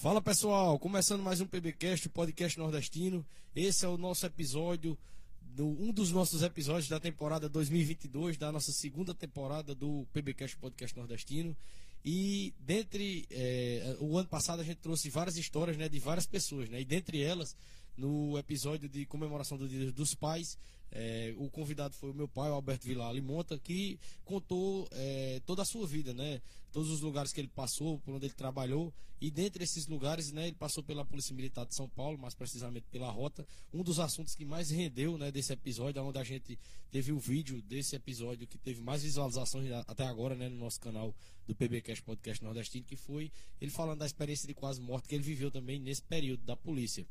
Fala pessoal, começando mais um PBcast, o podcast nordestino. Esse é o nosso episódio, do, um dos nossos episódios da temporada 2022, da nossa segunda temporada do PBcast Podcast Nordestino. E dentre é, o ano passado a gente trouxe várias histórias né, de várias pessoas, né? E dentre elas, no episódio de comemoração do Dia dos Pais, é, o convidado foi o meu pai, o Alberto Vilar Limonta, que contou é, toda a sua vida, né? Todos os lugares que ele passou, por onde ele trabalhou. E dentre esses lugares, né, ele passou pela Polícia Militar de São Paulo, mais precisamente pela Rota. Um dos assuntos que mais rendeu né, desse episódio, onde a gente teve o vídeo desse episódio que teve mais visualizações até agora né, no nosso canal do PBcast Podcast Nordestino, que foi ele falando da experiência de quase morte que ele viveu também nesse período da polícia.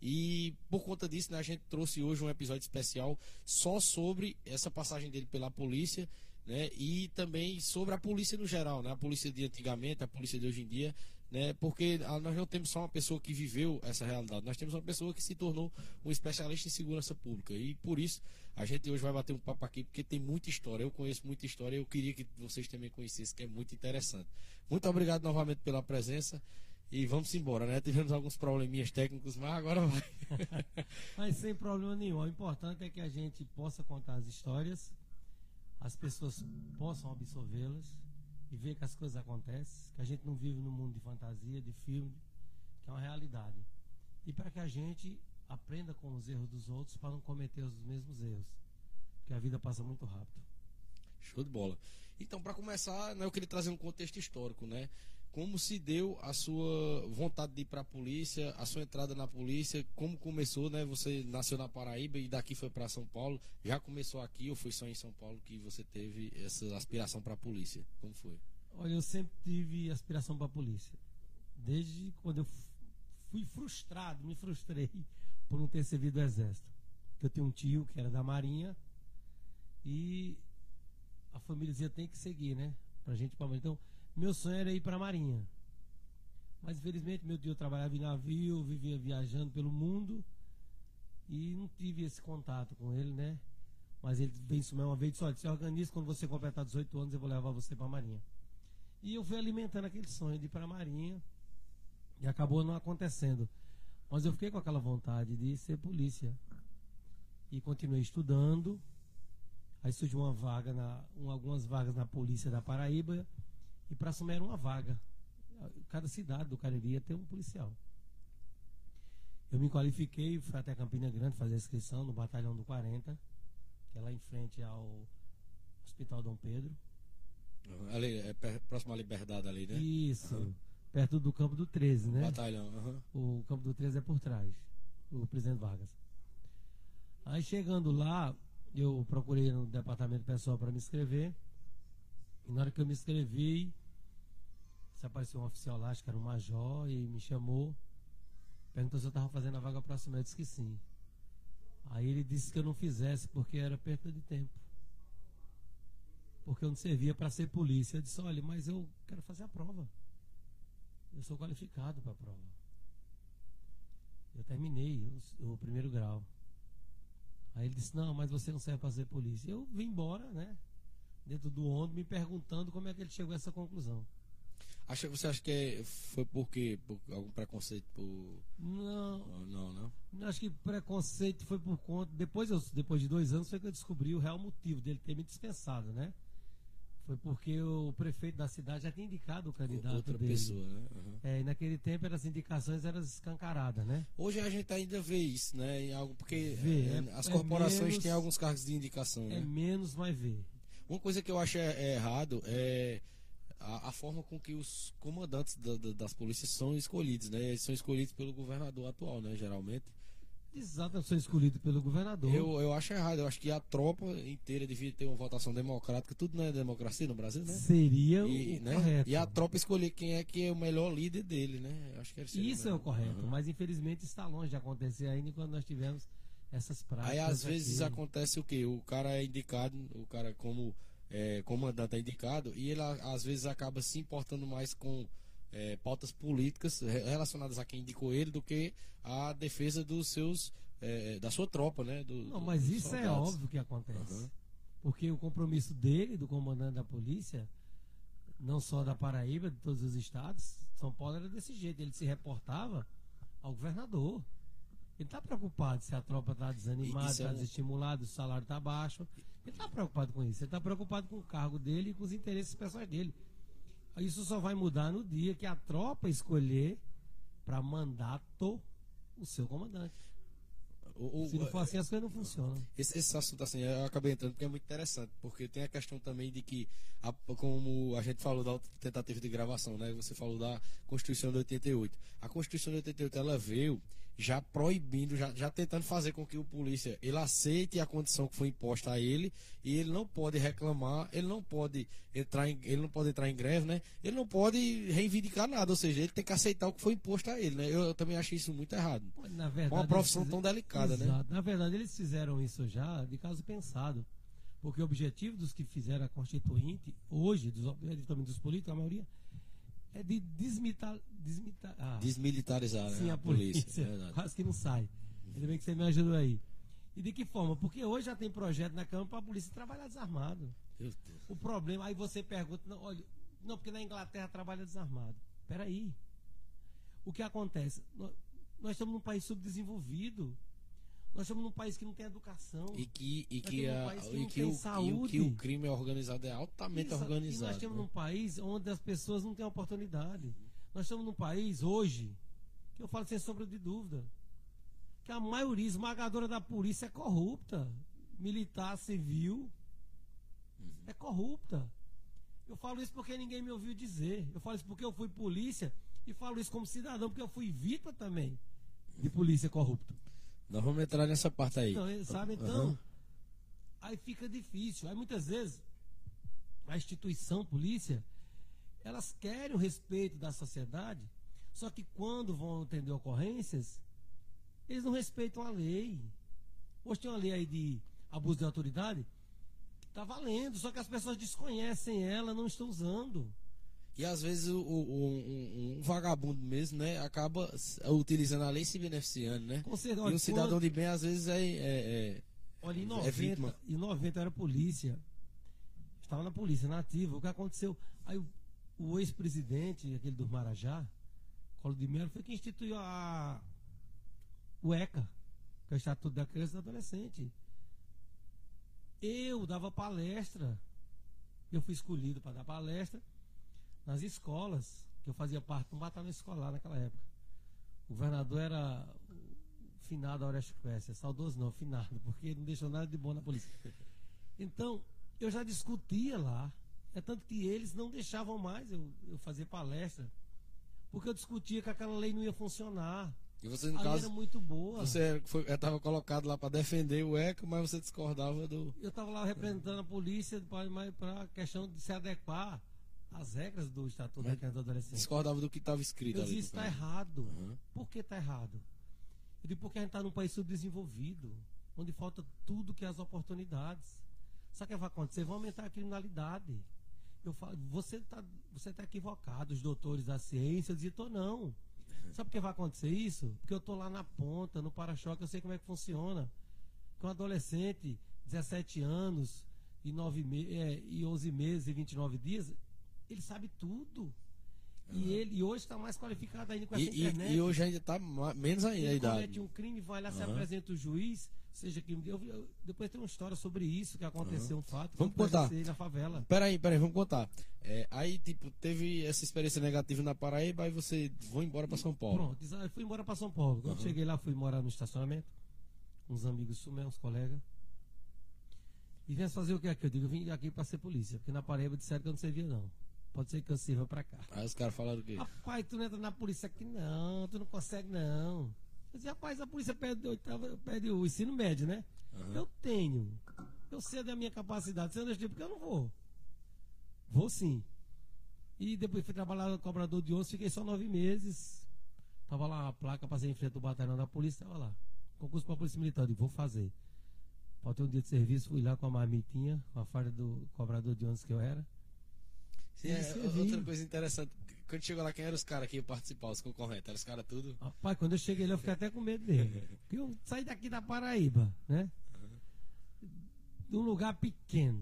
E por conta disso, né, a gente trouxe hoje um episódio especial só sobre essa passagem dele pela polícia, né, e também sobre a polícia no geral, né, a polícia de antigamente, a polícia de hoje em dia, né, porque nós não temos só uma pessoa que viveu essa realidade, nós temos uma pessoa que se tornou um especialista em segurança pública. E por isso a gente hoje vai bater um papo aqui, porque tem muita história. Eu conheço muita história eu queria que vocês também conhecessem, que é muito interessante. Muito obrigado novamente pela presença. E vamos embora, né? Tivemos alguns probleminhas técnicos, mas agora vai. mas sem problema nenhum. O importante é que a gente possa contar as histórias, as pessoas possam absorvê-las e ver que as coisas acontecem, que a gente não vive num mundo de fantasia, de filme, que é uma realidade. E para que a gente aprenda com os erros dos outros para não cometer os mesmos erros. Porque a vida passa muito rápido. Show de bola. Então, para começar, né, eu queria trazer um contexto histórico, né? Como se deu a sua vontade de ir para a polícia, a sua entrada na polícia, como começou, né? Você nasceu na Paraíba e daqui foi para São Paulo. Já começou aqui ou foi só em São Paulo que você teve essa aspiração para a polícia? Como foi? Olha, eu sempre tive aspiração para a polícia. Desde quando eu fui frustrado, me frustrei por não ter servido o exército. Eu tenho um tio que era da Marinha e a família dizia tem que seguir, né? Pra gente para Então, meu sonho era ir para a Marinha. Mas infelizmente meu tio trabalhava em navio, vivia viajando pelo mundo e não tive esse contato com ele, né? Mas ele veio isso uma vez e disse: Olha, se organiza, quando você completar 18 anos, eu vou levar você para a Marinha. E eu fui alimentando aquele sonho de ir para a Marinha e acabou não acontecendo. Mas eu fiquei com aquela vontade de ser polícia. E continuei estudando. Aí surgiu uma vaga, na, um, algumas vagas na polícia da Paraíba. E para assumir era uma vaga. Cada cidade do Cariri ia ter um policial. Eu me qualifiquei, fui até Campina Grande fazer a inscrição no batalhão do 40, que é lá em frente ao Hospital Dom Pedro. Ali, é próximo à Liberdade ali, né? Isso. Uhum. Perto do campo do 13, né? Batalhão, uhum. O campo do 13 é por trás. O presidente Vargas. Aí chegando lá, eu procurei no departamento pessoal para me inscrever. E na hora que eu me inscrevi, se apareceu um oficial lá, acho que era um major, e me chamou. Perguntou se eu estava fazendo a vaga próxima. Eu disse que sim. Aí ele disse que eu não fizesse porque era perda de tempo. Porque eu não servia para ser polícia. Eu disse: olha, mas eu quero fazer a prova. Eu sou qualificado para a prova. Eu terminei o, o primeiro grau. Aí ele disse: não, mas você não serve para ser polícia. Eu vim embora, né? Dentro do ônibus me perguntando como é que ele chegou a essa conclusão. Acha, você acha que foi porque por algum preconceito por não não não acho que preconceito foi por conta depois eu, depois de dois anos foi que eu descobri o real motivo dele ter me dispensado né foi porque o prefeito da cidade já tinha indicado o candidato outra dele. pessoa né uhum. é, e naquele tempo as indicações eram escancaradas né hoje a gente ainda vê isso né em algo porque vê, é, é, as corporações menos, têm alguns cargos de indicação é né? menos mas vê uma coisa que eu acho é, é errado é a, a, forma com que os comandantes da, da, das polícias são escolhidos, né? Eles são escolhidos pelo governador atual, né? Geralmente. Exato, são escolhidos pelo governador. Eu, eu acho errado, eu acho que a tropa inteira devia ter uma votação democrática, tudo não é democracia no Brasil, né? Seria e, o né? correto. E a tropa escolher quem é que é o melhor líder dele, né? Eu acho que Isso é o correto, uhum. mas infelizmente está longe de acontecer ainda quando nós tivemos essas práticas. Aí às vezes aqui. acontece o quê? O cara é indicado, o cara como é, comandante é indicado, e ele às vezes acaba se importando mais com é, pautas políticas relacionadas a quem indicou ele do que a defesa dos seus é, da sua tropa, né? Do, Não, mas isso é óbvio que acontece. Uhum. Porque o compromisso dele, do comandante da polícia, não só da Paraíba, de todos os estados. São Paulo era desse jeito. Ele se reportava ao governador. Ele está preocupado se a tropa está desanimada, Isso é está um- desestimulada, o salário está baixo. Ele está preocupado com isso. Ele está preocupado com o cargo dele e com os interesses pessoais dele. Isso só vai mudar no dia que a tropa escolher para mandato o seu comandante. Se não for assim, as coisas não funcionam. Esse, esse assunto, assim, eu acabei entrando porque é muito interessante, porque tem a questão também de que, a- como a gente falou da tentativa de gravação, né? Você falou da Constituição de 88. A Constituição de 88, ela veio já proibindo, já, já tentando fazer com que o polícia, ele aceite a condição que foi imposta a ele, e ele não pode reclamar, ele não pode entrar em, ele não pode entrar em greve, né? Ele não pode reivindicar nada, ou seja, ele tem que aceitar o que foi imposto a ele, né? Eu, eu também achei isso muito errado. Na verdade, Uma profissão eles tão fizeram- delicada, né? Exato. Na verdade, eles fizeram isso já de caso pensado. Porque o objetivo dos que fizeram a Constituinte, hoje, dos, também dos políticos, a maioria, é de desmitar. desmitar ah, Desmilitarizar, sim, né? a polícia. verdade. Quase que não sai. Ainda bem que você me ajudou aí. E de que forma? Porque hoje já tem projeto na Câmara para a polícia trabalhar desarmado. Meu Deus. O problema, aí você pergunta, não, olha, não, porque na Inglaterra trabalha desarmado. Peraí. O que acontece? Nós, nós estamos num país subdesenvolvido. Nós estamos num país que não tem educação. E que, e que, um a, que e que o, e o saúde. que o crime organizado é altamente Isso, organizado. E nós estamos né? num país onde as pessoas não têm oportunidade. Nós estamos num país hoje, que eu falo sem sombra de dúvida, que a maioria esmagadora da polícia é corrupta. Militar, civil, é corrupta. Eu falo isso porque ninguém me ouviu dizer. Eu falo isso porque eu fui polícia e falo isso como cidadão, porque eu fui vítima também de polícia corrupta. Nós vamos entrar nessa parte aí. Então, sabe? Então, Aham. aí fica difícil. Aí muitas vezes a instituição polícia, elas querem o respeito da sociedade, só que quando vão atender ocorrências, eles não respeitam a lei. Hoje tem uma lei aí de abuso de autoridade está valendo, só que as pessoas desconhecem ela, não estão usando. E às vezes o, o- um, um vagabundo mesmo, né, acaba utilizando a lei e se beneficiando, né? Com certeza, E olha, um cidadão quando- de bem, às vezes, é. é- é- Olha, em É 90, vítima. em 90 eu era polícia. Estava na polícia, nativa. O que aconteceu? Aí o, o ex-presidente, aquele do Marajá, Colo de Mello, foi quem instituiu a, o ECA, que é o Estatuto da Criança e do Adolescente. Eu dava palestra. Eu fui escolhido para dar palestra nas escolas, que eu fazia parte de um batalhão escolar naquela época. O governador era finado Aurélio Quécia, saudoso não, finado, porque não deixou nada de bom na polícia. Então, eu já discutia lá, é tanto que eles não deixavam mais eu, eu fazer palestra, porque eu discutia que aquela lei não ia funcionar. E você, no A lei caso, era muito boa. você estava colocado lá para defender o ECA, mas você discordava do. Eu estava lá representando a polícia para a questão de se adequar às regras do Estatuto da Criança e do Adolescente. Discordava do que estava escrito Eu ali. disse, está errado. Uhum. Por que está errado? Eu digo, porque a gente está num país subdesenvolvido, onde falta tudo que é as oportunidades. Sabe o que vai acontecer? Vai aumentar a criminalidade. Eu falo, você está você tá equivocado, os doutores da ciência, eu dizia, tô não. Sabe por que vai acontecer isso? Porque eu tô lá na ponta, no para-choque, eu sei como é que funciona. Que um adolescente, 17 anos e, 9 me é, e 11 meses e 29 dias, ele sabe tudo. E, ele, e hoje está mais qualificado ainda com essa E, e- internet. e hoje ainda está menos ainda a Ele idade. comete um crime, vai lá, se Aham. apresenta o juiz, seja crime. Eu, eu- depois tem uma história sobre isso que aconteceu, um fato. Vamos contar. na favela. Peraí, peraí, vamos contar. É, aí, tipo, teve essa experiência negativa na Paraíba, aí você foi embora para São Paulo. Pronto, eu fui embora para São Paulo. Quando cheguei lá, fui morar no estacionamento. Uns amigos sumé, uns colegas. E vem fazer o que aqui? Eu digo, eu vim aqui para ser polícia, porque na Paraíba disseram que eu não servia, não. Pode ser que eu sirva para cá. Aí os caras falaram o quê? Rapaz, tu não entra na polícia aqui não, tu não consegue não. Eu disse, rapaz, a polícia pede, oitava, pede o ensino médio, né? Aham. Eu tenho. Eu sei da minha capacidade. Você não deixa porque eu não vou. Vou sim. E depois fui trabalhar no cobrador de ônibus, fiquei só nove meses. Tava lá a placa, passei em frente ao batalhão da polícia, tava lá. Concurso para polícia militar, eu digo, vou fazer. Faltei um dia de serviço, fui lá com a marmitinha, com a farda do cobrador de ônibus que eu era. Sim, é, outra coisa interessante, quando chegou lá, quem eram os caras que iam participar, os concorrentes? Eram os caras tudo? Rapaz, quando eu cheguei lá, eu fiquei até com medo dele. Porque eu saí daqui da Paraíba, né? De um lugar pequeno,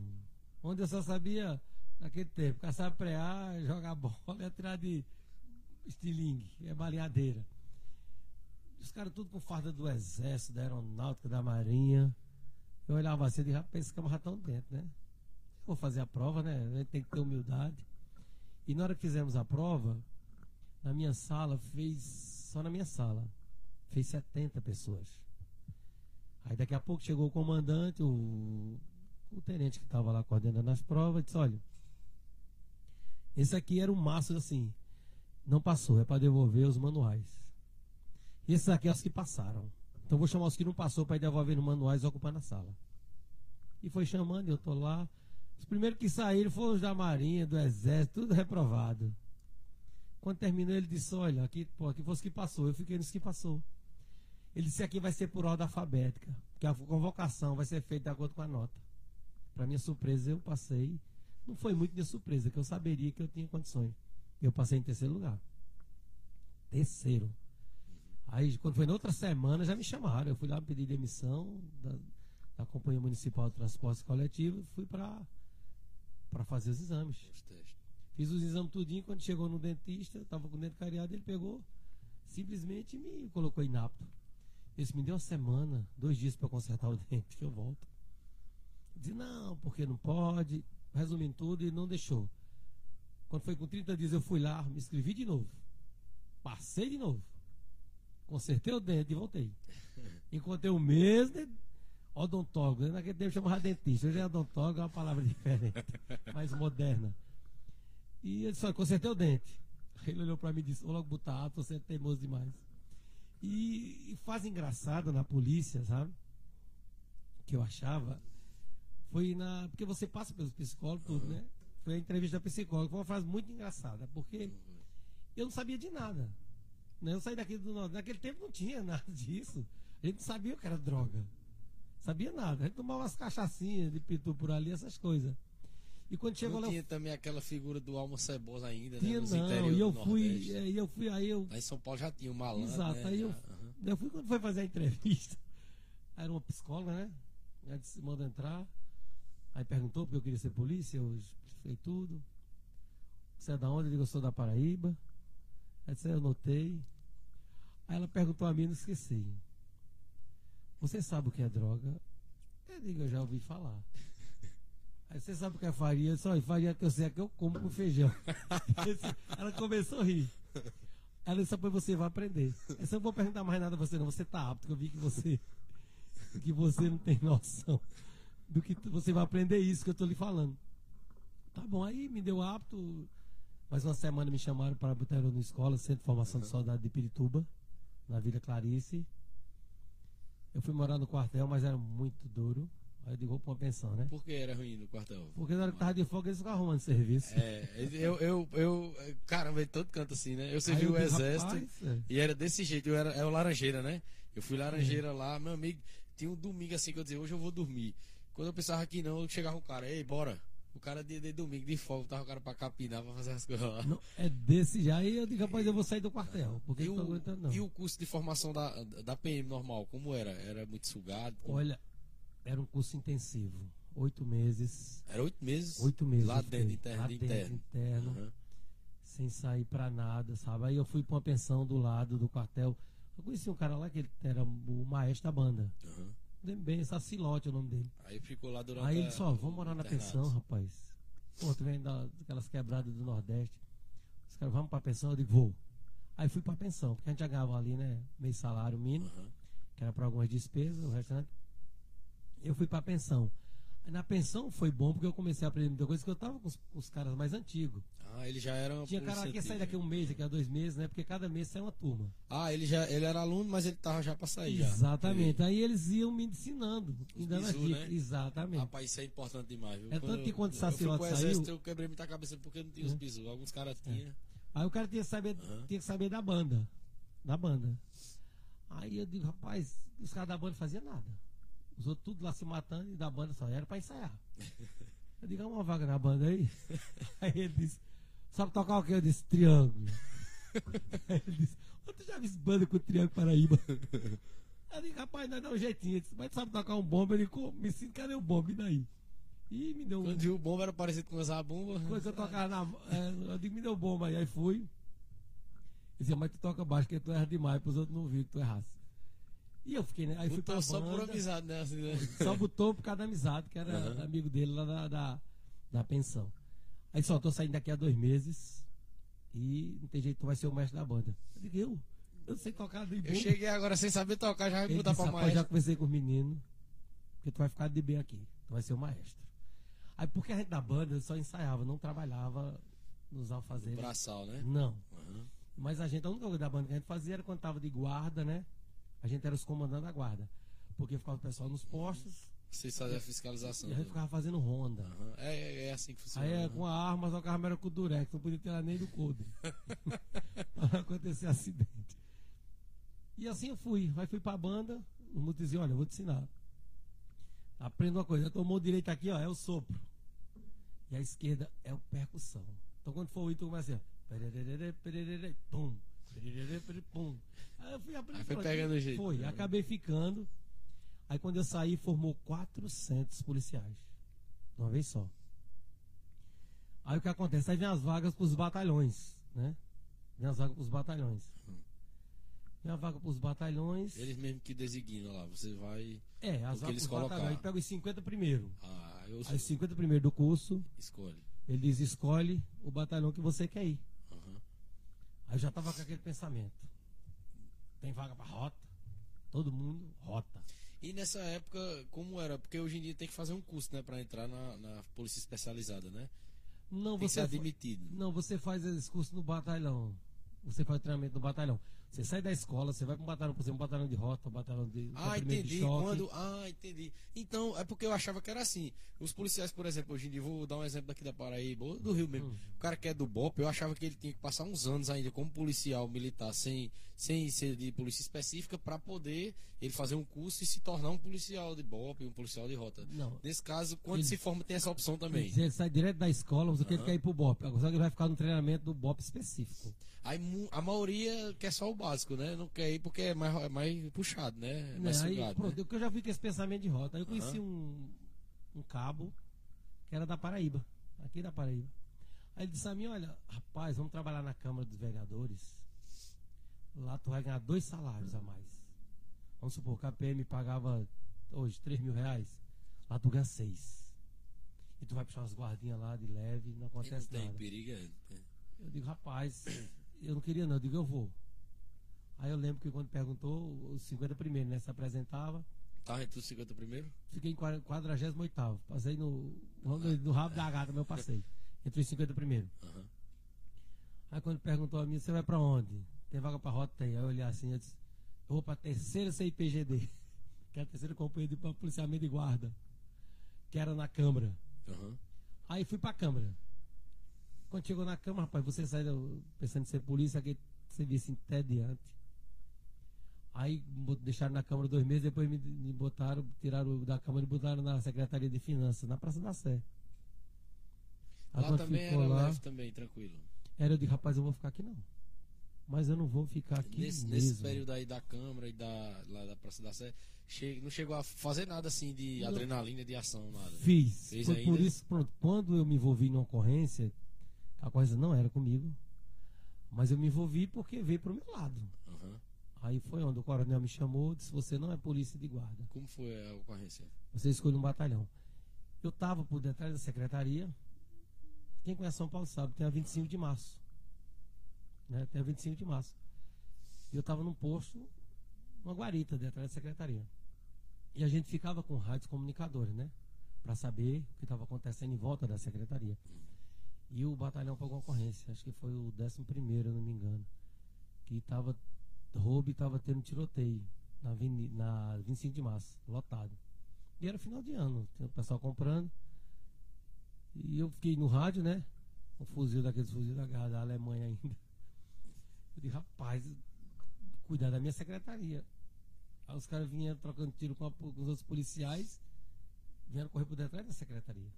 onde eu só sabia naquele tempo. Caçar prear, jogar bola e atirar de estilingue, é baleadeira. Os caras tudo com farda do exército, da aeronáutica, da marinha. Eu olhava assim e disse, rapaz, esse camarada estão dentro, né? Vou fazer a prova, né? A gente tem que ter humildade. E na hora que fizemos a prova, na minha sala fez, só na minha sala, fez 70 pessoas. Aí daqui a pouco chegou o comandante, o, o tenente que estava lá coordenando as provas, disse, olha, esse aqui era o maço assim, não passou, é para devolver os manuais. E esses aqui é os que passaram. Então vou chamar os que não passou para ir devolver os manuais e ocupar na sala. E foi chamando, eu tô lá. Os primeiros que saíram foram os da Marinha, do Exército, tudo reprovado. Quando terminou, ele disse: Olha, aqui, pô, aqui foi os que passou. Eu fiquei nos que passou. Ele disse: Aqui vai ser por ordem alfabética, porque a convocação vai ser feita de acordo com a nota. Para minha surpresa, eu passei. Não foi muito de surpresa, que eu saberia que eu tinha condições. Eu passei em terceiro lugar. Terceiro. Aí, quando foi na outra semana, já me chamaram. Eu fui lá pedir demissão da, da Companhia Municipal de Transportes Coletivos. Fui para fazer os exames. Fiz os exames tudinho, quando chegou no dentista, estava com o dente cariado, ele pegou, simplesmente me colocou inapto. Esse me deu uma semana, dois dias para consertar o dente, que eu volto. Disse, não, porque não pode. Resumindo tudo, e não deixou. Quando foi com 30 dias, eu fui lá, me inscrevi de novo. Passei de novo. Consertei o dente e voltei. Encontrei o mesmo odontólogo. Naquele tempo chamava dentista. Hoje é odontólogo, é uma palavra diferente, mais moderna. E ele só consertei o dente. Ele olhou para mim e disse: Ô, logo botar alto, você é teimoso demais. E, e faz engraçado na polícia, sabe? Que eu achava. Foi na. Porque você passa pelos psicólogos, tudo, né? Foi a entrevista da psicóloga. Foi uma frase muito engraçada, porque eu não sabia de nada. Né? Eu saí daqui do Naquele tempo não tinha nada disso. A gente não sabia o que era droga. Sabia nada. A gente tomava umas cachaçinhas de pitu por ali, essas coisas. E quando chegou não lá. tinha também aquela figura do almo cebosa ainda, tinha, né? Nos não, e eu fui, é, e eu fui, aí eu. Aí em São Paulo já tinha um malandro. Exato, né? aí eu, Uhum. eu fui quando foi fazer a entrevista. Aí era uma psicóloga, né? Ela disse, manda entrar. Aí perguntou porque eu queria ser polícia, eu expliquei tudo. Você é da onde? Eu digo, eu sou da Paraíba. Aí disse, eu notei. Aí ela perguntou a mim, não esqueci. Você sabe o que é droga? Eu digo, eu já ouvi falar. Aí você sabe o que é farinha? Só farinha que eu sei é que eu como com feijão. ela começou a rir. Ela disse, depois você vai aprender. Eu não vou perguntar mais nada a você, não. Você tá apto, que eu vi que você que você não tem noção do que você vai aprender isso que eu tô lhe falando. Tá bom, aí me deu apto. Mais uma semana me chamaram para botar eu na escola, Centro de Formação de Soldado de Pirituba, na Vila Clarice. Eu fui morar no quartel, mas era muito duro. Aí eu digo, vou pra uma pensão, né? Por que era ruim no quartel? Porque na hora que tava de folga eles ficavam arrumando serviço. É, eu, eu, eu, caramba, em todo canto assim, né? Eu servi o exército "Rapaz, é." e era desse jeito, eu era, é o laranjeira, né? Eu fui laranjeira lá, meu amigo, tinha um domingo assim que eu dizia, hoje eu vou dormir. Quando eu pensava que não, chegava um cara, ei, bora. O cara de, de domingo, de folga, tava o cara pra capinar, pra fazer as coisas lá. Não, é desse já. Aí eu digo, rapaz, eu vou sair do quartel. Porque E eu não tô aguentando, não. e o curso de formação da, da PM normal, como era? Era muito sugado? Como- Olha, era um curso intensivo. Oito meses. Era oito meses? Oito meses. Lá dentro, interno, Lá de dentro, interno. interno, Aham. sem sair pra nada, sabe? Aí eu fui pra uma pensão do lado do quartel. Eu conheci um cara lá que ele era o maestro da banda. aham. Lembro bem, Sacilote é o nome dele. Aí ficou lá durante Aí ele disse, ó, vamos morar na pensão, rapaz. Pô, tu vem da- daquelas quebradas do Nordeste. Os caras, vamos pra pensão? Eu digo, vou. Aí fui pra pensão, porque a gente já ganhava ali, né? Meio salário mínimo, Aham. que era pra algumas despesas, o restante. Eu fui pra pensão. Na pensão foi bom porque eu comecei a aprender muita coisa, que eu tava com os, os caras mais antigos. Ah, ele já era Tinha cara que ia sair daqui um mês, daqui a dois meses, né? Porque cada mês sai uma turma. Ah, ele já ele era aluno, mas ele tava já pra sair já. Exatamente. Aí eles iam me ensinando, me dando bizu, dicas. né? Exatamente. Rapaz, isso é importante demais, viu? É tanto que quando o Sacilote saiu- exército, eu quebrei muita cabeça porque não tinha os É. bisus. Alguns caras tinham. Aí o cara tinha que saber, Aham. tinha que saber da banda. Da banda. Aí eu digo, rapaz, os caras da banda não faziam nada. Os outros tudo lá se matando e da banda só era pra ensaiar. Eu digo, há uma vaga na banda aí. Aí ele disse, sabe tocar o que? Eu disse, triângulo. Aí ele disse, "Ô, tu já viu banda com triângulo Paraíba? Eu digo, rapaz, nós dá um jeitinho. Ele disse, mas tu sabe tocar um bomba? Ele disse, me ensina, cadê o bomba? E daí? E me deu um. Quando o bomba era parecido com usar a bomba. Quando eu tocava na. É, eu digo, me deu bomba aí. Aí fui. Dizia, mas tu toca baixo, que tu erra demais, pros outros não ouvirem que tu errasse. E eu fiquei, né? Aí fui pra Botou só por banda, amizade, né? Assim, né? Só botou por causa da amizade, que era Aham. amigo dele lá da, da, da pensão. Aí só, tô saindo daqui a dois meses e não tem jeito, tu vai ser o mestre da banda. Eu digo, eu? Eu sei tocar de Eu bomba. cheguei agora sem saber tocar, já vai mudar pra "Rapaz, já maestro. conversei com os meninos, porque tu vai ficar de bem aqui, tu vai ser o maestro. Aí porque a gente da banda só ensaiava, não trabalhava nos alfazeres. Braçal, né? Não. Aham. Mas a gente, a única coisa da banda que a gente fazia era quando tava de guarda, né? A gente era os comandantes da guarda. Porque ficava o pessoal nos postos Vocês fazem a fiscalização. e a gente ficava fazendo ronda. Aham. É, é, é assim que funciona. Aí é né? com a arma, só que a arma era com o durex, não podia tirar nem do pra não acontecer acidente. E assim eu fui. Aí fui pra banda, o músico dizia, olha, eu vou te ensinar. Aprenda uma coisa, a mão direita aqui, ó, é o sopro. E a esquerda é o percussão. Então quando for o tu começa assim, ó. pererere, pererere, Pum. Pum. Aí eu fui aprendendo. Aí foi pegando o jeito. Foi, acabei ficando. Aí quando eu saí, formou 400 policiais. De uma vez só. Aí o que acontece? Aí vem as vagas para os batalhões, né? Vem as vagas para os batalhões. Vem a vaga para os batalhões. Eles mesmo que designam lá. Você vai. É, as vagas eles para os batalhões. pega os 50 primeiro. Ah, eu Aí os 50 primeiro do curso, escolhe. ele diz, escolhe o batalhão que você quer ir. Aí eu já tava com aquele pensamento. Tem vaga para rota? Todo mundo, rota. E nessa época, como era? Porque hoje em dia tem que fazer um curso, né? Pra entrar na, na polícia especializada, né? Não, Tem que ser você admitido. Não, você faz esse curso no batalhão. Você faz treinamento no batalhão. Você sai da escola, você vai para um batalhão, por exemplo, um batalhão de rota, um batalhão de Ah, de entendi. choque. Quando... Ah, entendi. Então, é porque eu achava que era assim. Os policiais, por exemplo, hoje em dia, vou dar um exemplo daqui da Paraíba, ou do Rio mesmo. Hum. O cara que é do BOP, eu achava que ele tinha que passar uns anos ainda como policial militar, sem, sem ser de polícia específica, pra poder ele fazer um curso e se tornar um policial de BOP, um policial de rota. Não. Nesse caso, quando Ele- se forma, tem essa opção também. Ele sai direto da escola, você Aham. quer ir pro BOP. Agora ele vai ficar no treinamento do BOP específico. Aí a maioria quer só o básico, né? Não quer ir porque é mais, é mais puxado, né? É mais Aí, sugado, pronto, né? eu já fui com esse pensamento de rota. Aí eu conheci Aham. um, um cabo que era da Paraíba, aqui da Paraíba. Aí ele disse a mim, olha, rapaz, vamos trabalhar na Câmara dos Vereadores. Lá tu vai ganhar dois salários a mais. Vamos supor que a PM pagava hoje 3 mil reais. Lá tu ganha seis. E tu vai puxar umas guardinhas lá de leve, não E não acontece tem nada. perigo, é. é. Eu digo, rapaz, eu não queria não, eu digo, eu vou. Aí eu lembro que quando perguntou, os 50 primeiros, né? Se apresentava, Tá entre os 50 primeiro? fiquei em 48 Passei no, no, no rabo da gata, mas eu passei. Entre os 50 primeiros. Aham. Aí quando perguntou a mim, você vai pra onde? Tem vaga pra rota? Tem. Aí eu olhei assim, eu disse, eu vou pra terceira CIPGD, que é a terceira companhia de policiamento de guarda, que era na Câmara. Aham. Aí fui pra Câmara. Quando chegou na Câmara, rapaz, você saiu pensando em ser polícia, aquele serviço entediante. Aí bot- deixaram na Câmara dois meses, depois me, me botaram, tiraram da Câmara e botaram na Secretaria de Finanças, na Praça da Sé. Aí Lá também era lá, leve também, tranquilo. era eu de rapaz, eu vou ficar aqui não. Mas eu não vou ficar aqui Nesse, mesmo. nesse período aí da Câmara e da, lá da Praça da Sé, che- não chegou a fazer nada assim de Não. adrenalina, de ação, nada. Fiz. Fez Foi por ainda? isso, pronto, quando eu me envolvi numa ocorrência, a ocorrência não era comigo, mas eu me envolvi porque veio pro meu lado. Aham. Aí foi onde o coronel me chamou, disse: Você não é polícia de guarda, Como foi a ocorrência? você escolhe um batalhão. Eu estava por detrás da secretaria. Quem conhece São Paulo sabe, tem a 25 de março. Né? Tem a 25 de março. E eu estava num posto, uma guarita detrás da secretaria. E a gente ficava com rádios comunicadores, né? Para saber o que estava acontecendo em volta da secretaria. E o batalhão pagou uma ocorrência, acho que foi o 11 primeiro, eu não me engano. Que estava roubo e estava tendo tiroteio na, na 25 de março, lotado. E era final de ano, tinha o pessoal comprando. E eu fiquei no rádio, né? Um fuzil daqueles fuzil da da Alemanha ainda. Eu disse, rapaz, cuidar da minha secretaria. Aí os caras vinham trocando tiro com, a- com os outros policiais, vieram correr por detrás da secretaria.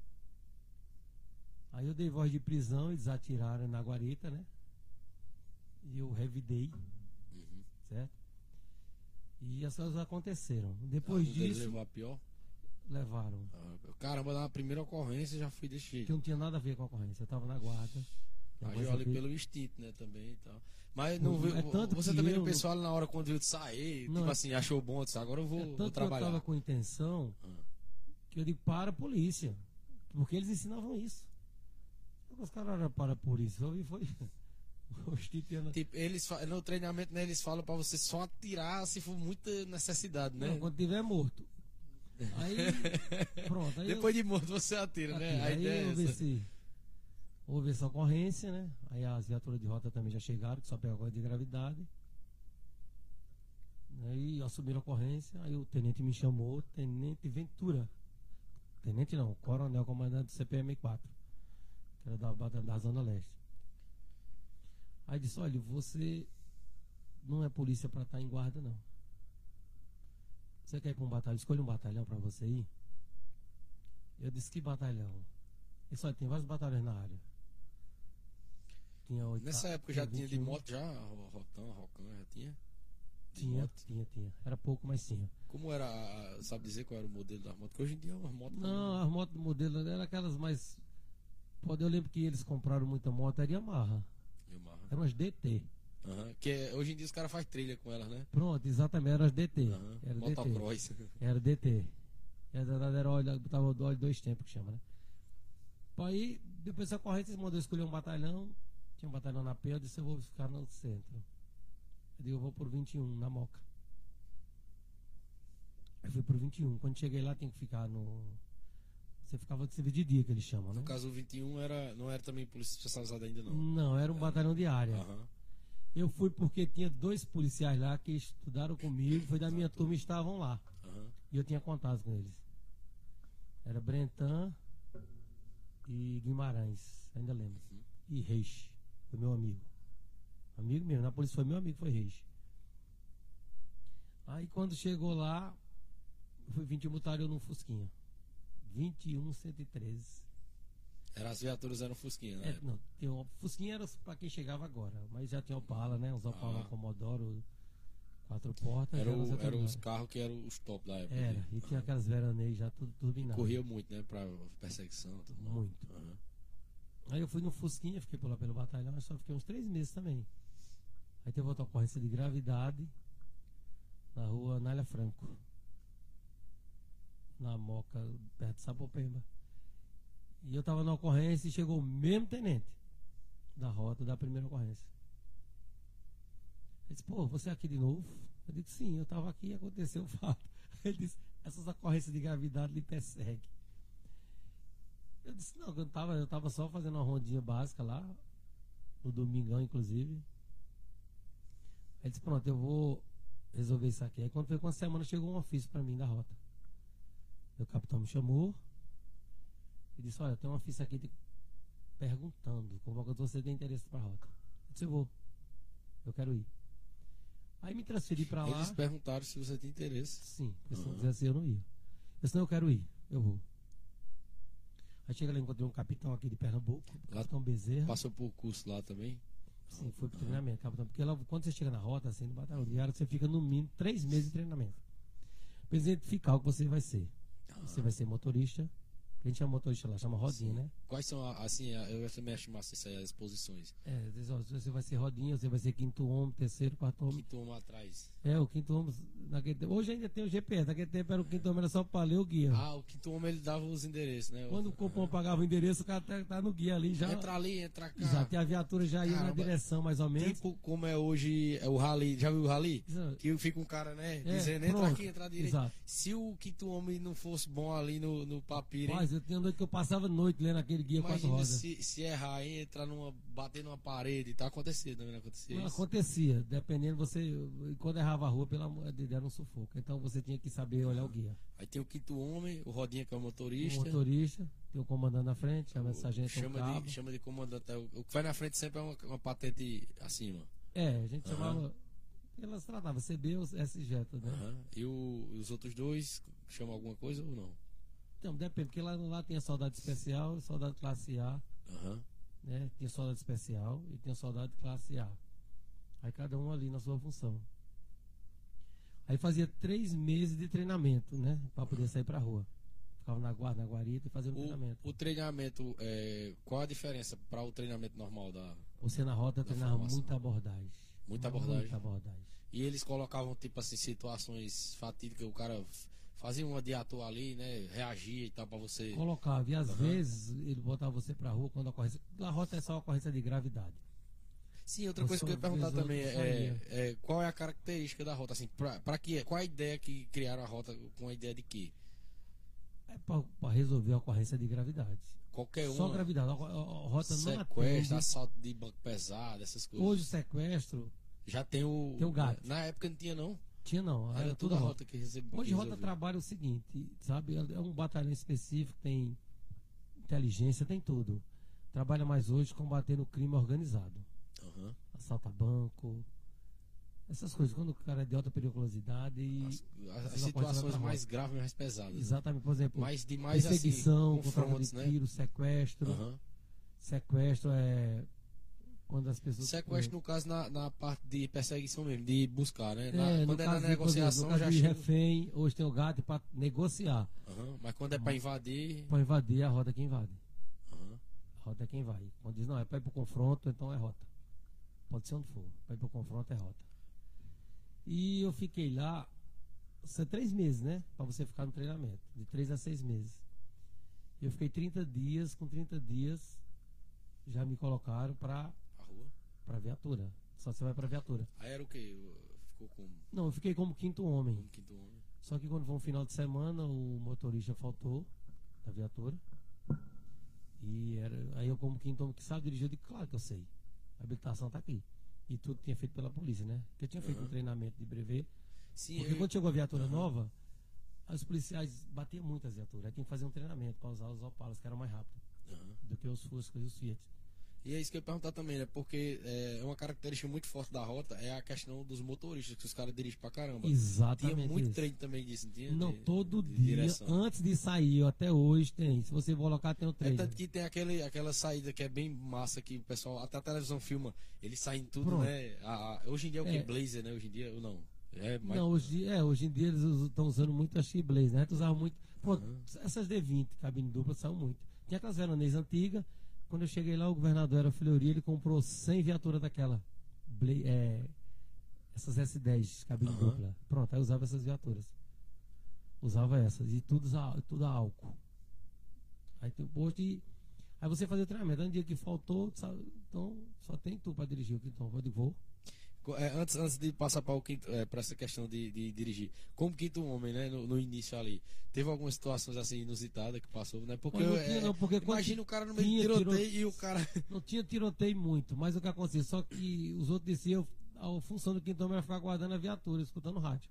Aí eu dei voz de prisão, eles atiraram na guarita, né? E eu revidei, Uhum. certo? E as coisas aconteceram. Depois Algum deles disso, levou a pior? levaram. Ah, Caramba, na primeira ocorrência já fui desse Que jeito. não tinha nada a ver com a ocorrência. Eu tava na guarda. Agiu Depois ali eu vi- pelo instinto, né, também e tal. Mas não Não, viu, é tanto você que também eu pensou ali na hora quando viu de sair, Não, tipo é- assim, achou bom, disse, agora eu vou, É vou tanto que eu trabalhar. tava com intenção Ah. que eu digo para a polícia. Porque eles ensinavam isso. Os caras a polícia. Eu vi foi. Tipo, eles no treinamento, né, eles falam pra você só atirar se for muita necessidade, né? Não, quando tiver morto. Aí, pronto. Aí Depois de morto você atira, eu, né? A aí ideia é houve, essa. esse, houve essa ocorrência, né? Aí as viaturas de rota também já chegaram, que só pegou a de gravidade. Aí assumiram a ocorrência, aí o tenente me chamou, Tenente Ventura. Tenente não, coronel comandante do CPM4, que era da, da, da Zona Leste. Aí disse, olha, você não é polícia para estar em guarda, não. Você quer ir para um batalhão? Escolha um batalhão para você ir. Eu disse, que batalhão? Ele disse, olha, tem vários batalhões na área. Tinha oito, Nessa época já tinha de 21. moto já, Ro- Rotão, Rocão, já tinha? Tinha, moto. tinha, tinha. Era pouco, mas tinha. Como era, sabe dizer qual era o modelo das motos? Porque hoje em dia é uma moto. Não, as motos do modelo eram aquelas mais. Pode, eu lembro que eles compraram muita moto, era Yamaha. Yamaha. Eram as DT. Aham, Que é- hoje em dia os caras fazem trilha com elas, né? Pronto, exatamente, eram as DT. Aham, Era DT. Motocross. Era DT. Era, era, era óleo, botava óleo dois tempos que chama, né? Aí, depois da corrente, eles mandou escolher um batalhão. Tinha um batalhão na P, eu disse, eu vou ficar no centro. Eu digo, eu vou por 21, na Moca. Eu fui por 21. Quando cheguei lá, tem que ficar no. Você ficava de serviço de dia, que eles chamam, né? No caso, o 21 era, não era também polícia especializada ainda, não. Não, era um batalhão de área. Aham. Eu fui porque tinha dois policiais lá que estudaram comigo, foi da minha turma e estavam lá. Aham. E eu tinha contato com eles. Era Brentan e Guimarães, ainda lembro. Uhum. E Reis, foi meu amigo. Amigo mesmo, na polícia foi meu amigo, foi Reis. Aí quando chegou lá, fui 21 botaram eu no Fusquinha. 21 113. Era, as viaturas eram Fusquinha, né? É, não, Fusquinha era pra quem chegava agora, mas já tinha Opala, né? Os Opala Ah. Commodoro, quatro portas. Era o- eram tá os carros que eram os top da época. Era, né? e tinha aquelas veraneias já tudo turbinado. Corria muito, né? Pra perseguição. Tudo. Muito. Aí eu fui no Fusquinha, fiquei por lá pelo batalhão, mas só fiquei uns três meses também. Aí teve outra ocorrência de gravidade na rua Nália Franco. Na Moca, perto de Sapopemba. E eu tava na ocorrência e chegou o mesmo tenente da rota da primeira ocorrência. Ele disse, pô, você é aqui de novo? Eu disse, sim, eu tava aqui e aconteceu o fato. Ele disse, essas ocorrências de gravidade lhe perseguem. Eu disse, não, eu tava, eu tava só fazendo uma rondinha básica lá, no domingão, inclusive. Ele disse, pronto, eu vou resolver isso aqui. Aí quando foi com uma semana, chegou um ofício para mim da rota. O capitão me chamou e disse, olha, tem um ofício aqui de... perguntando, convocando você tem interesse para a rota. Eu disse, eu vou. Eu quero ir. Aí me transferi para lá. Eles perguntaram se você tem interesse. Sim, porque se não quisesse eu não ia. Eu disse, não, eu quero ir, eu vou. Aí chega lá, encontrei um capitão aqui de Pernambuco, Lá- capitão Bezerra. Passou por curso lá também. Sim, foi pro treinamento, capitão. Porque lá, quando você chega na rota, assim, no batalhão diário, você fica no mínimo três meses de treinamento. Pra identificar o que você vai ser. Você vai ser motorista, a gente chama motorista lá, chama rodinha, Sim. né? Quais são, assim, eu também acho massa isso aí, as posições. É, você vai ser rodinha, você vai ser quinto homem, terceiro, quarto homem. Que toma atrás. É, o quinto homem. Naquele tempo, hoje ainda tem o GPS, naquele tempo era o quinto homem, era só pra ler o guia. Ah, o quinto homem ele dava os endereços, né? Quando o cupom pagava o endereço, o cara tá, tá no guia ali já. Entra ali, entra cá. Exato, e a viatura já ia na direção mais ou menos. Tipo como é hoje é o rally. Já viu o rally? Exato. Que fica um cara, né? É, dizendo, entra pronto. aqui, entra direito. Exato. Se o quinto homem não fosse bom ali no, no papiro? Rapaz, eu tinha noite que eu passava noite lendo aquele guia quatro Imagina rodas. se, se errar, hein? Entrar numa. bater numa parede. Tá acontecendo, não acontecia Não isso. acontecia, dependendo você. Quando errava a rua, pelo amor de Deus, era um sufoco. Então você tinha que saber olhar o guia. Aí tem o quinto homem, o Rodinha que é o O motorista. motorista, tem o comandante na frente, chama essa gente um chama, cabo. de, chama de comandante. é, O o que vai na frente sempre é uma, uma patente acima. É, a gente Aham. chamava. Elas tratavam CB ou SJ, né? Aham. E o- os outros dois chamam alguma coisa ou não? Então, depende, porque lá, lá tinha soldado especial, soldado classe A, Aham. né? Tinha soldado especial e tinha soldado classe A. Aí cada um ali na sua função. Aí fazia três meses de treinamento, né? Pra poder sair pra rua. ficava na guarda, na guarita e fazia o, treinamento. O treinamento, é, qual a diferença para o treinamento normal da. Você na rota treinava formação. muita abordagem. Muita abordagem. Muita abordagem. E eles colocavam, tipo assim, situações fatídicas, o cara fazia uma de ator ali, né? Reagia e tal pra você. Colocava, e às uhum. vezes ele botava você pra rua quando a ocorrência. A rota é só a ocorrência de gravidade. Sim, outra coisa que eu ia perguntar também é, é, qual é a característica da rota, assim, pra, pra que qual a ideia que criaram a rota com a ideia de quê? É para resolver a ocorrência de gravidade. Qualquer Só gravidade. A, a, a rota sequestro, não Sequestro, assalto de banco pesado, essas coisas. Hoje o sequestro. Já tem o. Tem o gato. Na época não tinha, não. Tinha não. Era, era tudo a rota, que recebia. Hoje rota trabalha o seguinte, sabe? É um batalhão específico, tem inteligência, tem tudo. Trabalha mais hoje combatendo o crime organizado. Uhum. Assalta banco. Essas coisas, quando o cara é de alta periculosidade e. As, as, as situações mais graves mais pesadas. Né? Exatamente, por exemplo. Mais de mais perseguição, assim, controle de tiro, né? sequestro. Uhum. Sequestro é. Quando as pessoas. Sequestro, no caso, na, na parte de perseguição mesmo, de buscar, né? Na, é, quando é na negociação, caso já de chega... refém, hoje tem o gato para negociar. Uhum. Mas quando é para invadir. Para invadir, é a rota que invade. Uhum. A rota é quem vai. Quando diz, não, é para ir para o confronto, então é rota. Pode ser onde for. Para ir para o confronto é rota. E eu fiquei lá. São três meses, né? Para você ficar no treinamento. De três a seis meses. Eu fiquei 30 dias. Com 30 dias, já me colocaram para. A rua? Para viatura. Só você vai para viatura. Aí era o quê? Ficou como? Não, eu fiquei como quinto homem. Como quinto homem. Só que quando foi um final de semana, o motorista faltou da viatura. E era, aí eu, como quinto homem que sabe dirigir, eu digo, claro que eu sei. A habilitação está aqui. E tudo tinha feito pela polícia, né? Porque eu tinha feito uhum. um treinamento de brevet. Sim, porque eu... quando chegou a viatura uhum. nova, os policiais batiam muito as viaturas. Aí tinha que fazer um treinamento para usar os Opalas, que eram mais rápidos uhum. do que os Fuscas e os Fiat. E é isso que eu ia perguntar também, né? Porque é uma característica muito forte da rota é a questão dos motoristas, que os caras dirigem pra caramba. Exatamente. Tinha muito isso. treino também disso, não tinha? Não, de, todo de dia, direção. antes de sair, até hoje tem. Se você colocar, tem o É treino. tanto que tem aquele, aquela saída que é bem massa que o pessoal, até a televisão filma, eles saem tudo, Pronto. né? A, a- hoje em dia é o que? É. Blazer, né? Hoje em dia, ou não? É mais. Não, hoje, é, hoje em dia eles estão usando muito a X-Blaze, né? Usavam muito. Pô, Uhum. essas D20, cabine dupla, são muito. Tinha aquelas veronês antigas. Quando eu cheguei lá, o governador era Fleury, ele comprou 100 viaturas daquela. É, essas S10, cabine Aham. dupla. Pronto, aí usava essas viaturas. Usava essas. E tudo, tudo a álcool. Aí tem o posto e. Aí você fazia o treinamento. Um dia que faltou, então só tem tu para dirigir. Eu digo, Então, vou. É, antes, antes de passar para é, essa questão de, de dirigir, como quinto homem, né? No, no início ali, teve algumas situações assim inusitadas que passou, né? Porque, Não, não é, tinha, não, porque imagina o cara no meio do tiroteio tiro- e o cara. Não tinha tiroteio muito, mas o que acontecia? Só que os outros desciam, a função do quinto homem era ficar guardando a viatura, escutando rádio.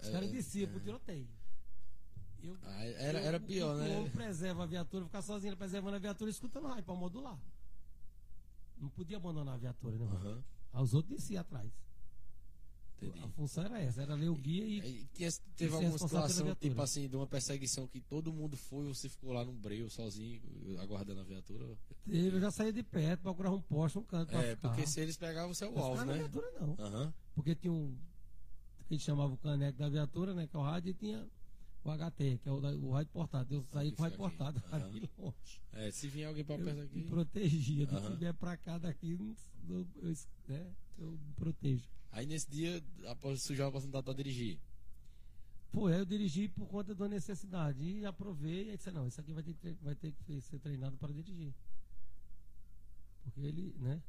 Os É, caras desciam pro tiroteio. Eu, Ah, era, eu- era o pior, quinto né? homem preserva a viatura, ficar sozinho preservando a viatura escutando rádio pra modular. Não podia abandonar a viatura, né? mano? Aham, Aí Os outros desciam atrás. entendi. A função era essa, era ler o guia e. E tinha- teve alguma situação, tipo assim, de uma perseguição que todo mundo foi você ficou lá num breu sozinho, aguardando a viatura? Eu já saía de perto, procurava um poste, um canto É, ficar. porque se eles pegavam, você é o Não alvo, né? viatura, não. Aham. Porque tinha um. que a gente chamava o caneco da viatura, né? Que é o rádio, e tinha o HT, que é o, o rádio portado. Eu saí com o rádio aqui. portado ali longe. É, se vinha alguém pra Eu perto me aqui. protegia. Aham. Se vier pra cá daqui, eu, eu, né, eu me protejo. Aí nesse dia, após sujar a oportunidade pra dirigir. Pô, eu dirigi por conta da necessidade. E aprovei e disse, não, isso aqui vai ter, que vai ter que ser treinado para dirigir. Porque ele, né?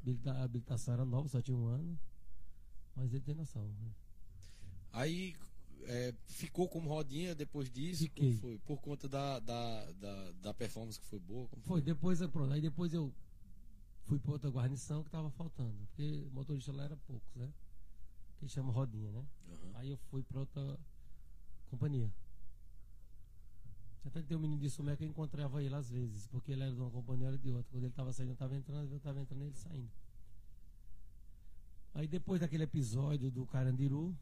Habilita- A habilitação era nova, só tinha um ano. Mas ele tem noção. Né? Aí é, ficou como rodinha depois disso? Fiquei. Foi? Por conta da, da, da, da performance que foi boa? Como Foi, depois, é, pronto, aí depois eu fui para outra guarnição que estava faltando. Porque motorista lá era poucos, né? Que chama rodinha, né? Aham. Aí eu fui para outra companhia. Até que tem um menino de Sumé que eu encontrava ele às vezes, porque ele era de uma companhia ou de outra. Quando ele estava saindo, eu estava entrando, eu estava entrando ele saindo. Aí depois daquele episódio do Carandiru,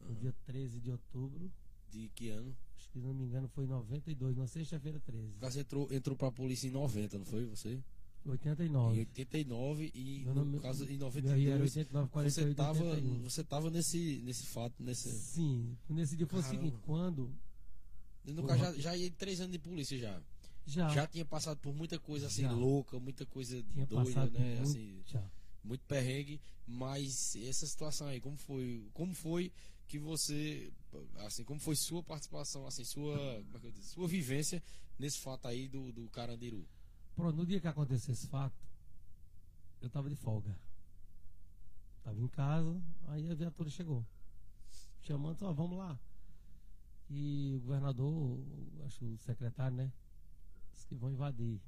no dia 13 de outubro, De que ano? acho que se não me engano foi em 92, na sexta-feira 13. O caso entrou, entrou pra polícia em 90, não foi você? Em 89. 89 e Meu no nome- caso em Meu RI era 92 89, você 48, tava, 81. você tava nesse, nesse fato, nesse... Sim, nesse dia foi o seguinte, quando No caso, já, já ia três anos de polícia já. Já, Já tinha passado por muita coisa assim Já. louca, muita coisa tinha doida, né? muito, Assim, já. muito perrengue, mas essa situação aí, como foi, como foi que você, assim, como foi sua participação, assim, sua, como é que eu digo, sua vivência nesse fato aí do, do Carandiru? Pronto, no dia que aconteceu esse fato, eu tava de folga. Tava em casa, aí a viatura chegou. Chamando, ó, vamos lá. E o governador, acho o secretário, né? Disse que vão invadir.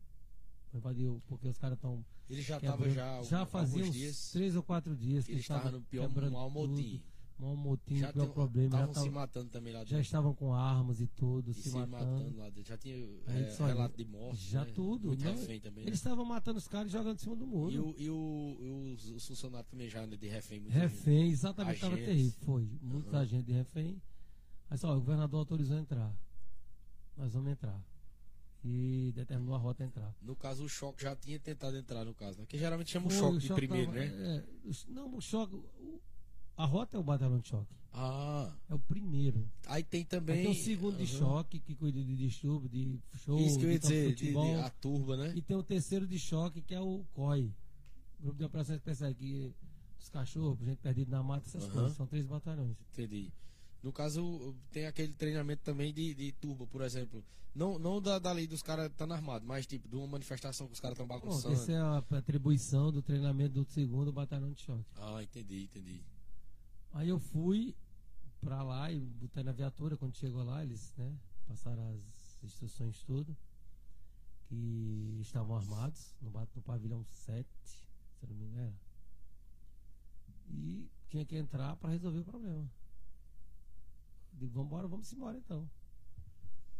Vão invadir, porque os caras estão. Ele já estava já, já fazia uns dias, três ou quatro dias que ele estava tava no pior mau motim. Mau motim, Já tem- problema. Já, estavam se matando também lá já dentro. estavam com armas e tudo, E se, se matando. matando lá dentro. Já tinha é, relato de morte. já né? tudo, Muito né? refém também. né? Eles estavam matando os caras e jogando em cima do muro. E, o, e, o, e os, os funcionários também já né, de refém. muito Refém, exatamente, estava terrível. Foi. Muita gente de refém. Mas só, o governador autorizou a entrar. Nós vamos entrar. E determinou a rota entrar. No caso, o choque já tinha tentado entrar, no caso, né? Que geralmente chama o choque de primeiro, tava- né? é, o- não, o choque. o- a rota é o batalhão de choque. Ah, É o primeiro. aí tem Aí também. tem o segundo de Aham. choque, que cuida de distúrbio, de show, Isso que eu ia de de dizer, de, de- futebol. a turba, né? E tem o terceiro de choque, que é o COI. Grupo de Operações Especiais, que os cachorros, gente perdida na mata, essas Aham. coisas. São três batalhões. Entendi. No caso, tem aquele treinamento também de, de turba, por exemplo. Não, não da, da lei dos caras estando armados, mas tipo, de uma manifestação que os caras estão bagunçando. essa é a atribuição do treinamento do segundo batalhão de choque. Ah, entendi, entendi. Aí eu fui pra lá e botei na viatura, quando chegou lá, eles né, passaram as instruções tudo, que estavam armados no, no pavilhão 7, se eu não me engano. E tinha que entrar para resolver o problema. Digo, vamos embora, vamos embora então.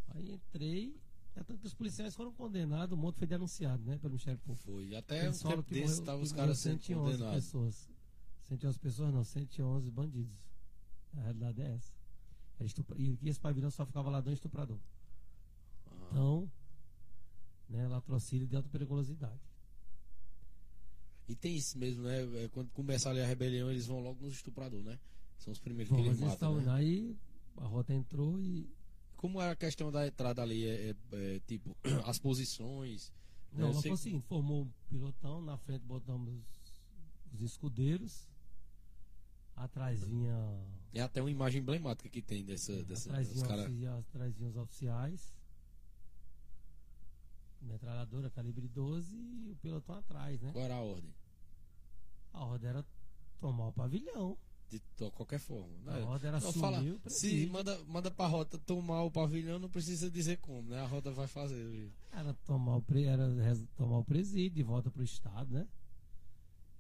Aí entrei, é tanto que os policiais foram condenados, o monte foi denunciado, né, pelo Ministério Público. Foi. Até um Eles tempo desse estavam os caras sendo 111 condenados. pessoas. 111 pessoas não, 111 bandidos. A realidade é essa. E esse pavilhão só ficava ladrão e estuprador. Ah, Então, né, latrocínio de alta periculosidade. E tem isso mesmo, né? É, Quando começa ali a rebelião, eles vão logo nos estupradores, né? São os primeiros Bom, que eles matam. Né? aí, a rota entrou e. Como era a questão da entrada ali? É, é- é, tipo, as posições. né? Não, mas sei foi seguinte, formou um pilotão, na frente botamos os escudeiros, atrás vinha. É até uma imagem emblemática que tem dessa. dessa atrás, vinha cara... ofici- atrás vinham os oficiais. Metralhadora calibre 12 e o pelotão atrás, né? Qual era a ordem? A ordem era tomar o pavilhão. De qualquer forma. A né? ordem era Não, fala, se manda, manda pra rota tomar o pavilhão, não precisa dizer como, né? A rota vai fazer. Era tomar o, pre- era tomar o presídio de volta pro estado, né?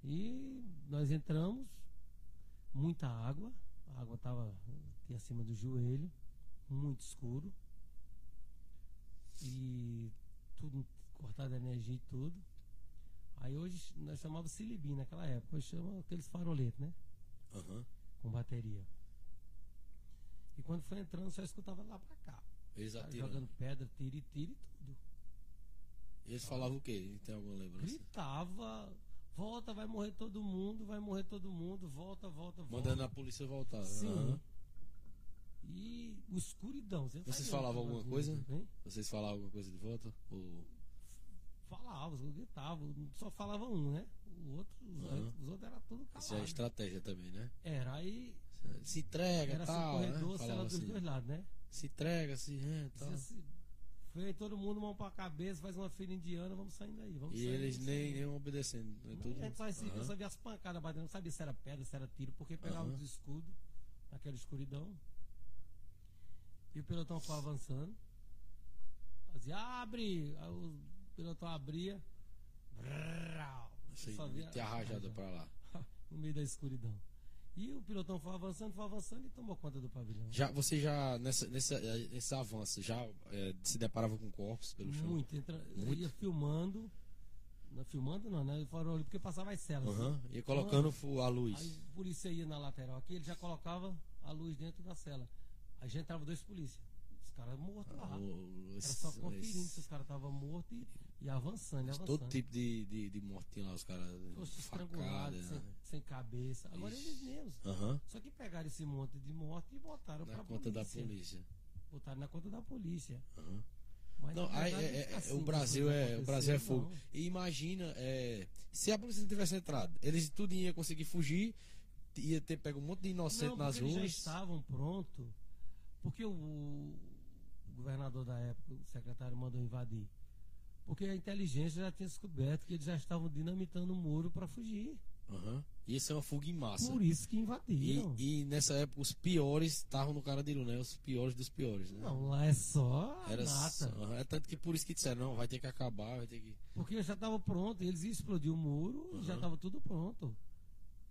E nós entramos, muita água, a água estava acima do joelho, muito escuro. E tudo cortado a energia e tudo. Aí hoje nós chamávamos Silibim naquela época, hoje chama aqueles faroletes, né? Aham. Com bateria. E quando foi entrando, só escutava lá pra cá. Eles Cara atiram. jogando pedra, tiro e tiro e tudo. Eles falavam o quê? Tem alguma lembrança? Gritava, volta, vai morrer todo mundo, vai morrer todo mundo, volta, volta, volta. Mandando a polícia voltar. Sim. Aham. E o escuridão. Você Vocês falavam alguma coisa? hein? Vocês falavam alguma coisa de volta? Ou... Falavam, gritavam. Só falava um, né? O outro, os, Aham. os outros era tudo Isso é calado. estratégia também, né? Era aí, Se entrega, era assim, tal, né? corredor, Falava cela dos assim. dois lados, né? Se entrega, se é, tal. Dizia assim, Foi todo mundo, mão pra cabeça, faz uma fila indiana, vamos saindo aí. Vamos E saindo, eles nem, saindo. nem obedecendo. Né? Mas Tudo... A gente só, assim, Aham. só via as pancadas batendo, não sabia se era pedra, se era tiro, porque pegava Aham. os escudos naquela escuridão. E o pelotão foi avançando. Fazia, abre! Aí o pelotão abria. Você Assim, só via te arrajada rajada pra lá. no meio da escuridão. E o pilotão foi avançando, foi avançando e tomou conta do pavilhão. Já, você já, nessa, nessa, eh, nesse avanço, já eh, se deparava com corpos pelo chão? Muito, entra, Muito? ia filmando. Não, filmando não, né? Farol, porque passava as celas. Aham. Ia colocando fu- a luz. Aí o polícia ia na lateral aqui, ele já colocava a luz dentro da cela. Aí já entrava dois polícias. Os caras mortos lá. Ah, O- Era só conferindo esse- se os caras estavam mortos e, e avançando, e avançando. Todo tipo de, de, de morte tinha lá, os caras. Estrangulados, sem, né? sem cabeça. Agora Ixi. eles mesmos. Aham. Só que pegaram esse monte de morte e botaram Na pra conta da polícia. polícia. botaram na conta da polícia. Aham. Mas, Não, aí, é- é- assim o Brasil as é o Brasil é fogo. não. E imagina, é, se a polícia não tivesse entrado, eles tudo ia conseguir fugir, ia ter pego um monte de inocente Não, nas porque eles já ruas. estavam prontos. Porque o, o governador da época, o secretário, mandou invadir. Porque a inteligência já tinha descoberto que eles já estavam dinamitando o muro para fugir. Aham. Ia ser uma fuga em massa. Por isso que invadiram. E, e nessa época os piores estavam no Carandiru, né? Os piores dos piores, né? Não, lá é só Era nata. só- é tanto que por isso que disseram, não, vai ter que acabar, vai ter que. Porque já estava pronto, eles iam explodir o muro e já estava tudo pronto.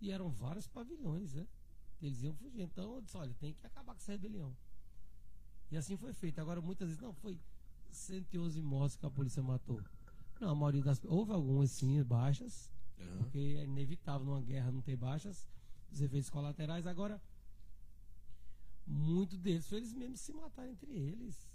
E eram vários pavilhões, né? Eles iam fugir. Então eu disse, olha, tem que acabar com essa rebelião. E assim foi feito. Agora, muitas vezes, não, foi 111 mortes que a polícia matou. Não, a maioria das. Houve algumas sim, baixas, Aham. porque é inevitável numa guerra não ter baixas, os efeitos colaterais. Agora, muitos deles foi eles mesmos se mataram entre eles.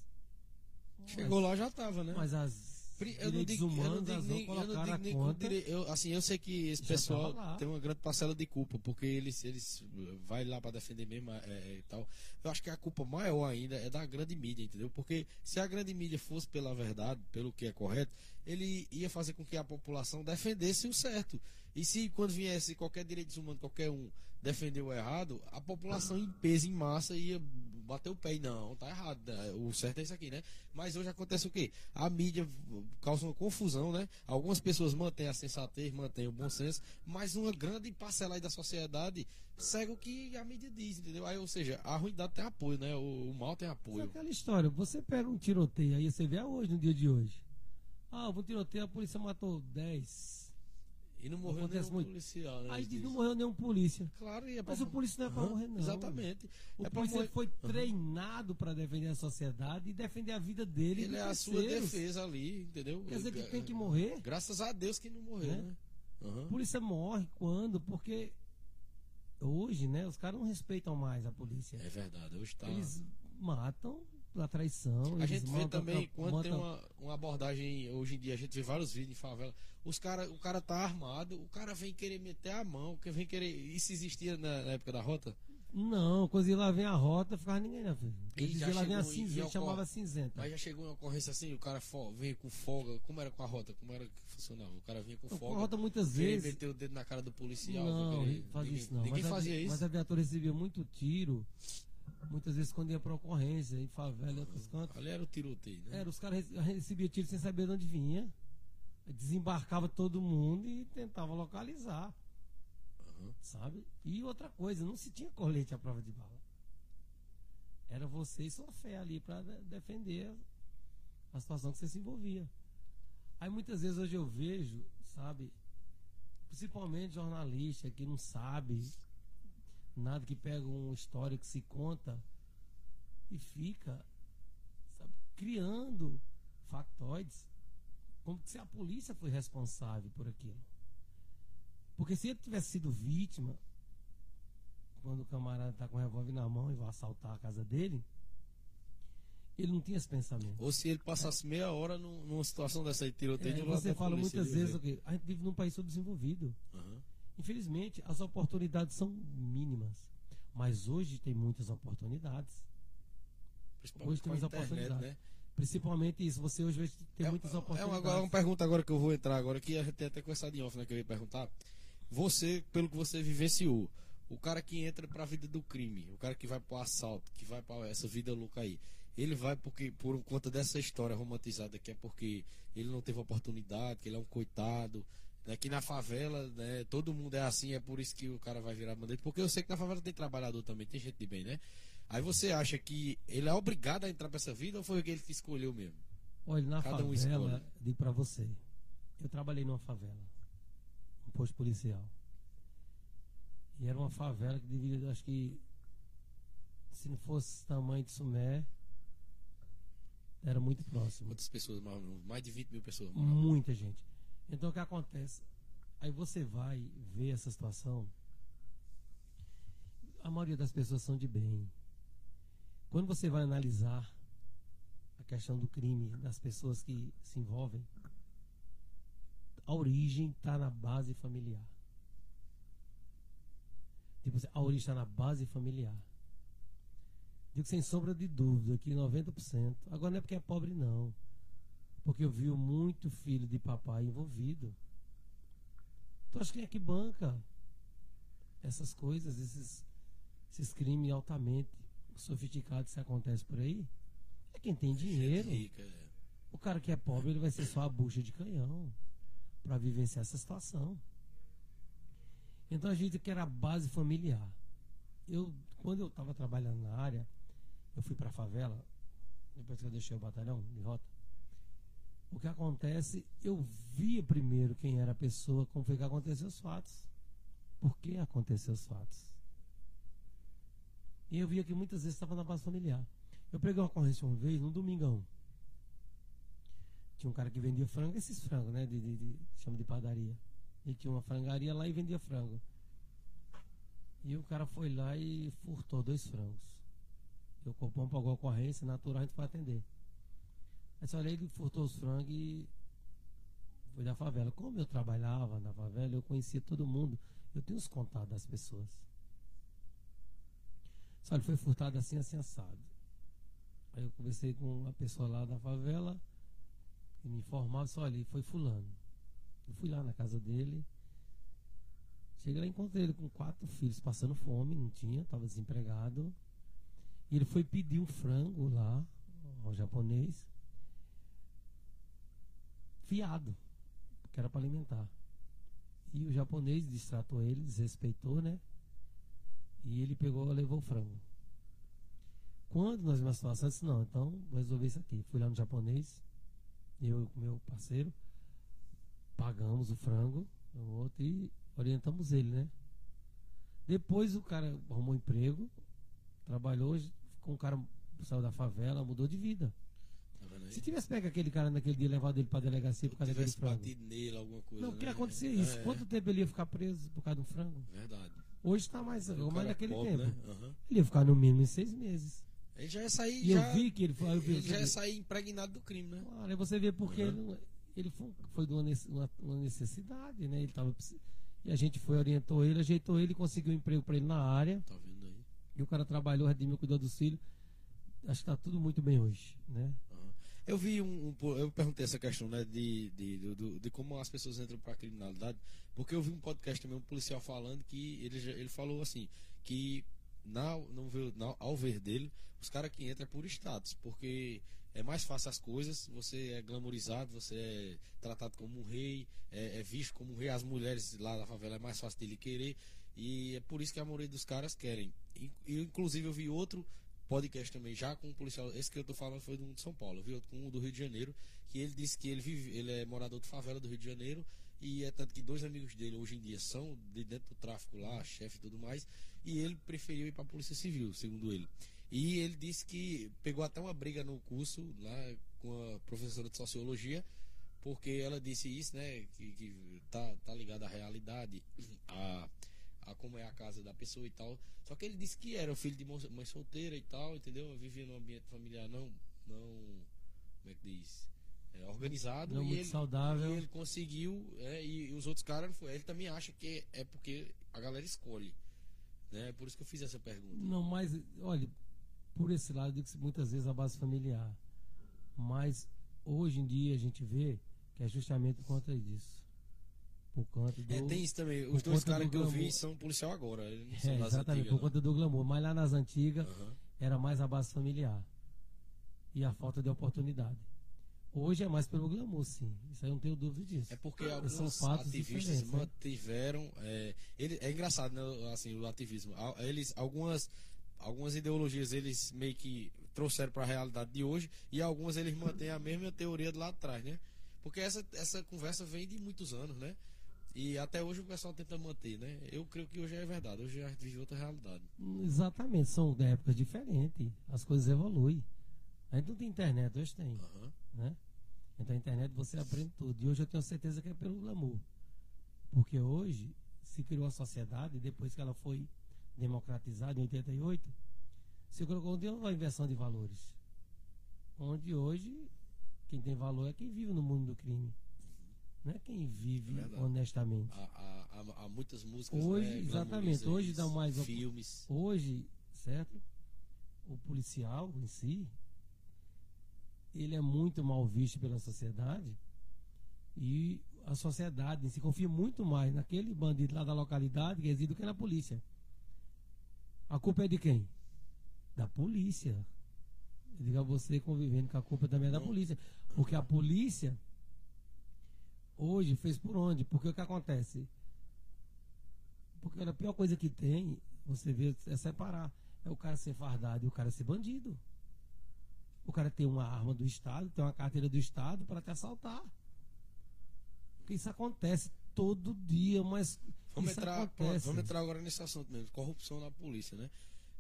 Chegou lá já tava, né? Mas as Eu não digo, eu não humanos digo nem, eu não digo nem conta. dire- eu, assim, eu sei que esse Já pessoal tem uma grande parcela de culpa, porque eles, eles vai lá para defender mesmo é, é, e tal. Eu acho que a culpa maior ainda é da grande mídia, entendeu? Porque se a grande mídia fosse pela verdade, pelo que é correto, ele ia fazer com que a população defendesse o certo. E se quando viesse qualquer direito humano, qualquer um defender o errado, a população em peso, em massa, ia bater o pé e não, tá errado, né? o certo é isso aqui, né? Mas hoje acontece o quê? A mídia causa uma confusão, né? Algumas pessoas mantêm a sensatez, mantêm o bom senso, mas uma grande parcela aí da sociedade segue o que a mídia diz, entendeu? Aí, ou seja, a ruindade tem apoio, né? O, o mal tem apoio. aquela história, você pega um tiroteio aí, você vê hoje, no dia de hoje. Ah, um tiroteio, a polícia matou 10. E não morreu Acontece nenhum muito. policial, né? Aí diz, não morreu nenhum polícia. Claro, e é Mas pra- o polícia não é pra morrer, não. Exatamente. O é polícia morrer. foi treinado para defender a sociedade e defender a vida dele. Ele é a sua defesa ali, entendeu? Quer dizer que tem que morrer. Graças a Deus que não morreu, Né? né? A polícia morre quando? Porque hoje, né, os caras não respeitam mais a polícia. É verdade, hoje tá. Eles matam pela traição. A gente vê também, quando tem uma, uma abordagem, hoje em dia, a gente vê vários vídeos em favela, os cara, o cara tá armado, o cara vem querer meter a mão, que vem querer. Isso existia na, na época da rota? Não, quando ia lá vem a rota, ficava ninguém na frente. Eles já lá vem a cinzenta, chamava cinzenta. Mas já chegou uma ocorrência assim, o cara veio com folga, como era com a rota? Como era que funcionava? O cara vinha com folga. a rota muitas vezes. meter o dedo na cara do policial. Não, querer- fazia ninguém, isso não. Ninguém mas a, fazia isso. Mas a viatura recebia muito tiro, muitas vezes quando ia pra ocorrência, em favela e outros cantos. Ali era o tiroteio, né? Era, os caras rece- recebiam tiro sem saber de onde vinha. Desembarcava todo mundo e tentava localizar. Aham. Sabe? E outra coisa, não se tinha colete à prova de bala. Era você e sua fé ali para defender a situação que você se envolvia. Aí muitas vezes hoje eu vejo, sabe, principalmente jornalista que não sabe nada, que pega uma história que se conta e fica sabe, criando factoides como se a polícia foi responsável por aquilo. Porque se ele tivesse sido vítima, quando o camarada está com o revólver na mão e vai assaltar a casa dele, ele não tinha esse pensamento. Ou se ele passasse meia hora num- numa situação dessa aí, tiroteio É, de você fala muitas vezes ver. o quê? A gente vive num país subdesenvolvido. Aham. Infelizmente, as oportunidades são mínimas. Mas hoje tem muitas oportunidades. Principalmente Hoje com a temos internet, oportunidade. né? Principalmente isso. Você hoje vai ter É, muitas é uma, oportunidades. agora uma pergunta agora que eu vou entrar agora, que a gente tem até conversado em off, né, que eu ia perguntar. Você, pelo que você vivenciou, o cara que entra pra vida do crime, o cara que vai pro assalto, que vai pra essa vida louca aí, ele vai porque por conta dessa história romantizada que é porque ele não teve oportunidade, que ele é um coitado, né, que na favela, né, todo mundo é assim, é por isso que o cara vai virar bandido, porque eu sei que na favela tem trabalhador também, tem gente de bem, né? Aí você acha que ele é obrigado a entrar pra essa vida ou foi ele que escolheu mesmo? Olha, na Cada um favela, escolhe. digo pra você, eu trabalhei numa favela, um posto policial. E era uma favela que devia, acho que, se não fosse tamanho de Sumé, era muito próximo. Quantas pessoas? Mais de 20 mil pessoas. Muita gente. Então o que acontece? Aí você vai ver essa situação. A maioria das pessoas são de bem. Quando você vai analisar a questão do crime, das pessoas que se envolvem, a origem está na base familiar. Tipo assim, a origem está na base familiar. Digo sem sombra de dúvida que 90%. Agora não é porque é pobre, não. Porque eu vi muito filho de papai envolvido. Tu acha quem é que banca essas coisas, esses, esses crimes altamente sofisticados que acontecem por aí? É quem tem dinheiro. Rica, é. O cara que é pobre, ele vai ser só a bucha de canhão para vivenciar essa situação. Então a gente quer a base familiar. Eu, quando eu estava trabalhando na área, eu fui para a favela, depois que eu deixei o batalhão de rota. O que acontece, eu via primeiro quem era a pessoa, como foi que aconteceu os fatos. Por que aconteceu os fatos? E eu via que muitas vezes estava na base familiar. Eu peguei uma ocorrência uma vez, no domingão. Tinha um cara que vendia frango, esses frangos, né? De, de, de, chama de padaria. E tinha uma frangaria lá e vendia frango. E o cara foi lá e furtou dois frangos. E o Copom pagou a ocorrência, natural, a gente foi atender. Aí só ele furtou os frangos foi da favela. Como eu trabalhava na favela, eu conhecia todo mundo. Eu tenho os contatos das pessoas. Só ele foi furtado assim, assim, assado. Aí eu conversei com uma pessoa lá da favela e me informava, só ali, foi fulano. Eu fui lá na casa dele. Cheguei lá e encontrei ele com quatro filhos passando fome, não tinha, estava desempregado. E ele foi pedir um frango lá ao japonês, fiado, que era para alimentar. E o japonês distratou ele, desrespeitou, né? E ele pegou levou o frango. Quando nós vimos a situação, eu disse, não, então vou resolver isso aqui. Fui lá no japonês, eu e meu parceiro, pagamos o frango, o outro, e orientamos ele, né? Depois o cara arrumou um emprego, trabalhou, com um cara saiu da favela, mudou de vida. Tá Se tivesse pego aquele cara naquele dia e levado ele pra delegacia por causa daquele frango. batido nele, alguma coisa. Não, o que né? acontecia isso? É, Quanto tempo ele ia ficar preso por causa do frango? Verdade. Hoje está mais, O mais naquele pobre, tempo. Né? Aham. Ele ia ficar no mínimo em seis meses. Ele já ia sair. E já, eu vi que ele foi. Ele já ia sair impregnado do crime, né? Claro, aí você vê porque Uhum. ele, não- ele foi, foi de uma, uma- necessidade, né? Ele tava, e a gente foi, orientou ele, ajeitou ele, conseguiu um emprego para ele na área. Tá vendo aí? E o cara trabalhou, redimiu, cuidou dos filhos. Acho que está tudo muito bem hoje, né? Eu vi um, um Eu perguntei essa questão, né? De, de, do- de como as pessoas entram pra criminalidade. Porque eu vi um podcast também, um policial falando que ele, ele falou assim: que na, vê- na- ao ver dele, os caras que entram é por status. Porque é mais fácil as coisas, você é glamorizado, você é tratado como um rei, é, é visto como um rei. As mulheres lá da favela é mais fácil dele querer. E é por isso que a maioria dos caras querem. In- inclusive, eu vi outro podcast também, já com um policial. Esse que eu tô falando foi do de São Paulo. Eu vi outro com um do Rio de Janeiro, que ele disse que ele vive, ele é morador de favela do Rio de Janeiro. E é tanto que dois amigos dele hoje em dia são de dentro do tráfico lá, chefe e tudo mais. E ele preferiu ir para a Polícia Civil, segundo ele. E ele disse que pegou até uma briga no curso lá com a professora de sociologia, porque ela disse isso, né? Que, que tá, tá ligado à realidade, a, a como é a casa da pessoa e tal. Só que ele disse que era o filho de mãe solteira e tal, entendeu? Vivia num ambiente familiar não, não como é que diz? É, organizado. Não e muito ele, saudável. e ele conseguiu, é, e, e os outros caras, ele também acha que é porque a galera escolhe. Né? Por isso que eu fiz essa pergunta. Não, mas, olha, por esse lado, eu digo que muitas vezes a base familiar. Mas hoje em dia a gente vê que é justamente por conta disso. Por conta do. É, tem isso também. Os dois caras do que eu vi são policial agora. Eles É, são exatamente, antigas, por conta do glamour. Mas lá nas antigas. Aham. era mais a base familiar. E a falta de oportunidade. Hoje é mais pelo glamour, sim. Isso aí eu não tenho dúvida disso. É porque São alguns ativistas né? mantiveram. É, ele, é engraçado, né? Assim, o ativismo. Eles, algumas, algumas ideologias eles meio que trouxeram para a realidade de hoje e algumas eles mantêm a mesma teoria de lá atrás, né? Porque essa, essa conversa vem de muitos anos, né? E até hoje o pessoal tenta manter, né? Eu creio que hoje é verdade. Hoje a gente vive outra realidade. Exatamente, são épocas diferentes. As coisas evoluem. A gente não tem internet, hoje tem. Aham. né? Então a internet você aprende tudo. E hoje eu tenho certeza que é pelo glamour. Porque hoje se criou a sociedade, depois que ela foi democratizada em 88, se colocou onde houve a inversão de valores. Onde hoje quem tem valor é quem vive no mundo do crime. Não é quem vive É honestamente. Há, há- há- muitas músicas. Hoje, né, exatamente, hoje dá mais op- Filmes. Hoje, certo? o policial em si, ele é muito mal visto pela sociedade e a sociedade se confia muito mais naquele bandido lá da localidade que reside do que na polícia. A culpa é de quem? Da polícia. Eu digo a você convivendo que a culpa também é da polícia. Porque a polícia hoje fez por onde? Porque o que acontece? Porque a pior coisa que tem, você vê, é separar. É o cara ser fardado e o cara ser bandido. O cara tem uma arma do Estado, tem uma carteira do Estado para te assaltar. Porque isso acontece todo dia, mas. Vamos entrar, acontece. vamos entrar agora nesse assunto mesmo, corrupção na polícia, né?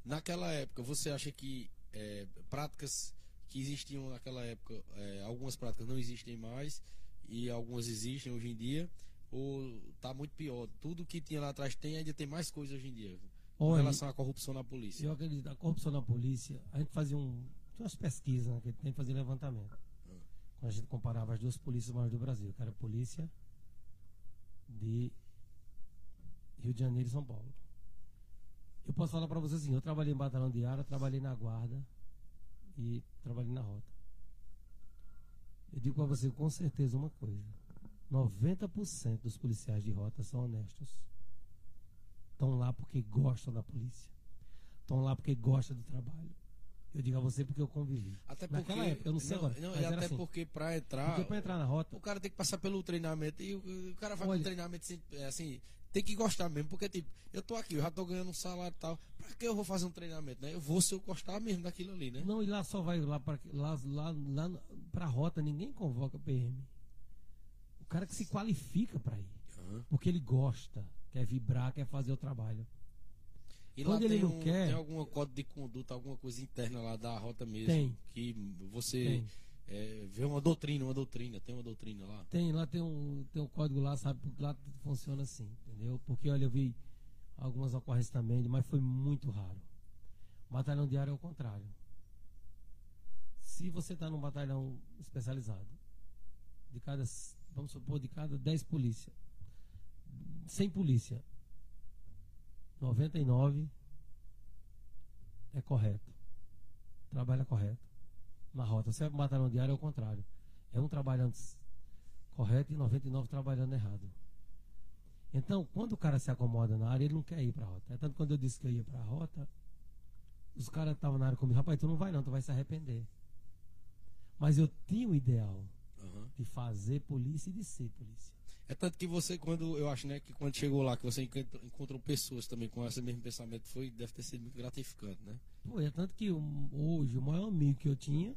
Naquela época, você acha que é, práticas que existiam naquela época, é, algumas práticas não existem mais e algumas existem hoje em dia, ou tá muito pior? Tudo que tinha lá atrás tem, ainda tem mais coisa hoje em dia, Olha, relação à corrupção na polícia. Eu acredito, a corrupção na polícia, a gente fazia um. Tinha umas pesquisas, né, que tem que fazer levantamento. Quando a gente comparava as duas polícias maiores do Brasil, que era a polícia de Rio de Janeiro e São Paulo. Eu posso falar para vocês assim, eu trabalhei em batalhão de área, trabalhei na guarda e trabalhei na rota. Eu digo para você com certeza uma coisa. 90% dos policiais de rota são honestos. Estão lá porque gostam da polícia. Estão lá porque gostam do trabalho. Eu digo a você porque eu convivi. Até porque, época, eu não sei não, agora. não, até assim. porque para entrar, Porque para entrar na rota, o cara tem que passar pelo treinamento e o, o cara vai Olha- pro treinamento é, assim, tem que gostar mesmo, porque tipo, eu tô aqui, eu já tô ganhando um salário e tal, pra que eu vou fazer um treinamento, né? Eu vou se eu gostar mesmo daquilo ali, né? Não, e lá só vai lá para lá, lá, lá pra rota, ninguém convoca PM. O cara que se qualifica para ir. Aham. Porque ele gosta, quer vibrar, quer fazer o trabalho. E Quando lá ele tem, não um, quer- tem algum código de conduta, alguma coisa interna lá da rota mesmo, Tem. que você Tem. É, vê uma doutrina, uma doutrina, tem uma doutrina lá. Tem, lá tem um, tem um código lá, sabe? Porque lá funciona assim, entendeu? Porque olha, eu vi algumas ocorrências também, mas foi muito raro. Batalhão diário é o contrário. Se você está num batalhão especializado, de cada, vamos supor, de cada 10 polícia, 100 polícia, 99 é correto. Trabalha correto. Na rota. Vai para um batalhão diário é o contrário. É um trabalhando correto e 99 trabalhando errado. Então, quando o cara se acomoda na área, ele não quer ir para a rota. É tanto quando eu disse que eu ia para a rota, os caras estavam na área comigo, rapaz, tu não vai não, tu vai se arrepender. Mas eu tinha o ideal Aham. de fazer polícia e de ser polícia. É tanto que você, quando, eu acho, né, que quando chegou lá, que você encontrou, encontrou pessoas também com esse mesmo pensamento, foi, deve ter sido muito gratificante, né? Pô, é tanto que hoje o maior amigo que eu tinha,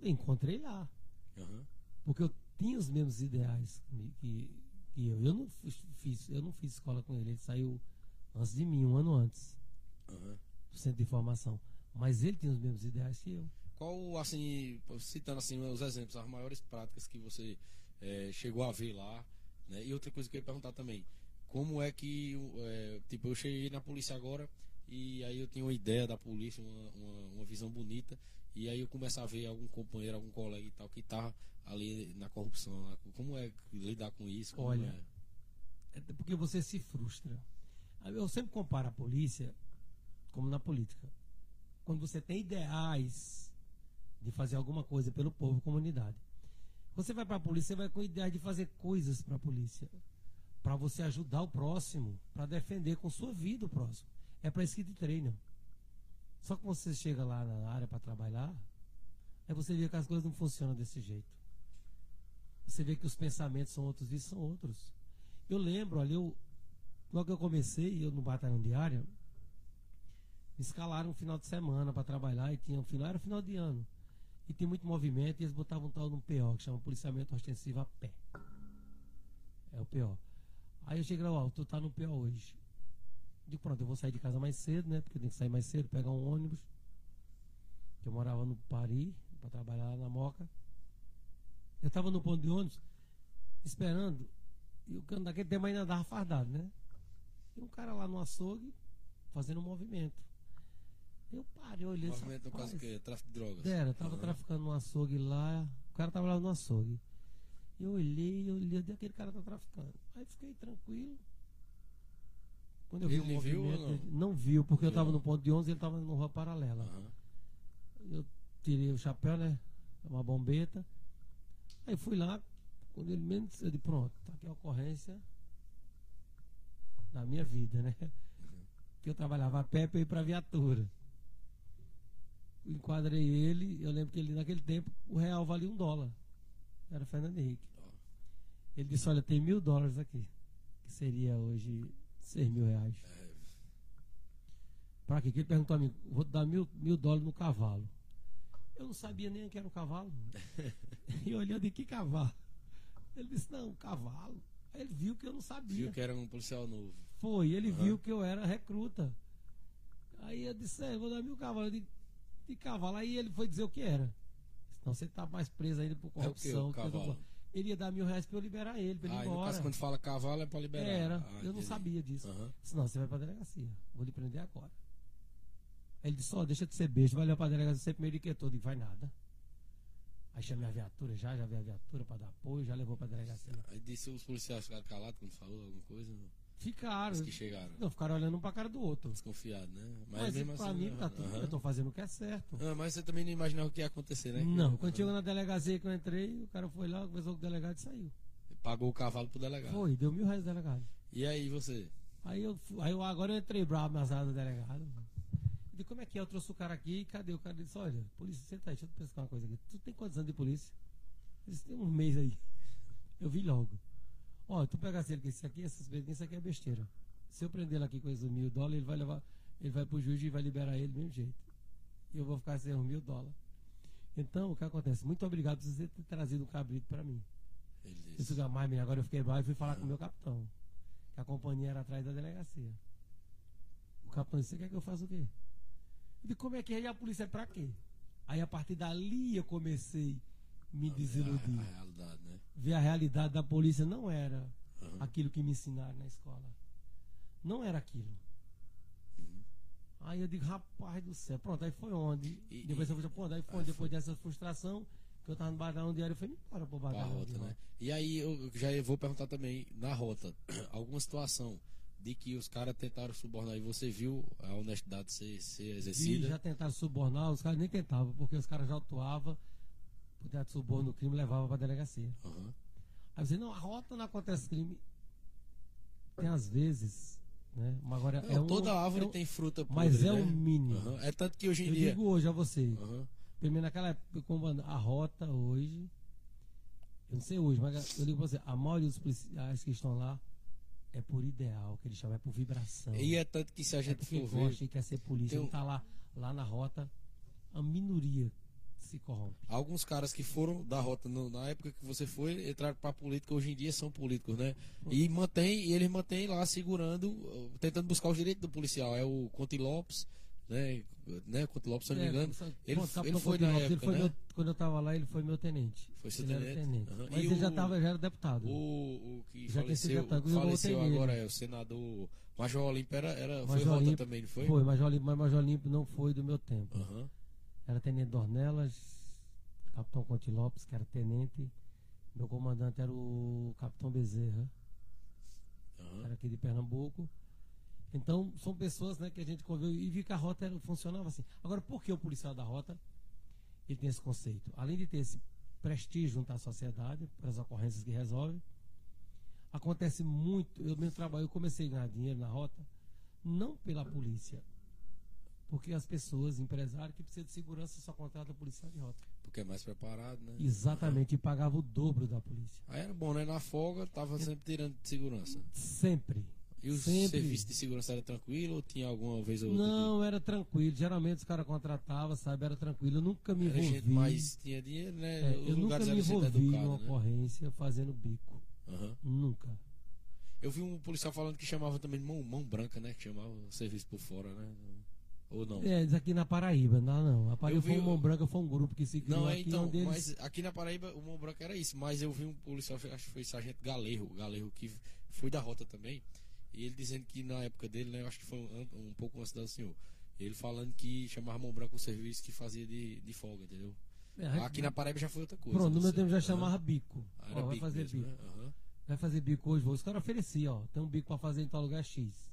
eu encontrei lá. Aham. Porque eu tinha os mesmos ideais que, que, eu. Eu não fiz, eu não fiz escola com ele, ele saiu antes de mim, um ano antes, Aham. do centro de formação. Mas ele tinha os mesmos ideais que eu. Qual, assim, citando assim os exemplos, as maiores práticas que você eh, chegou a ver lá, né? E outra coisa que eu ia perguntar também, como é que, eh, tipo, eu cheguei na polícia agora e aí eu tinha uma ideia da polícia, uma, uma, uma visão bonita, e aí eu começo a ver algum companheiro, algum colega e tal que tá ali na corrupção, como é lidar com isso? Como Olha, é? É porque você se frustra. Eu sempre comparo a polícia como na política. Quando você tem ideais de fazer alguma coisa pelo povo, comunidade. Você vai para a polícia, você vai com ideia de fazer coisas para a polícia. Para você ajudar o próximo, para defender com sua vida o próximo. É para isso que te treinam. Só que você chega lá na área para trabalhar, aí você vê que as coisas não funcionam desse jeito. Você vê que os pensamentos são outros e são outros. Eu lembro ali, eu, logo que eu comecei, eu no batalhão diário, me escalaram um final de semana para trabalhar e tinha um final, era final de ano. E tem muito movimento e eles botavam um tal num PO, que chama policiamento ostensivo a pé. É o PO. Aí eu cheguei lá, ó, tu tá no PO hoje. Digo, pronto, eu vou sair de casa mais cedo, né? Porque eu tenho que sair mais cedo, pegar um ônibus. Que eu morava no Paris, para trabalhar lá na Moca. Eu tava no ponto de ônibus, esperando. E o cano daquele tempo ainda andava fardado, né? E um cara lá no açougue, fazendo um movimento. Eu parei, olhei disse, Movimento no caso "Rapaz, que é tráfico de drogas. Era, tava Aham. traficando no açougue lá. O cara tava lá no açougue. Eu olhei, eu olhei, onde aquele cara tá traficando. Aí fiquei tranquilo. Quando eu vi Ele o viu não? ele não viu, porque eu não? no ponto de 11 e ele estava no rua paralela. Aham. Eu tirei o chapéu, né? Uma bombeta. Aí fui lá, quando ele menos, eu disse, pronto, tá aqui a ocorrência da minha vida, né? Que eu trabalhava a pé para ir pra viatura. Enquadrei ele, eu lembro que ele naquele tempo o real valia um dólar. Era Fernando Henrique. Ele disse, olha, tem mil dólares aqui. Que seria hoje seis mil reais. Pra quê? Que ele perguntou a mim, vou te dar mil, mil dólares no cavalo. Eu não sabia nem o que era o cavalo. e olhando de que cavalo? Ele disse, não, cavalo. Aí ele viu que eu não sabia. Viu que era um policial novo. Foi, ele Aham. viu que eu era recruta. Aí eu disse, é, eu vou dar mil cavalos de, de cavalo. Aí ele foi dizer o que era. Senão você tá mais preso ainda por É corrupção. que tô- cavalo? Ele ia dar mil reais pra eu liberar ele, pra ele Ah, ir embora. caso, quando fala cavalo é pra liberar. Era, Ah, eu não sabia disso. Aham. Senão você vai pra delegacia. Vou lhe prender agora. Aí ele disse, ó, deixa de ser beijo, vai lá pra delegacia, você primeiro que todo. E vai nada. Aí chamei a viatura já, já veio a viatura pra dar apoio, já levou pra delegacia. Aí disse os policiais ficaram calados quando falou alguma coisa. Ficaram. Os que chegaram. Não, ficaram olhando um pra cara do outro. Desconfiado, né? Mas, mesmo pra assim, mim né? tá tudo, eu tô fazendo o que é certo. Ah, mas você também não imaginava o que ia acontecer, né? Não, quando chegou na delegacia que eu entrei, o cara foi lá, conversou com o delegado e saiu. Pagou o cavalo pro delegado. Foi, deu mil reais do delegado. E aí você? Aí eu, aí eu agora eu entrei bravo na sala do delegado. Eu como é que é? Eu trouxe o cara aqui, cadê? O cara disse, olha, polícia, senta aí, deixa eu te pescar uma coisa aqui. Tu tem quantos anos de polícia? Ele disse, tem um mês aí. Eu vi logo. Ó, tu pegasse ele com isso aqui, essas vezes, isso aqui é besteira. Se eu prender ele aqui com esses mil dólares, ele vai levar, ele vai pro juiz e vai liberar ele do mesmo jeito. E eu vou ficar sem os mil dólares. Então, o que acontece? Muito obrigado por você ter trazido um cabrito para mim. Isso que mais, menino, agora eu fiquei bravo e fui falar com o meu capitão. Que a companhia era atrás da delegacia. O capitão disse, você quer que eu faça o quê? Eu disse, como é que é? E a polícia é pra quê? Aí a partir dali eu comecei me desiludir. Realidade, né? Ver a realidade da polícia não era Aham. aquilo que me ensinaram na escola. Não era aquilo. Uhum. Aí eu digo, rapaz do céu, pronto, aí foi onde. E- depois e- eu falei, pô, aí foi aí depois dessa frustração, que eu tava no batalhão diário, eu fui embora pro Pra batalhão. rota, de né? E aí eu já vou perguntar também, na rota, alguma situação de que os caras tentaram subornar e você viu a honestidade ser, ser E exercida? já tentaram subornar, os caras nem tentavam, porque os caras já atuavam, por ter suborno no crime, levava pra delegacia. Aham. Aí você, não, a rota não acontece crime. Tem às vezes, né? Mas agora Não, é um, toda árvore é um- tem fruta podre, Mas é né? o mínimo. Aham. É tanto que hoje em Eu dia... digo hoje a você, Aham. primeiro naquela época, como a rota hoje, eu não sei hoje, mas eu digo pra você, a maioria dos policiais que estão lá é por ideal, que eles chamam, é por vibração. E é tanto que se a é gente porque for ver... gosta e quer ser polícia, tem não tá lá, lá na rota, a minoria se corrompe. Alguns caras que foram da rota no- na época que você foi, entraram pra política, hoje em dia são políticos, né? E mantém, e eles mantêm lá segurando, uh, tentando buscar os direitos do policial. É o Conte Lopes, né? né? Conte Lopes, se não me É, engano. ele- Capitão ele foi na Lopes, ele época, foi né? meu- quando eu estava lá, ele foi meu tenente. Foi seu ele tenente? tenente. Aham. Mas E ele já, o- tava, já era deputado. O, o que Já faleceu, deputado, faleceu agora é o senador Major Olímpio, era, era, foi Major rota Olímpio também, não foi? Foi, Major Olímpio, mas Major Olímpio não foi do meu tempo. Aham. Era tenente Dornelas, capitão Conte Lopes, que era tenente. Meu comandante era o capitão Bezerra, aham. era aqui de Pernambuco. Então, são pessoas né, que a gente conviveu e vi que a rota era- funcionava assim. Agora, por que o policial da rota ele tem esse conceito? Além de ter esse prestígio junto à sociedade, para as ocorrências que resolve, acontece muito. Eu mesmo trabalho, eu comecei a ganhar dinheiro na rota, não pela polícia, porque as pessoas, empresários que precisam de segurança, só contratam policial de rota. Porque é mais preparado, né? Exatamente, e pagava o dobro da polícia. Aí era bom, né? Na folga, tava sempre tirando de segurança. Sempre. E o Sempre. serviço de segurança era tranquilo ou tinha alguma vez ou outra? Não, era tranquilo. Geralmente os caras contratavam, sabe? Era tranquilo. Eu nunca me Era envolvi. gente mais tinha dinheiro, né? É, Os eu nunca me envolvi numa né? ocorrência fazendo bico. Aham. Nunca. Eu vi um policial falando que chamava também de mão, mão branca, né? Que chamava o serviço por fora, né? Ou não? É, aqui na Paraíba, não, não. A Paraíba foi o- Mão Branca, foi um grupo que se criou Não, é aqui, então, onde eles... mas aqui na Paraíba o mão branca era isso, mas eu vi um policial, acho que foi Sargento Galerro, Galerro que foi da rota também, e ele dizendo que na época dele, né, eu acho que foi um, um pouco antes do senhor, ele falando que chamava mão branca o serviço que fazia de, de folga, entendeu? É, Aqui na Paraíba já foi outra coisa. Pronto, no não meu tempo já chamava bico. Ah, Ó, vai bico fazer mesmo, bico. né? Aham. Vai fazer bico hoje, vou. Os caras ofereciam, ó. Tem um bico pra fazer em tal lugar X.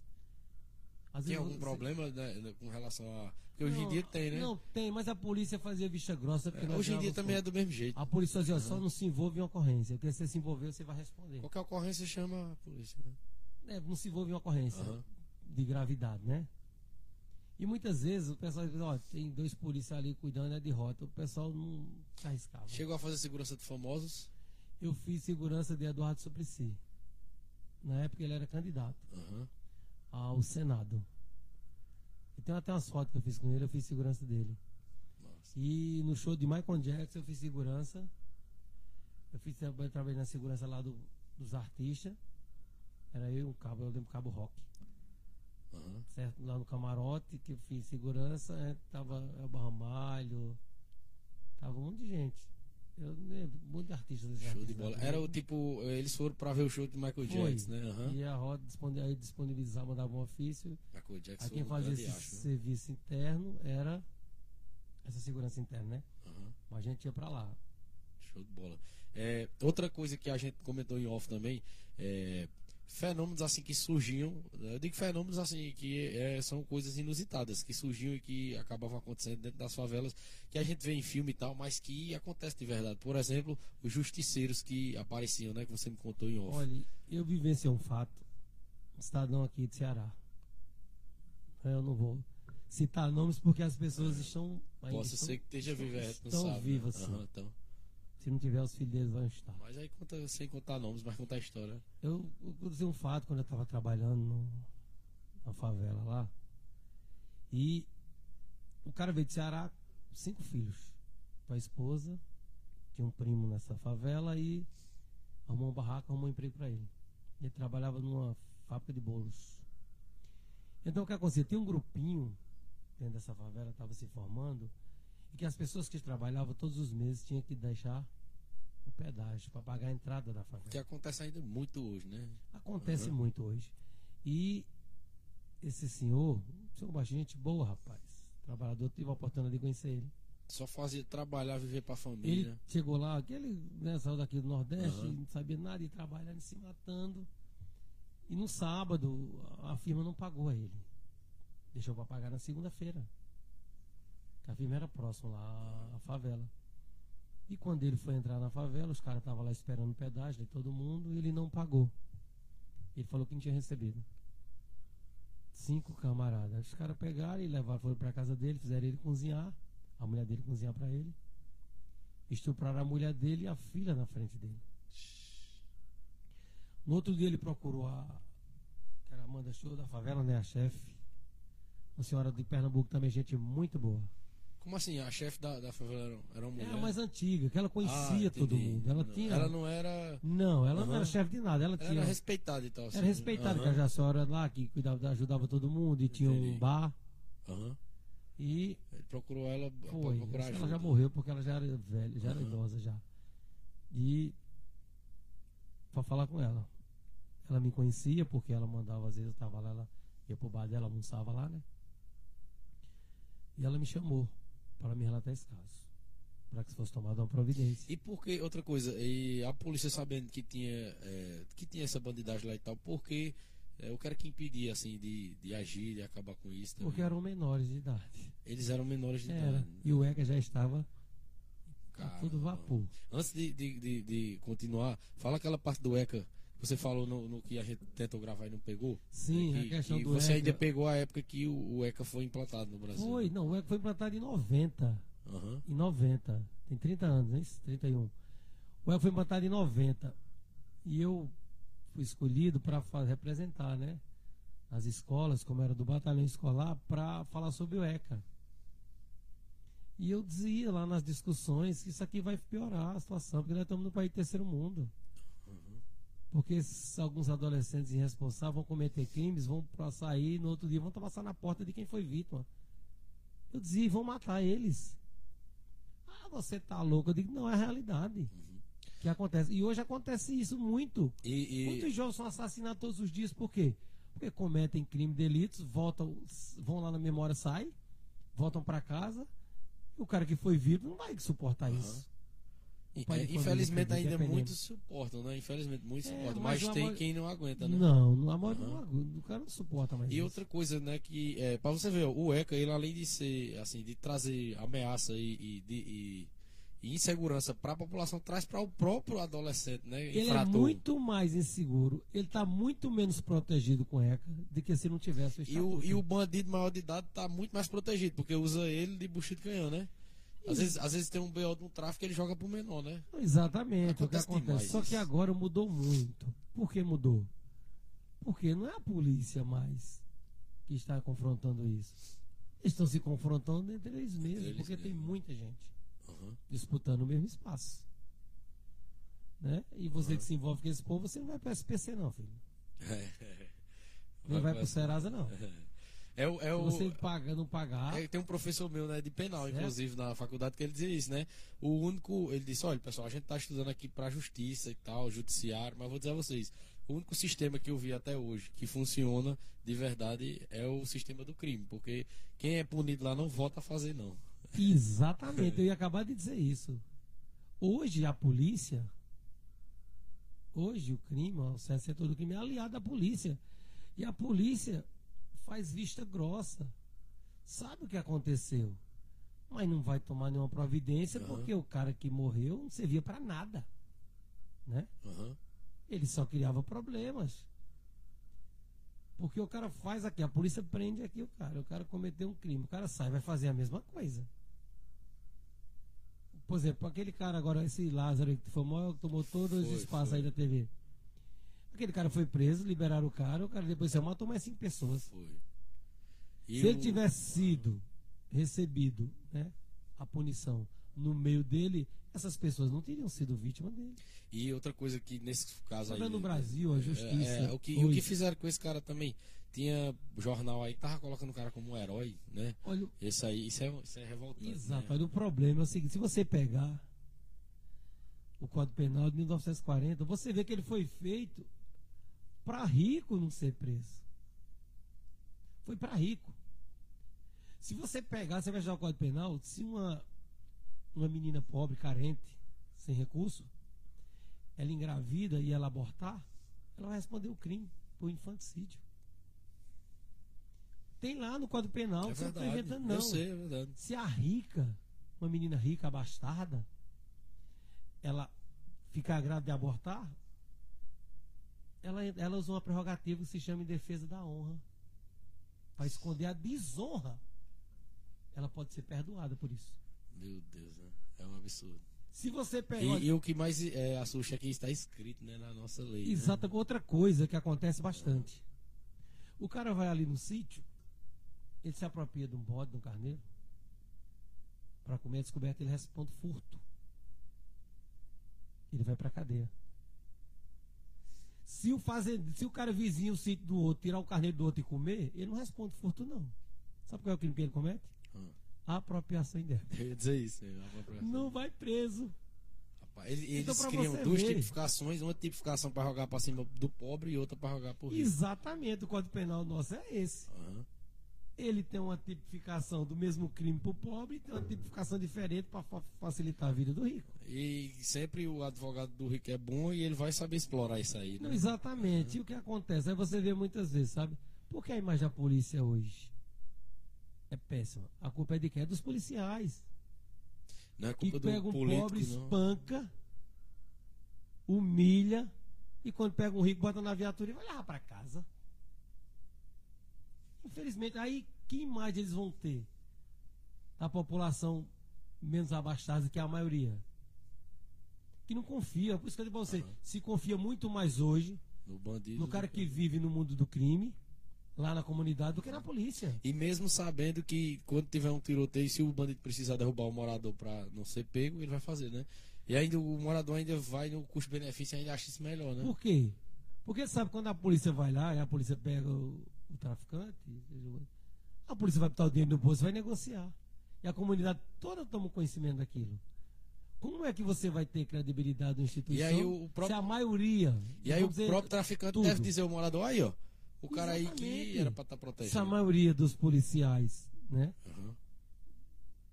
Às Tem vezes algum você- problema né, com relação a. Porque hoje em dia tem, né? Não, tem, mas a polícia fazia vista grossa. É, hoje em dia também é do mesmo jeito. A polícia dizia, ó, só não se envolve em ocorrência. Porque se você se envolver, você vai responder. Qualquer ocorrência chama a polícia, né? É, não se envolve em ocorrência Aham. de gravidade, né? E muitas vezes o pessoal diz, ó, tem dois policiais ali cuidando é de rota. O pessoal não se arriscava. Chegou a fazer segurança de famosos. Eu fiz segurança de Eduardo Suplicy. Na época ele era candidato Aham. Ao Senado. E tem até umas fotos que eu fiz com ele, eu fiz segurança dele. Nossa. E no show de Michael Jackson eu fiz segurança. Eu fiz eu trabalhei na segurança lá do, dos artistas. Era eu um cabo, eu lembro cabo rock. Aham. Certo? Lá no camarote que eu fiz segurança, é, tava Elba Ramalho, tava um monte de gente. Eu lembro, um monte de artistas Show de bola. lá. Era o tipo. Eles foram pra ver o show de Michael Foi. Jackson, né? Aham. E a roda aí disponibilizava, mandava um ofício. Michael Jackson A quem fazia esse acho, né? serviço interno era essa segurança interna, né? Aham. Mas a gente ia pra lá. Show de bola. É, outra coisa que a gente comentou em off também, é, fenômenos assim que surgiam, eu digo fenômenos assim que é, são coisas inusitadas, que surgiam e que acabavam acontecendo dentro das favelas, que a gente vê em filme e tal, mas que acontece de verdade. Por exemplo, os justiceiros que apareciam, né, que você me contou em off. Olha, eu vivenciei um fato, um cidadão aqui de Ceará. Eu não vou citar nomes porque as pessoas estão. ainda Possa estão- ser que esteja gente não estão sabe. né? vivas. Aham, então. Se não tiver, os filhos deles vão estar. Mas aí conta sem contar nomes, mas contar a história. Eu, eu cruzei um fato quando eu estava trabalhando no- na favela lá. E o cara veio de Ceará, cinco filhos. Com a esposa, tinha um primo nessa favela e arrumou um barraco, arrumou um emprego para ele. Ele trabalhava numa fábrica de bolos. Então o que acontecia? Tinha um grupinho dentro dessa favela, estava se formando, e que as pessoas que trabalhavam todos os meses tinham que deixar o pedágio para pagar a entrada da favela. Que acontece ainda muito hoje, né? Acontece Uhum. muito hoje. E esse senhor, senhor baixinho, gente boa, rapaz. Trabalhador, tive a oportunidade de conhecer ele. Só fazia trabalhar, viver pra Ele família. chegou lá, aquele né, saiu daqui do Nordeste, Aham. não sabia nada, e trabalhando, se matando. E no sábado, a firma não pagou a ele. Deixou para pagar na segunda-feira. A firma era próxima lá, à favela. E quando ele foi entrar na favela, os caras estavam lá esperando o pedágio de todo mundo e ele não pagou. Ele falou que não tinha recebido. Cinco camaradas. Os caras pegaram e levaram, foram pra casa dele, fizeram ele cozinhar, a mulher dele cozinhar pra ele. Estupraram a mulher dele e a filha na frente dele. No outro dia ele procurou a. Que era a Amanda Show da favela, né? A chefe. Uma senhora de Pernambuco também, gente muito boa. Como assim? A chefe da, da favela era, era uma mulher? Era a mais antiga, que ela Ah, conhecia todo entendi. mundo. Ela Não, tinha. Ela não era. Não, ela não Aham. era chefe de nada. Ela Ela tinha. era respeitada e tal. assim, Era respeitada, que Aham. a senhora lá que cuidava, ajudava todo mundo e tinha um Entendi. bar. Aham. E Ele procurou ela foi. procurar Ela já morreu porque ela já era velha, já era idosa já. E pra falar com ela. Ela me conhecia porque ela mandava, às vezes eu tava lá, ela ia pro bar dela, almoçava lá, né? E ela me chamou para me relatar esse caso. Para que fosse tomada uma providência. E por que, outra coisa, e a polícia sabendo que tinha, é, que tinha essa bandidagem lá e tal, por que é, o cara que impedia, assim, de, de agir, de acabar com isso também? Porque eram menores de idade. Eles eram menores de Era. idade. E o ECA já estava a Caramba. todo vapor. Antes de, de, de, de continuar, fala aquela parte do ECA você falou no, no que a gente tentou gravar e não pegou. Sim, que, a questão que do você ECA. ainda pegou a época que o, o ECA foi implantado no Brasil. Foi, não, o ECA foi implantado em 90. Aham. Em 90. Tem 30 anos, né? Isso, 31. O ECA foi implantado em 90. E eu fui escolhido para representar, né? As escolas, como era do batalhão escolar, para falar sobre o ECA. E eu dizia lá nas discussões que isso aqui vai piorar a situação, porque nós estamos no país de terceiro mundo. Porque alguns adolescentes irresponsáveis vão cometer crimes, vão pra sair no outro dia vão passar na porta de quem foi vítima. Eu dizia, vão matar eles. Ah, você tá louco. Eu digo, não, é a realidade. Que acontece. E hoje acontece isso muito. E, e- Muitos jovens são assassinados todos os dias, por quê? Porque cometem crime, delitos, voltam, vão lá na memória, saem, voltam para casa. E o cara que foi vítima não vai suportar Aham. isso. Infelizmente ainda é muitos suportam, né? Infelizmente muitos É, suportam. mas Mas tem maioria- quem não aguenta, né? Não, não, a maioria Aham. não aguenta, o cara não suporta mais E isso. outra coisa, né, que é, para você ver, o ECA, ele além de ser, assim, de trazer ameaça e, e, de- e- insegurança para a população, traz para o próprio adolescente, né, Ele é infrator. muito mais inseguro, ele tá muito menos protegido com ECA do que se não tivesse o E o, e o bandido maior de idade tá muito mais protegido, porque usa ele de bucho de canhão, né? Às vezes, às vezes tem um BO de um tráfico ele joga pro menor, né? Exatamente, o que Acontece acontece. demais Só que agora mudou muito. Por que mudou? Porque não é a polícia mais que está confrontando isso. Eles estão se confrontando entre eles mesmos, eles porque tem mesmos. muita gente Aham. disputando o mesmo espaço. Né? E você que se envolve com esse povo, você não vai para SPC não, filho. Nem vai para o Serasa não. É o, é o, você paga, não pagar, É, tem um professor meu, né, de penal, inclusive, na faculdade, que ele dizia isso, né? O único. Ele disse: olha, pessoal, a gente tá estudando aqui pra justiça e tal, judiciário, mas vou dizer a vocês: o único sistema que eu vi até hoje que funciona de verdade é o sistema do crime, porque quem é punido lá não volta a fazer, não. Exatamente, eu ia acabar de dizer isso. Hoje a polícia, hoje o crime, o setor do crime é aliado à polícia. E a polícia faz vista grossa. Sabe o que aconteceu? Mas não vai tomar nenhuma providência Aham. porque o cara que morreu não servia para nada. Né? Aham. Ele só criava problemas. Porque o cara faz aqui, a polícia prende aqui o cara, o cara cometeu um crime, o cara sai, vai fazer a mesma coisa. Por exemplo, aquele cara agora, esse Lázaro que foi maior, tomou todos os Foi, espaços foi. aí da TV. Aquele cara foi preso, liberaram o cara, o cara depois saiu, matou mais cinco pessoas. Foi. E Se ele tivesse sido recebido né, a punição no meio dele, essas pessoas não teriam sido vítimas dele. E outra coisa que nesse caso aí. No Brasil, a justiça. É, é, o, que, o que fizeram com esse cara também? Tinha jornal aí que tava colocando o cara como um herói, né? Olha, Esse aí, isso é, isso é revoltante. Exato, né? o problema é o seguinte: se você pegar o Código Penal de 1940, você vê que ele foi feito para rico não ser preso. Foi para rico. Se você pegar, você vai achar o Código Penal, se uma, uma menina pobre, carente, sem recurso, ela engravida e ela abortar, ela vai responder o crime por infanticídio. Tem lá no Código Penal, É você não está inventando, não. Eu sei, é verdade. Se a rica, uma menina rica, abastarda, ela ficar grávida e abortar, ela, ela usa uma prerrogativa que se chama em defesa da honra. Para esconder a desonra. Ela pode ser perdoada por isso. Meu Deus, né? É um absurdo. Se você E, pegar. e o que mais é, assusta é que está escrito né, na nossa lei. né? Exata, outra coisa que acontece bastante. O cara vai ali no sítio, ele se apropria de um bode, de um carneiro, para comer a descoberta, ele responde furto. Ele vai para cadeia. Se o, fazend... Se o cara vizinho o sítio do outro, tirar o carneiro do outro e comer, ele não responde furto, não. Sabe qual é o crime que ele comete? Ah, Apropriação indébita. eu ia dizer isso. né? Não vai preso. Rapaz, eles Então, criam duas ver. tipificações, uma tipificação para jogar para cima do pobre e outra para jogar por rico. Exatamente, o Código Penal nosso é esse. Aham. Ele tem uma tipificação do mesmo crime para o pobre e tem uma tipificação diferente para facilitar a vida do rico. E sempre o advogado do rico é bom e ele vai saber explorar isso aí, né? Não, exatamente. E o que acontece? Aí você vê muitas vezes, sabe? Por que a imagem da polícia hoje é péssima? A culpa é de quem? É dos policiais. Não é Que culpa pega do um político, pobre, não. espanca, humilha e quando pega um rico, bota na viatura e vai levar para casa. Infelizmente, aí que imagem eles vão ter da população menos abastada que a maioria? Que não confia. Por isso que eu digo pra você, Aham. se confia muito mais hoje No bandido. no cara que vive no mundo do crime, lá na comunidade, do que na polícia. E mesmo sabendo que quando tiver um tiroteio, se o bandido precisar derrubar o morador para não ser pego, ele vai fazer, né? E ainda o morador ainda vai no custo-benefício e ainda acha isso melhor, né? Por quê? Porque sabe quando a polícia vai lá e a polícia pega o, o traficante, a polícia vai botar o dinheiro no bolso e vai negociar. E a comunidade toda toma conhecimento daquilo. Como é que você vai ter credibilidade na instituição E aí o próprio- se a maioria. E aí o próprio traficante tudo. deve dizer ao morador, aí ó, o cara aí que Exatamente. era pra estar Se a protegido. maioria dos policiais né, Aham.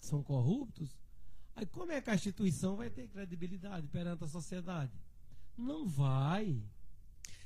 são corruptos, Aí como é que a instituição vai ter credibilidade perante a sociedade? Não vai.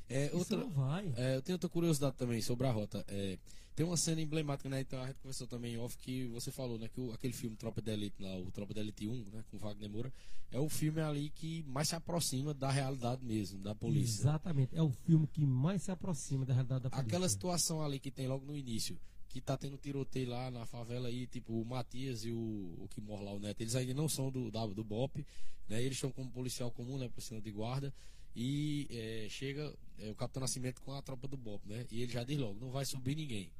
É, Isso outra, não vai. é, eu tenho outra curiosidade também sobre a rota. É, tem uma cena emblemática, né? Então a gente conversou também off que você falou, né? Que o- aquele filme Tropa de Elite, lá, o Tropa de Elite 1, né? Com Wagner Moura, é o filme ali que mais se aproxima da realidade mesmo, da polícia. Exatamente. É o filme que mais se aproxima da realidade da polícia. Aquela situação ali que tem logo no início, que tá tendo tiroteio lá na favela aí, tipo, o Matias e o, o que morre lá, o Neto, eles ainda não são do, da, do BOP, né? Eles estão como policial comum, né? Por cima de guarda. E é, chega é, o Capitão Nascimento com a tropa do BOP, né? E ele já diz logo, não vai subir ninguém.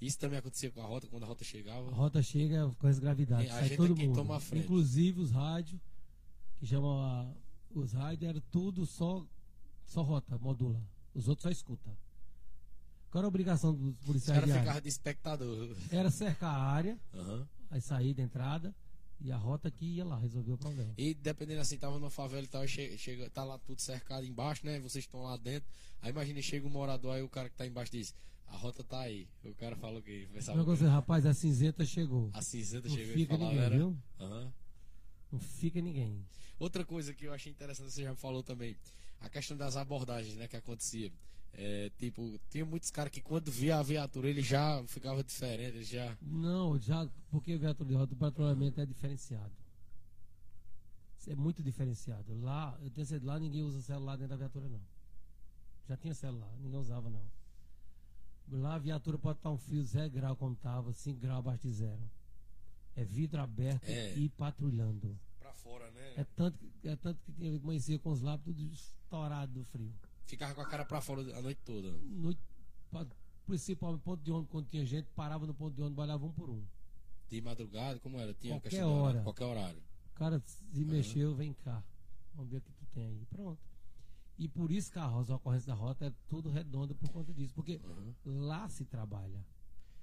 Isso também acontecia com a rota, quando a rota A chegava. rota chega com as gravidades, A sai gente todo é mundo. toma a frente. Inclusive os rádios, que chamam a- os rádios, era tudo só, só rota, modula. Os outros só escuta. Qual era a obrigação dos Os policiais caras de área? ficavam de espectador. Era cercar a área, Aham. a saída, a entrada, e a rota que ia lá resolver o problema. E dependendo assim, tava numa favela e tal, chega, chega, tá lá tudo cercado embaixo, né? Vocês estão lá dentro. Aí imagina, chega um morador, aí o cara que tá embaixo diz, a rota tá aí. O cara fala o quê? Pensava coisa, rapaz, a cinzenta chegou. A cinzenta Não chegou e fica ninguém, era. viu? Aham. Não fica ninguém. Outra coisa que eu achei interessante, você já falou também, a questão das abordagens, né, que acontecia. É, tipo, tinha muitos caras que quando via a viatura ele já ficava diferente, ele já. Não, já, porque o viatura de rota, o patrulhamento é diferenciado. É muito diferenciado. Lá, eu tenho certeza, lá ninguém usa celular dentro da viatura, não. Já tinha celular, ninguém usava, não. Lá a viatura pode estar um fio zero grau como estava, 5 graus abaixo de zero. É vidro aberto É. e patrulhando. Pra fora, né? É tanto, que- é tanto que tinha- amanhecia com os lábios tudo estourado do frio. Ficava com a cara pra fora a noite toda. Noite, pa- principalmente ponto de ônibus, quando tinha gente, parava no ponto de ônibus, olhava um por um. De madrugada, como era? Tinha Qualquer questão de horário, hora. Qualquer horário. O cara se mexeu, vem cá. Vamos ver o que tu tem aí. Pronto. E por isso que a rosa, a ocorrência da rota é tudo redonda por conta disso. Porque Uhum. lá se trabalha.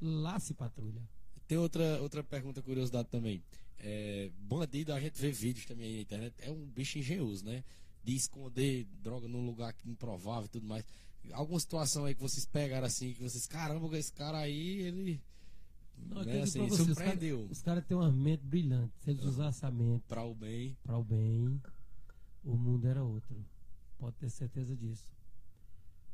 Lá se patrulha. Tem outra, outra pergunta, curiosidade também. É, bandido, a gente vê vídeos também na internet, é um bicho engenhoso, né? De esconder droga num lugar improvável e tudo mais. Alguma situação aí que vocês pegaram assim, que vocês, caramba, esse cara aí, ele. Não, né, assim, os surpreendeu. caras os caras têm uma mente brilhante. Se eles usassem a mente Pra o bem. para o bem, o mundo era outro. Pode ter certeza disso.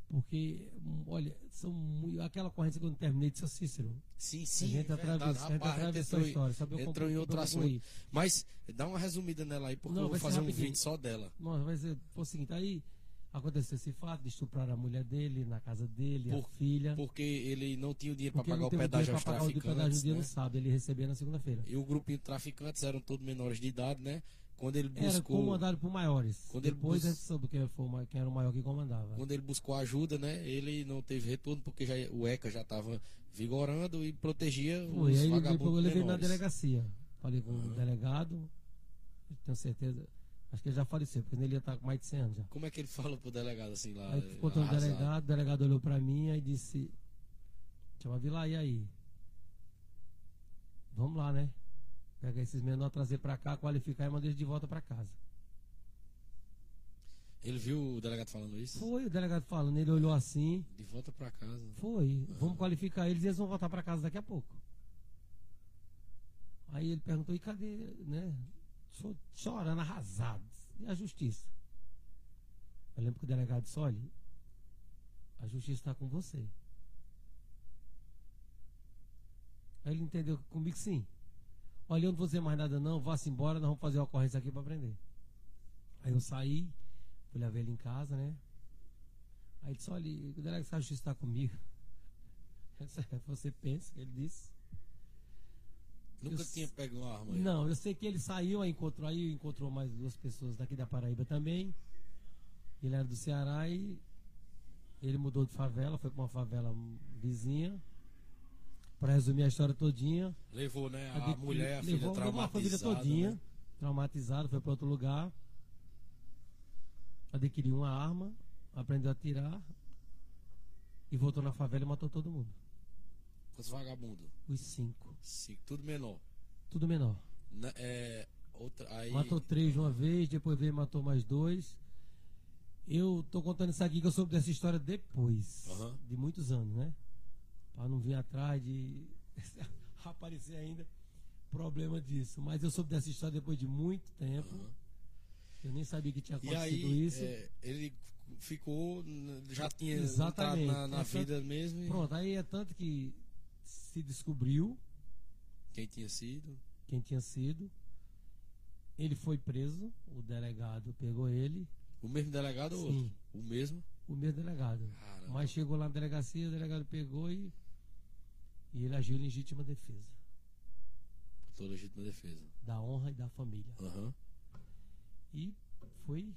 Porque, hum, olha, são muito, aquela corrente que eu não terminei de São Cícero. Sim, a sim. atravessa, a gente a atravessou a história. Sabe, entrou em outro assunto. Mas dá uma resumida nela aí, porque Não, eu vou ser fazer um vídeo só dela. Nossa, vai ser foi o seguinte, aí aconteceu esse fato de estuprar a mulher dele na casa dele, a Por- filha. Porque ele não tinha o dinheiro para pagar não o pedágio aos pra pagar o pedágio traficantes. né? no sábado, ele recebia na segunda-feira. E o grupinho de traficantes eram todos menores de idade, né? Quando ele Era buscou. comandado por maiores. Quando ele Depois bus- a gente soube quem, foi, quem era o maior que comandava. Quando ele buscou ajuda, né? Ele não teve retorno porque já, o ECA já estava vigorando e protegia Foi, os aí ele veio, vagabundos eu levei na menores. delegacia. Falei com o delegado, tenho certeza. Acho que ele já faleceu, porque ele ia estar com mais de 100 anos já. Como é que ele falou pro delegado assim lá? Aí contou o delegado, o delegado olhou pra mim e disse: Chama Vila, e aí? Vamos lá, né? Pegar esses menores, trazer pra cá, qualificar e mandar eles de volta pra casa. Ele viu o delegado falando isso? Foi o delegado falando, ele olhou assim, De volta pra casa. foi, vamos qualificar eles e eles vão voltar pra casa daqui a pouco. Aí ele perguntou, e cadê, né? Cho- Chorando, arrasado. E a justiça? Eu lembro que o delegado disse, olha, a justiça está com você. Aí ele entendeu comigo sim. Olha, eu não vou dizer mais nada não, vá-se embora, nós vamos fazer uma ocorrência aqui para prender. Aí eu saí, fui levar ele em casa, né? Aí ele disse, olha, o delegado disse, a justiça está comigo. Eu disse, "É, Você pensa, ele disse. Nunca Eu- tinha pego uma arma aí. Não, eu sei que ele saiu, aí encontrou aí, encontrou mais duas pessoas daqui da Paraíba também. Ele era do Ceará e ele mudou de favela, foi para uma favela vizinha. Para resumir a história todinha, Levou, né? A adquiriu- mulher, a filha levou, levou a família traumatizada. todinha, né? traumatizada, foi para outro lugar. Adquiriu uma arma, aprendeu a tirar e voltou na favela e matou todo mundo. Quantos vagabundos? Os cinco. Cinco, tudo menor. Tudo menor. Né, é, outra, aí, Matou três de uma vez, depois veio e matou mais dois. Eu tô contando isso aqui que eu soube dessa história depois, Aham. de muitos anos, né? Pra não vir atrás de aparecer ainda. problema disso. Mas eu soube dessa história depois de muito tempo. Aham. Eu nem sabia que tinha E acontecido aí, isso. é, ele ficou, já tinha Exatamente. na, na É tanto- vida mesmo. e Pronto, aí é tanto que se descobriu Quem tinha sido. quem tinha sido. Ele foi preso, o delegado pegou ele, O mesmo delegado ou Sim. outro? O mesmo? o mesmo delegado. Caramba. Mas chegou lá na delegacia, o delegado pegou e, e ele agiu em legítima defesa Toda legítima defesa. da honra e da família. Aham. E foi,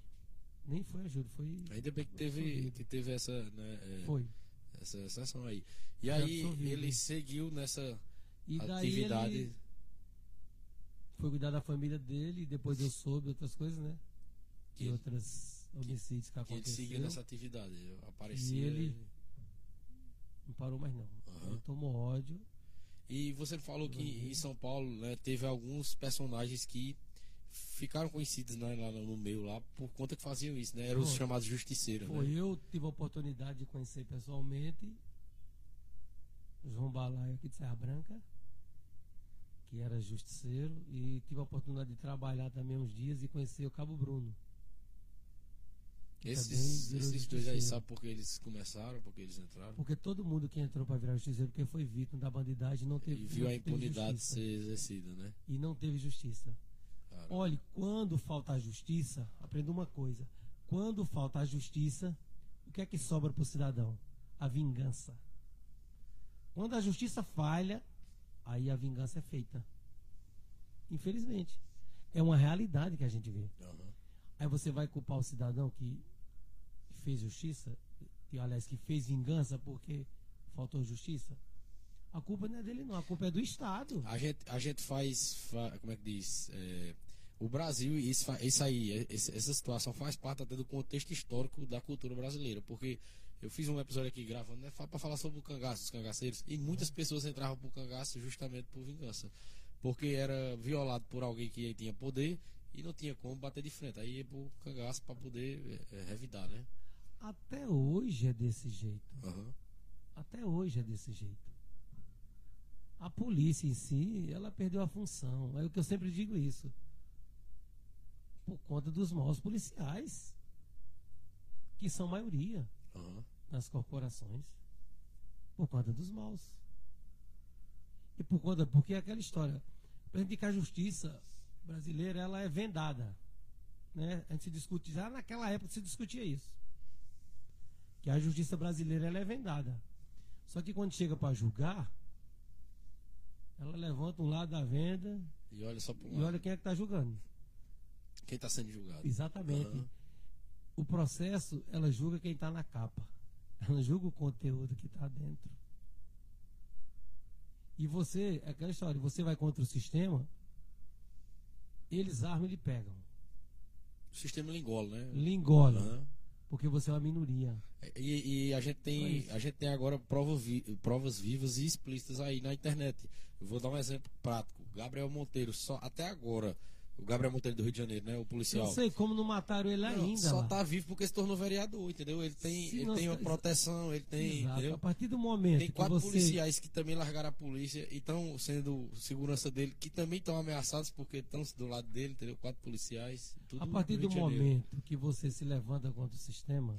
nem foi ajuda, foi, Ainda bem que teve, que teve essa, né, é, foi. essa exceção aí. E aí absolvido. ele seguiu nessa E atividade. ele foi cuidar da família dele e depois eu soube outras coisas, né? Que E outras homicídios que que ele seguiu aconteceram. nessa atividade. Aparecia. E ele- Não parou mais não. Tomou ódio. E você falou que em São Paulo né, teve alguns personagens que ficaram conhecidos né, lá no meio lá por conta que faziam isso, né? Eram os chamados justiceiros, Foi, né? eu tive a oportunidade de conhecer pessoalmente João Balaio aqui de Serra Branca, que era justiceiro, e tive a oportunidade de trabalhar também uns dias e conhecer o Cabo Bruno. Esses, também virou esses dois aí sabem por que eles começaram, por que eles entraram. Porque todo mundo que entrou para virar justiceiro porque foi vítima da bandidagem não teve E viu a impunidade justiça. ser exercida, né? e não teve justiça. Cara, Olhe, quando falta a justiça, aprenda uma coisa. Quando falta a justiça, o que é que sobra para o cidadão? A vingança. Quando a justiça falha, aí a vingança é feita. Infelizmente. É uma realidade que a gente vê. aham. Aí você vai culpar o cidadão que fez justiça, que aliás que fez vingança porque faltou justiça? A culpa não é dele não, a culpa é do Estado. A gente, a gente faz, fa- como é que diz? É, o Brasil, isso, isso aí, é- essa situação faz parte até do contexto histórico da cultura brasileira, porque eu fiz um episódio aqui gravando, né, para falar sobre o cangaço, os cangaceiros, e muitas pessoas entravam pro cangaço justamente por vingança, porque era violado por alguém que tinha poder e não tinha como bater de frente, aí ia pro cangaço para poder é, é, revidar, né? Até hoje é desse jeito. Aham. Até hoje é desse jeito. A polícia em si, ela perdeu a função. É o que eu sempre digo isso. Por conta dos maus policiais, que são maioria Aham. nas corporações. Por conta dos maus. E por conta, porque é aquela história. Para que a justiça brasileira ela é vendada. Né? A gente se discute, já naquela época se discutia isso. Que a justiça brasileira ela é vendada. Só que quando chega para julgar, ela levanta um lado da venda E olha só pro e olha quem é que está julgando. quem está sendo julgado. Exatamente. Aham. O processo, ela julga quem está na capa. Ela julga o conteúdo que está dentro. E você, é aquela história, você vai contra o sistema, eles armam e lhe pegam. O sistema lingola, né? Lhe Aham. Porque você é uma minoria. E, e a gente tem a gente tem agora provas, vi- provas vivas e explícitas aí na internet. Eu vou dar um exemplo prático. Gabriel Monteiro, só até agora, o Gabriel Monteiro do Rio de Janeiro, né, o policial. Não sei como não mataram ele Não, ainda. só lá. tá vivo porque se tornou vereador, entendeu? Ele tem, Se ele não- tem uma proteção, ele tem, Exato. entendeu? A partir do momento Tem que quatro você. policiais que também largaram a polícia e estão sendo segurança dele, que também estão ameaçados porque estão do lado dele, entendeu? Quatro policiais. Tudo A partir do Janeiro. momento que você se levanta contra o sistema,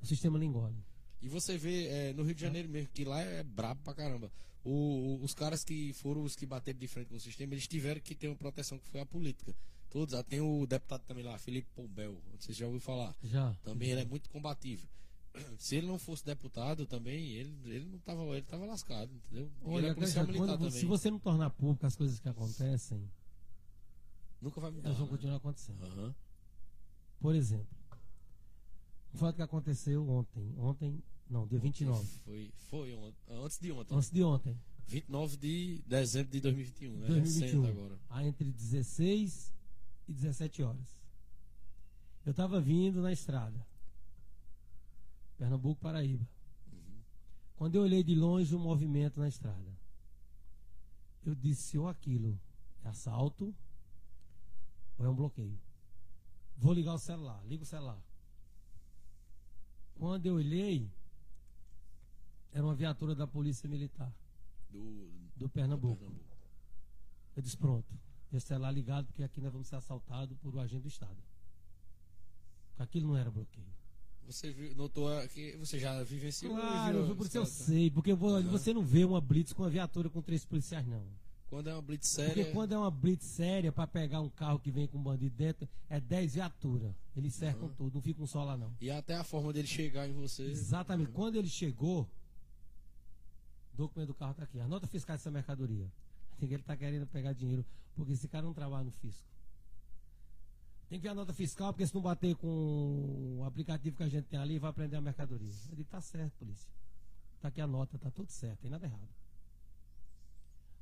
o sistema lhe engole. E você vê é, no Rio de Janeiro mesmo, que lá é brabo pra caramba. O- os caras que foram os que bateram de frente com o sistema, eles tiveram que ter uma proteção que foi a política. Todos, ah, tem o deputado também lá, Felipe Pombel, você já ouviu falar. Já. Também ele é muito combativo. Se ele não fosse deputado também, ele, ele não tava, ele tava lascado, entendeu? E ele Olha, é policial quando militar vo- também. se você não tornar público as coisas que acontecem, Nunca vai mudar. elas vão né? continuar acontecendo. Aham. Por exemplo, o fato que aconteceu ontem, ontem, não, dia 29, Foi, foi antes de ontem. antes de ontem, 29 de dezembro de 2021, né? Recente 2021, agora. há entre 16 e 17 horas. Eu estava vindo na estrada, Pernambuco, Paraíba. Quando eu olhei de longe o movimento na estrada, eu disse: ou aquilo é assalto ou é um bloqueio. Vou ligar o celular, liga o celular. Quando eu olhei, era uma viatura da Polícia Militar Do, do Pernambuco. Pernambuco. Eu disse, pronto, esse celular ligado, porque aqui nós vamos ser assaltados por um agente do Estado. Porque aquilo não era bloqueio. Você notou que você já vivenciou? Claro, viu por isso eu sei, porque você não vê uma blitz com uma viatura com três policiais, não. Quando é uma blitz Porque séria. quando é uma blitz séria para pegar um carro que vem com um bandido dentro, é 10 viaturas. Eles cercam Aham. tudo, não fica um só lá não. E até a forma dele chegar em você. Exatamente. Quando ele chegou, o documento do carro está aqui. A nota fiscal dessa mercadoria. Ele está querendo pegar dinheiro, porque esse cara não trabalha no fisco. Tem que ver a nota fiscal, porque se não bater com o aplicativo que a gente tem ali, vai prender a mercadoria. Eu digo, tá certo, polícia. Tá aqui a nota, tá tudo certo, tem nada errado.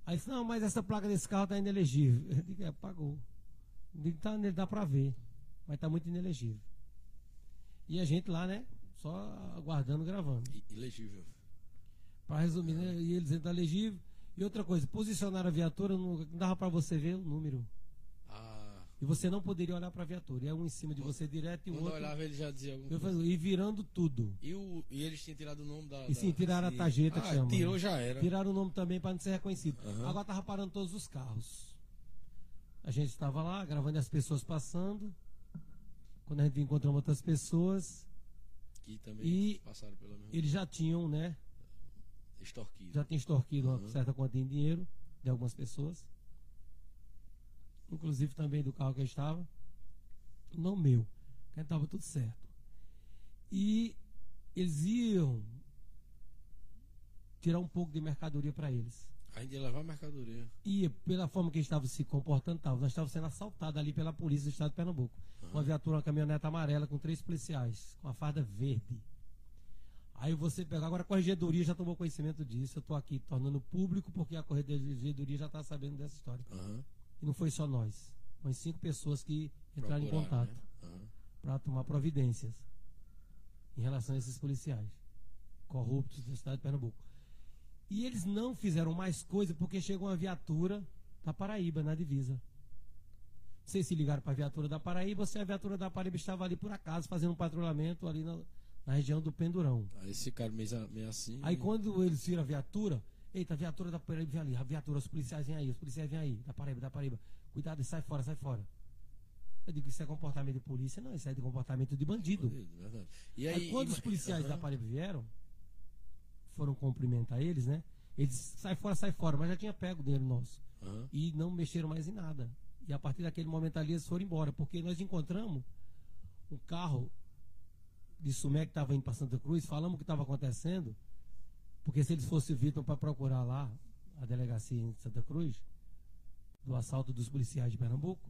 Aí disse, não, mas essa placa desse carro tá inelegível. Eu digo, é, pagou. Eu tá, dá pra ver, mas tá muito inelegível. E a gente lá, né, só aguardando, gravando. Ilegível. Para resumir, né, e eles entram legível. E outra coisa, posicionar a viatura, não, dava para você ver o número. Ah. E você não poderia olhar para a viatura. E é um em cima de você direto e o Quando outro. olhava, ele já dizia alguma coisa. e virando tudo. E, o, e eles tinham tirado o nome da. E sim, da- tiraram a tarjeta que ah, chama. Tirou já era. Tiraram o nome também para não ser reconhecido. Aham. Agora tava parando todos os carros. A gente estava lá, gravando as pessoas passando. Quando a gente encontrou outras pessoas, Que também E- passaram pela mesma. eles já tinham, né? Extorquido. já tinha extorquido uma Uhum. certa quantia de dinheiro de algumas pessoas. Inclusive também do carro que eu estava. Não meu. Que estava tudo certo. E eles iam tirar um pouco de mercadoria para eles. Ainda ia levar mercadoria. E pela forma que eles estavam se comportando, tava, nós estávamos sendo assaltados ali pela polícia do estado de Pernambuco. Uma viatura, uma caminhoneta amarela com três policiais, com a farda verde. Aí você pega, agora a corregedoria já tomou conhecimento disso, eu estou aqui tornando público porque a corregedoria já está sabendo dessa história. Aham. E não foi só nós, foi cinco pessoas que entraram em Procuraram, contato né? Aham. para tomar providências em relação a esses policiais corruptos do estado de Pernambuco. E eles não fizeram mais coisa porque chegou uma viatura da Paraíba, na divisa. Vocês se ligaram para a viatura da Paraíba, se a viatura da Paraíba estava ali por acaso fazendo um patrulhamento ali na, na região do Pendurão. Aí esse cara meio, meio assim. Aí quando eles viram a viatura, eita, a viatura da Paraíba vem ali, a viatura, os policiais vêm aí, os policiais vêm aí, da Paraíba, da Paraíba. Cuidado, sai fora, sai fora. Eu digo, isso é comportamento de polícia? Não, isso é de comportamento de bandido. Verdade. E Aí, aí, quando os ima- policiais Aham. da Paraíba vieram, foram cumprimentar eles, né? Eles sai fora, sai fora, mas já tinha pego o dinheiro nosso. Aham. E não mexeram mais em nada. E a partir daquele momento ali eles foram embora, porque nós encontramos um carro de Sumé que estava indo para Santa Cruz, falamos o que estava acontecendo, porque se eles fossem vítimas para procurar lá a delegacia em Santa Cruz, do assalto dos policiais de Pernambuco,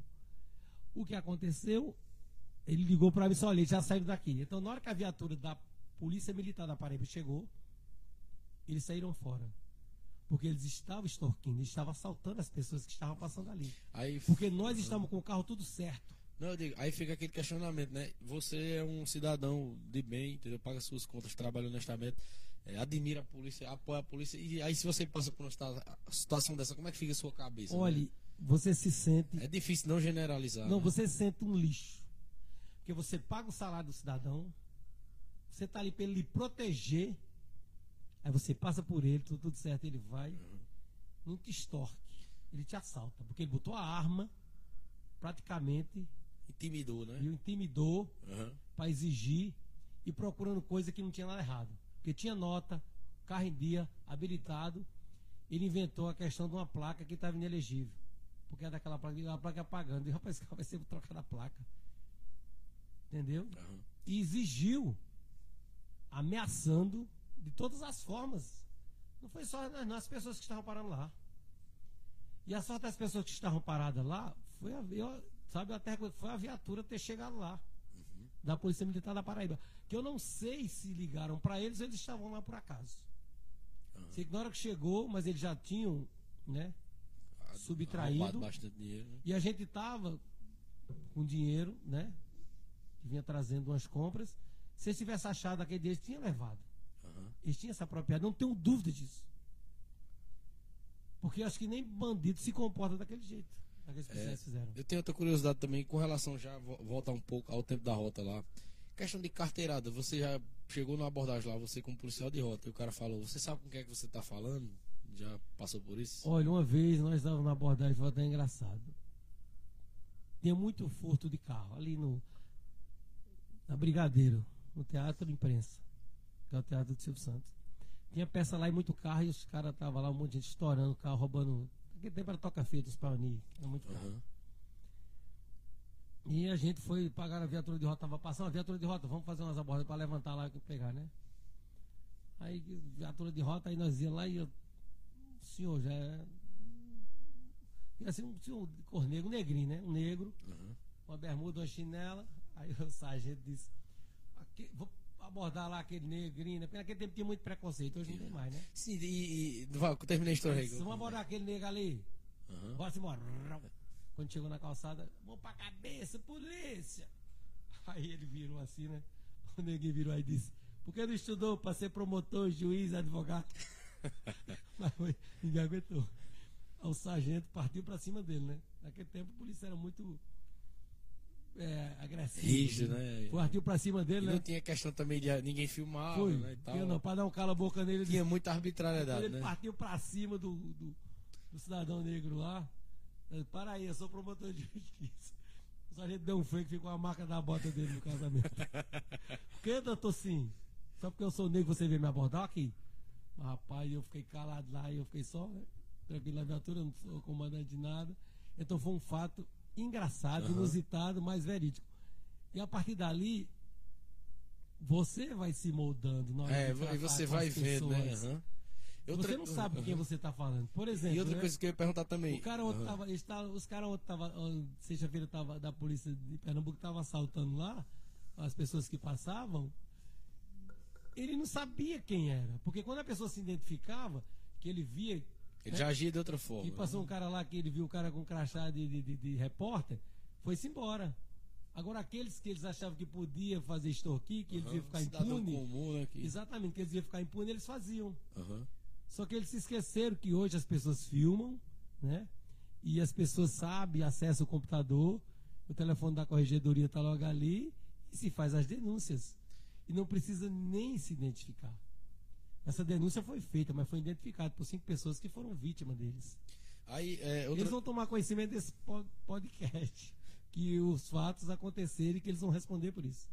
o que aconteceu, ele ligou para mim e disse, olha, eles já saíram daqui. Então, na hora que a viatura da Polícia Militar da Paraíba chegou, eles saíram fora. Porque eles estavam extorquindo, eles estavam assaltando as pessoas que estavam passando ali. Aí, Porque nós estamos com o carro tudo certo. Não, eu digo, aí fica aquele questionamento, né? Você é um cidadão de bem, entendeu? Paga suas contas, trabalha honestamente, é, admira a polícia, apoia a polícia. E aí, se você passa por uma situa- situação dessa, como é que fica a sua cabeça? né? Olha, você se sente. É difícil não generalizar. Não, né? você se sente um lixo. Porque você paga o salário do cidadão, você está ali para ele lhe proteger, aí você passa por ele, tudo, tudo certo, ele vai, não te extorque, ele te assalta, porque ele botou a arma, praticamente, Intimidou, né? e o intimidou Aham. para exigir e procurando coisa que não tinha nada errado. Porque tinha nota, carro em dia, habilitado, ele inventou a questão de uma placa que estava inelegível. Porque é daquela placa, a placa apagando. E rapaz, esse carro vai ser trocado a placa. Entendeu? Aham. E exigiu, ameaçando de todas as formas. Não foi só nós, não, as pessoas que estavam parando lá. E a sorte das pessoas que estavam paradas lá foi a, eu, sabe, até foi a viatura ter chegado lá. Da Polícia Militar da Paraíba. Que eu não sei se ligaram para eles ou eles estavam lá por acaso. Aham. Sei que na hora que chegou, mas eles já tinham, né? Subtraído. Bastante dinheiro, né? E a gente tava com dinheiro, né? Que vinha trazendo umas compras. Se eles tivessem achado aquele dia, eles tinham levado. Aham. Eles tinham essa propriedade, não tenho dúvida disso. Porque eu acho que nem bandido se comporta daquele jeito. Que É. vocês fizeram. Eu tenho outra curiosidade também com relação já vo- voltar um pouco ao tempo da rota lá. Questão de carteirada, você já chegou na abordagem lá, você como policial de rota, e o cara falou, você sabe com quem é que você tá falando? Já passou por isso? Olha, uma vez nós estávamos na abordagem, foi até engraçado. Tinha muito furto de carro ali no na Brigadeiro, no Teatro Imprensa, que é o Teatro do Silvio Santos. Tinha peça lá e muito carro e os caras estavam lá, um monte de gente estourando o carro, roubando. Naquele tempo era toca-feita, os Pauni, era muito carro. Aham. E a gente foi pagar a viatura de rota, tava passando a viatura de rota, vamos fazer umas abordagens para levantar lá e pegar, né? Aí, viatura de rota, aí nós ia lá e eu, o senhor já é. Ia ser um senhor de cor negro, um negrinho, né? Um negro, Aham. uma bermuda, uma chinela. Aí o sargento disse: "Aqui- vou abordar lá aquele negrinho, né? Porque naquele tempo tinha muito preconceito, hoje não tem mais, né? Sim, e, vai, terminei a história aí. Vamos abordar aquele negro ali. Aham. Bora embora. Quando chegou na calçada, mão pra cabeça, polícia. Aí ele virou assim, né? O neguinho virou aí e disse: Por que não estudou pra ser promotor, juiz, advogado? Mas foi, ninguém aguentou. O sargento partiu pra cima dele, né? Naquele tempo a polícia era muito é, agressiva. Rígido, né? Partiu pra cima E dele, não né? tinha questão também de ninguém filmar, Foi. né? E tal. Não, pra dar um cala-boca nele. ele Tinha disse, muita arbitrariedade, ele né? partiu pra cima do, do, do cidadão negro lá. Ele, Para aí, eu sou promotor de justiça. O sargento deu um freio que ficou a marca da bota dele no casamento. Por que, doutor, sim? Só porque eu sou negro você veio me abordar aqui? Mas, rapaz, eu fiquei calado lá e eu fiquei só, né? tranquilo na viatura, eu não sou comandante de nada. Então foi um fato engraçado, Aham. inusitado, mas verídico. E a partir dali, você vai se moldando. na hora É, de e você vai vendo, né? pessoas. Aham. Você não sabe com quem você está falando. Por exemplo, E outra né? coisa que eu ia perguntar também. o cara Aham. tava, tavam- os caras tava, ó, sexta-feira tava da polícia de Pernambuco estavam assaltando lá as pessoas que passavam. Ele não sabia quem era, porque quando a pessoa se identificava, que ele via Ele já agia de outra forma. que passou um cara lá que ele viu o cara com crachá de, de, de- de repórter, foi-se embora. Agora aqueles que eles achavam que podia fazer extorquir, que eles Aham. iam ficar impune, comum, né? Que... exatamente, que eles iam ficar impune, eles faziam. Aham. Só que eles se esqueceram que hoje as pessoas filmam, né? E as pessoas sabem, acessam o computador, o telefone da corregedoria está logo ali e se faz as denúncias. E não precisa nem se identificar. Essa denúncia foi feita, mas foi identificada por cinco pessoas que foram vítimas deles. Aí, é, outra... Eles vão tomar conhecimento desse po- podcast, que os fatos aconteceram e que eles vão responder por isso.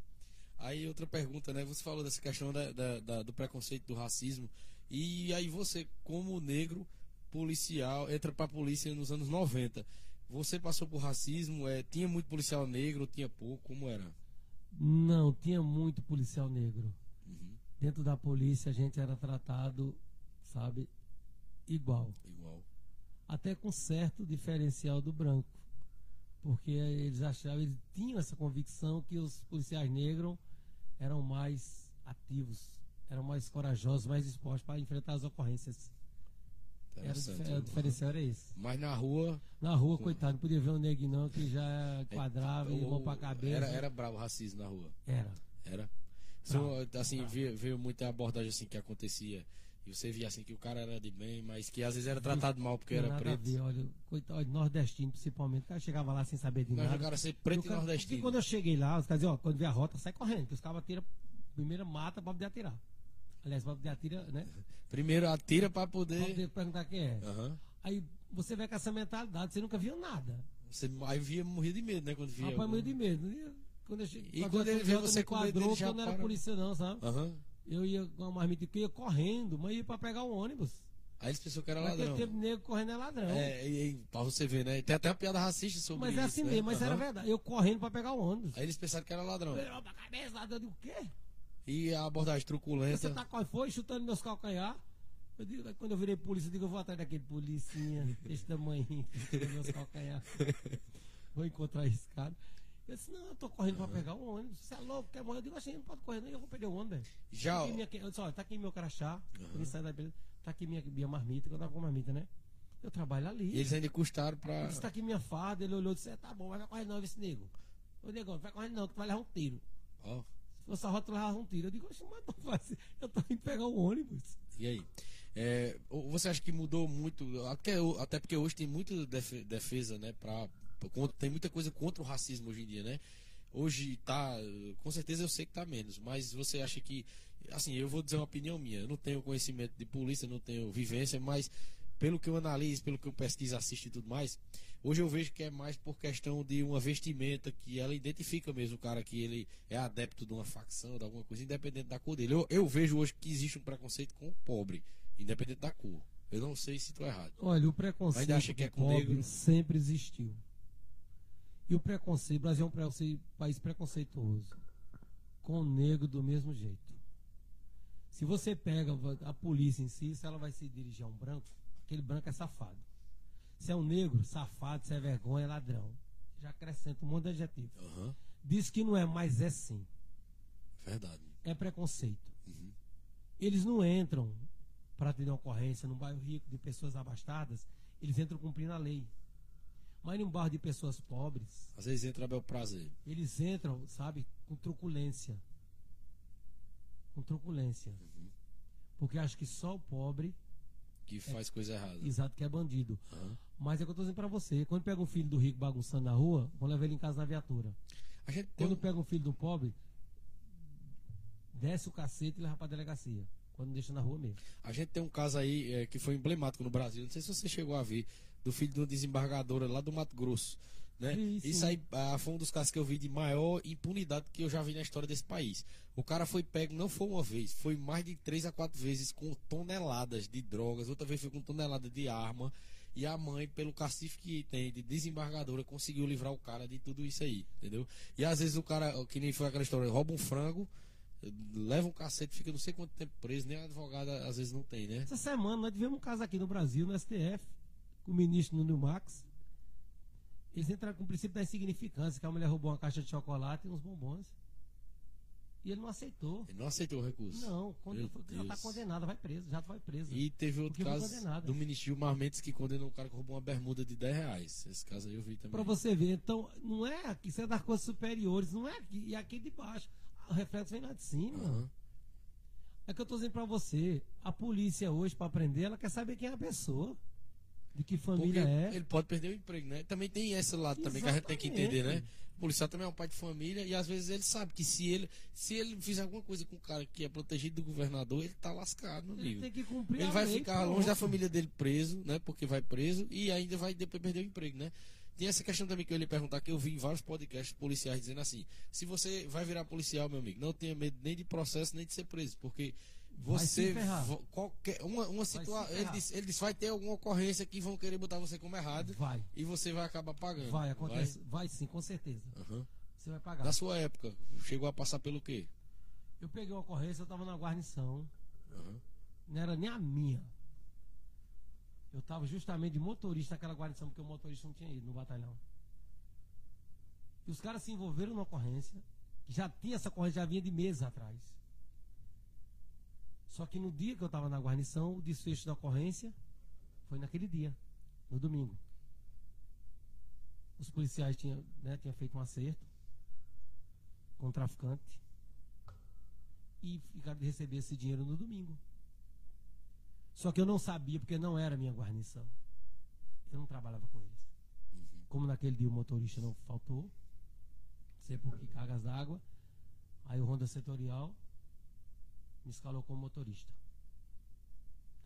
Aí outra pergunta, né? Você falou dessa questão da, da- da- do preconceito, do racismo. E aí você, como negro policial, entra pra polícia nos anos 90. Você passou por racismo? É, tinha muito policial negro, tinha pouco? Como era? Não, tinha muito policial negro. Dentro da polícia a gente era tratado, sabe, igual. igual. Até com certo diferencial do branco. Porque eles achavam, eles tinham essa convicção que os policiais negros eram mais ativos, eram mais corajosos, mais dispostos para enfrentar as ocorrências. Era o, diferencial era esse. Mas na rua. Na rua, coitado, não podia ver um negro não, que já quadrava e o- mão pra cabeça. Era, era bravo o racismo na rua. Era. Era. Só, assim, veio, veio muita abordagem assim que acontecia. E você via assim que o cara era de bem, mas que às vezes era tratado mal porque Não era preto. Ver, olha, coitado, olha, nordestino principalmente. O cara chegava lá sem saber de Mas nada. o cara ser preto e cara- nordestino. Porque quando eu cheguei lá, os caras diziam, ó, quando vê a rota, sai correndo, que os caras atiram, primeiro mata pra poder atirar. Aliás, pra poder atirar, né? Primeiro atira pra Pra poder. poder perguntar quem é. Aham. Aí você vê com essa mentalidade, você nunca viu nada. Você aí via morrer de medo, né? Quando via. Rapaz, algum- morri de medo. Quando eu cheguei, E quando ele vê você com medo, quadrou, já eu não era para. polícia não, sabe? Aham. Eu ia com uma marmita que eu ia correndo, mas ia pra pegar um ônibus. Aí eles pensaram que era Naquele ladrão. tempo, negro correndo é ladrão. É, e, e, pra você ver, né? Tem até uma piada racista sobre mas isso. é assim né? mesmo, mas era Aham. verdade. Eu correndo pra pegar o ônibus. Aí eles pensaram que era ladrão. Eu pra cabeça, ladrão, eu digo, o quê? E a abordagem truculenta. Você tá qual foi? Chutando meus calcanhar. Eu digo, quando eu virei polícia, eu digo, eu vou atrás daquele policinha, desse tamanho, chutando meus calcanhar. Vou encontrar esse cara. Eu disse, não, eu tô correndo pra pegar o ônibus. Você é louco, quer morrer? Eu digo assim, não pode correr, não, eu vou perder o ônibus. Já. Tá aqui minha, eu disse, olha, tá aqui meu crachá, quando ele sai da beleza, tá aqui minha, minha marmita, que eu tava com marmita, né? Eu trabalho ali. E eles ainda custaram pra. Eu disse, tá aqui minha farda, ele olhou e disse, é, tá bom, mas vai correr não, esse nego. Ô, negão, não vai correr não, que tu vai levar um tiro. Ó, Se fosse a rota, levava um tiro. Eu digo, mas não vai ser. Eu tô indo pegar o ônibus. e aí? É, você acha que mudou muito? Até, até porque hoje tem muita defe- defesa, né? Pra- contra- tem muita coisa contra o racismo hoje em dia, né? Hoje tá. Com certeza eu sei que tá menos, mas você acha que assim, eu vou dizer uma opinião minha. Eu não tenho conhecimento de polícia, não tenho vivência, mas pelo que eu analiso, pelo que eu pesquiso, assisto e tudo mais, hoje eu vejo que é mais por questão de uma vestimenta que ela identifica mesmo o cara que ele é adepto de uma facção, de alguma coisa, independente da cor dele. Eu, eu vejo hoje que existe um preconceito com o pobre, independente da cor. Eu não sei se estou errado. Olha, o preconceito Ainda acha que é com com pobre negro? sempre existiu. E o preconceito, o Brasil é um país preconceituoso. Com o negro do mesmo jeito. Se você pega a polícia em si, se ela vai se dirigir a um branco, aquele branco é safado. Se é um negro, safado, se é vergonha, é ladrão. Já acrescenta um monte de adjetivo. Aham, Diz que não é, mas é sim. verdade. É preconceito. Uhum. Eles não entram para ter uma ocorrência num bairro rico de pessoas abastadas, eles entram cumprindo a lei. Mas num bairro de pessoas pobres, Às vezes entra bel prazer. eles entram, sabe, com truculência. Com truculência. Uhum. Porque acho que só o pobre, Que faz coisa errada. exato, que é bandido. Aham. Mas é o que eu tô dizendo pra você. Quando pega um filho do rico bagunçando na rua, vão levar ele em casa na viatura. Quando um- pega um filho do pobre, desce o cacete e leva pra delegacia. Quando deixa na rua mesmo. A gente tem um caso aí é, que foi emblemático no Brasil, não sei se você chegou a ver, do filho de uma desembargadora lá do Mato Grosso. Né? Sim. Isso aí ah, foi um dos casos que eu vi de maior impunidade que eu já vi na história desse país. O cara foi pego, não foi uma vez, foi mais de três a quatro vezes com toneladas de drogas, outra vez foi com tonelada de arma. E a mãe, pelo cacife que tem de desembargadora, conseguiu livrar o cara de tudo isso aí, entendeu? E às vezes o cara, que nem foi aquela história, rouba um frango, leva um cacete, fica não sei quanto tempo preso, nem a advogada às vezes não tem, né? Essa semana nós tivemos um caso aqui no Brasil, no STF, com o ministro Nuno Max. Eles entraram com o princípio da insignificância, que a mulher roubou uma caixa de chocolate e uns bombons. E ele não aceitou. Ele não aceitou o recurso. Não, quando foi- já está condenado, vai preso, já vai preso. E teve outro caso do ministro Gilmar Mendes que condenou um cara que roubou uma bermuda de 10 reais. Esse caso aí eu vi também. Pra você ver, então, não é aqui, isso é das coisas superiores, não é aqui, e aqui de baixo. O reflexo vem lá de cima. Aham. É que eu tô dizendo pra você, a polícia hoje, pra prender, ela quer saber quem é a pessoa. De que Porque família é. ele pode perder o emprego, né? Também tem esse lado também que a gente tem que entender, né? Exatamente. O policial também é um pai de família e às vezes ele sabe que se ele, se ele fizer alguma coisa com o cara que é protegido do governador, ele tá lascado, meu Ele amigo. tem que cumprir Ele vai lei, ficar longe da família dele preso, né? Porque vai preso e ainda vai depois perder o emprego, né? Tem essa questão também que eu ia lhe perguntar, que eu vi em vários podcasts policiais dizendo assim: se você vai virar policial, meu amigo, não tenha medo nem de processo, nem de ser preso, porque você. qualquer, uma uma situação. Ele disse, ele disse: vai ter alguma ocorrência que vão querer botar você como errado Vai, e você vai acabar pagando. vai, acontece. Vai, sim, com certeza. Aham. Você vai pagar. Na sua época, chegou a passar pelo quê? Eu peguei uma ocorrência, eu tava na guarnição. Aham. Não era nem a minha. Eu tava justamente de motorista naquela guarnição, porque o motorista não tinha ido no batalhão. E os caras se envolveram numa ocorrência, que já tinha essa ocorrência, já vinha de meses atrás. Só que no dia que eu estava na guarnição, o desfecho da ocorrência foi naquele dia, no domingo. Os policiais tinham, né, tinham feito um acerto com o traficante e ficaram de receber esse dinheiro no domingo. Só que eu não sabia, porque não era minha guarnição. Eu não trabalhava com eles. Como naquele dia o motorista não faltou, sei por que cargas d'água, aí o Honda Setorial me escalou como motorista.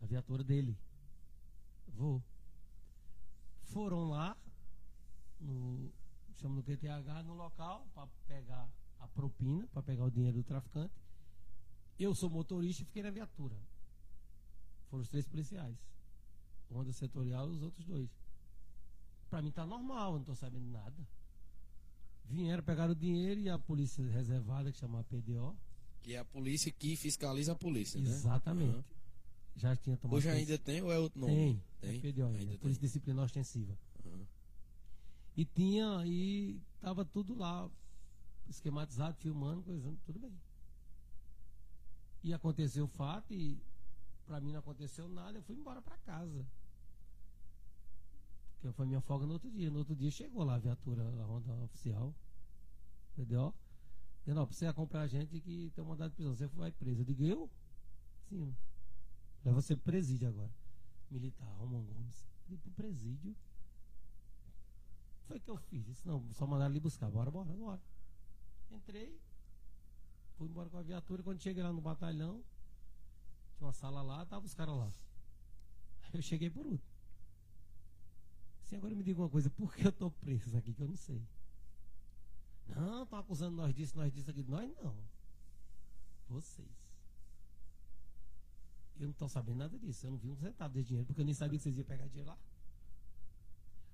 A viatura dele. Vou. Foram lá, no, chama no QTH, no local, para pegar a propina, para pegar o dinheiro do traficante. Eu sou motorista e fiquei na viatura. Foram os três policiais. O Honda Setorial e os outros dois. Pra mim tá normal, não tô sabendo nada. Vieram, pegaram o dinheiro e a polícia reservada, que chama PDO. Que é a polícia que fiscaliza a polícia, né? Exatamente. Aham. Já tinha tomado. Hoje ainda tem ou é outro nome? Tem, Tem? é ainda, Ainda Polícia tem. Disciplinar Ostensiva. Aham. E tinha, e tava tudo lá, esquematizado, filmando, coisando, tudo bem. E aconteceu o fato e pra mim não aconteceu nada, eu fui embora pra casa. Que foi minha folga no outro dia. No outro dia chegou lá a viatura, a Honda oficial, PDO. Ó, pra você acompanhar a gente que tem um mandado de prisão, você vai preso. Eu digo, eu? Sim. Leva você presídio agora. Militar, Romão Gomes. Eu digo, pro presídio? Foi que eu fiz. Disse, não, só mandaram ele buscar. Bora, bora, bora. Entrei. fui embora com a viatura. Quando cheguei lá no batalhão, tinha uma sala lá, tava os caras lá. Aí eu cheguei por último. Assim, agora me diga uma coisa, por que eu tô preso aqui que eu não sei? Não, estão acusando nós disso, nós disso aqui. Nós não. Vocês. Eu não estou sabendo nada disso. Eu não vi um centavo de dinheiro, porque eu nem sabia que vocês iam pegar dinheiro lá.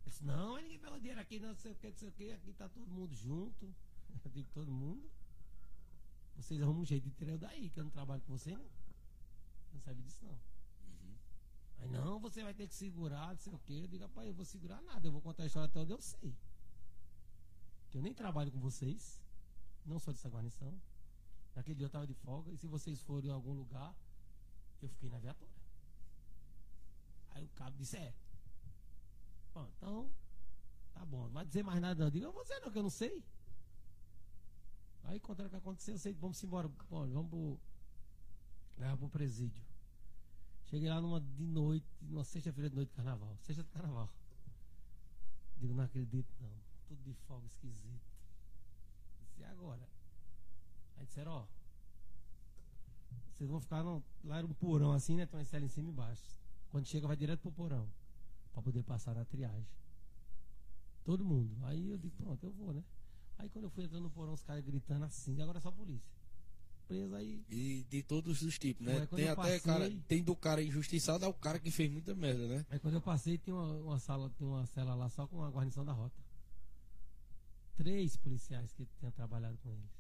Eu disse, não, ninguém pegou dinheiro aqui, não sei o que, não sei o que, aqui está todo mundo junto. Eu digo, todo mundo. Vocês arrumam um jeito de tirar eu daí, que eu não trabalho com você, não. Eu não sabia disso, não. Uhum. Aí, não, você vai ter que segurar, não sei o que. Eu digo, rapaz, eu vou segurar nada, eu vou contar a história até onde eu sei que eu nem trabalho com vocês, não sou dessa guarnição. Naquele dia eu estava de folga, e se vocês forem em algum lugar, eu fiquei na viatura. Aí o cabo disse, é. Bom, então, tá bom, não vai dizer mais nada não. Eu digo, você não, que eu não sei. Aí contaram o que aconteceu, eu sei, vamos embora. Bom, vamos pro, levar pro presídio. Cheguei lá numa de noite, numa sexta-feira de noite de carnaval. Sexta de carnaval. Digo, não acredito não tudo de folga esquisito. E agora? Aí disseram, ó, vocês vão ficar no, lá era um porão assim, né? Tem uma cela em cima e embaixo. Quando chega, vai direto pro porão. para poder passar na triagem. Todo mundo. Aí eu digo, pronto, eu vou, né? Aí quando eu fui entrando no porão, os caras gritando assim, agora é só a polícia. Preso aí. E de todos os tipos, né? Tem até passei, cara, tem do cara injustiçado é o cara que fez muita merda, né? Aí quando eu passei, tem uma, uma sala, tem uma cela lá só com a guarnição da rota três policiais que tinham trabalhado com eles.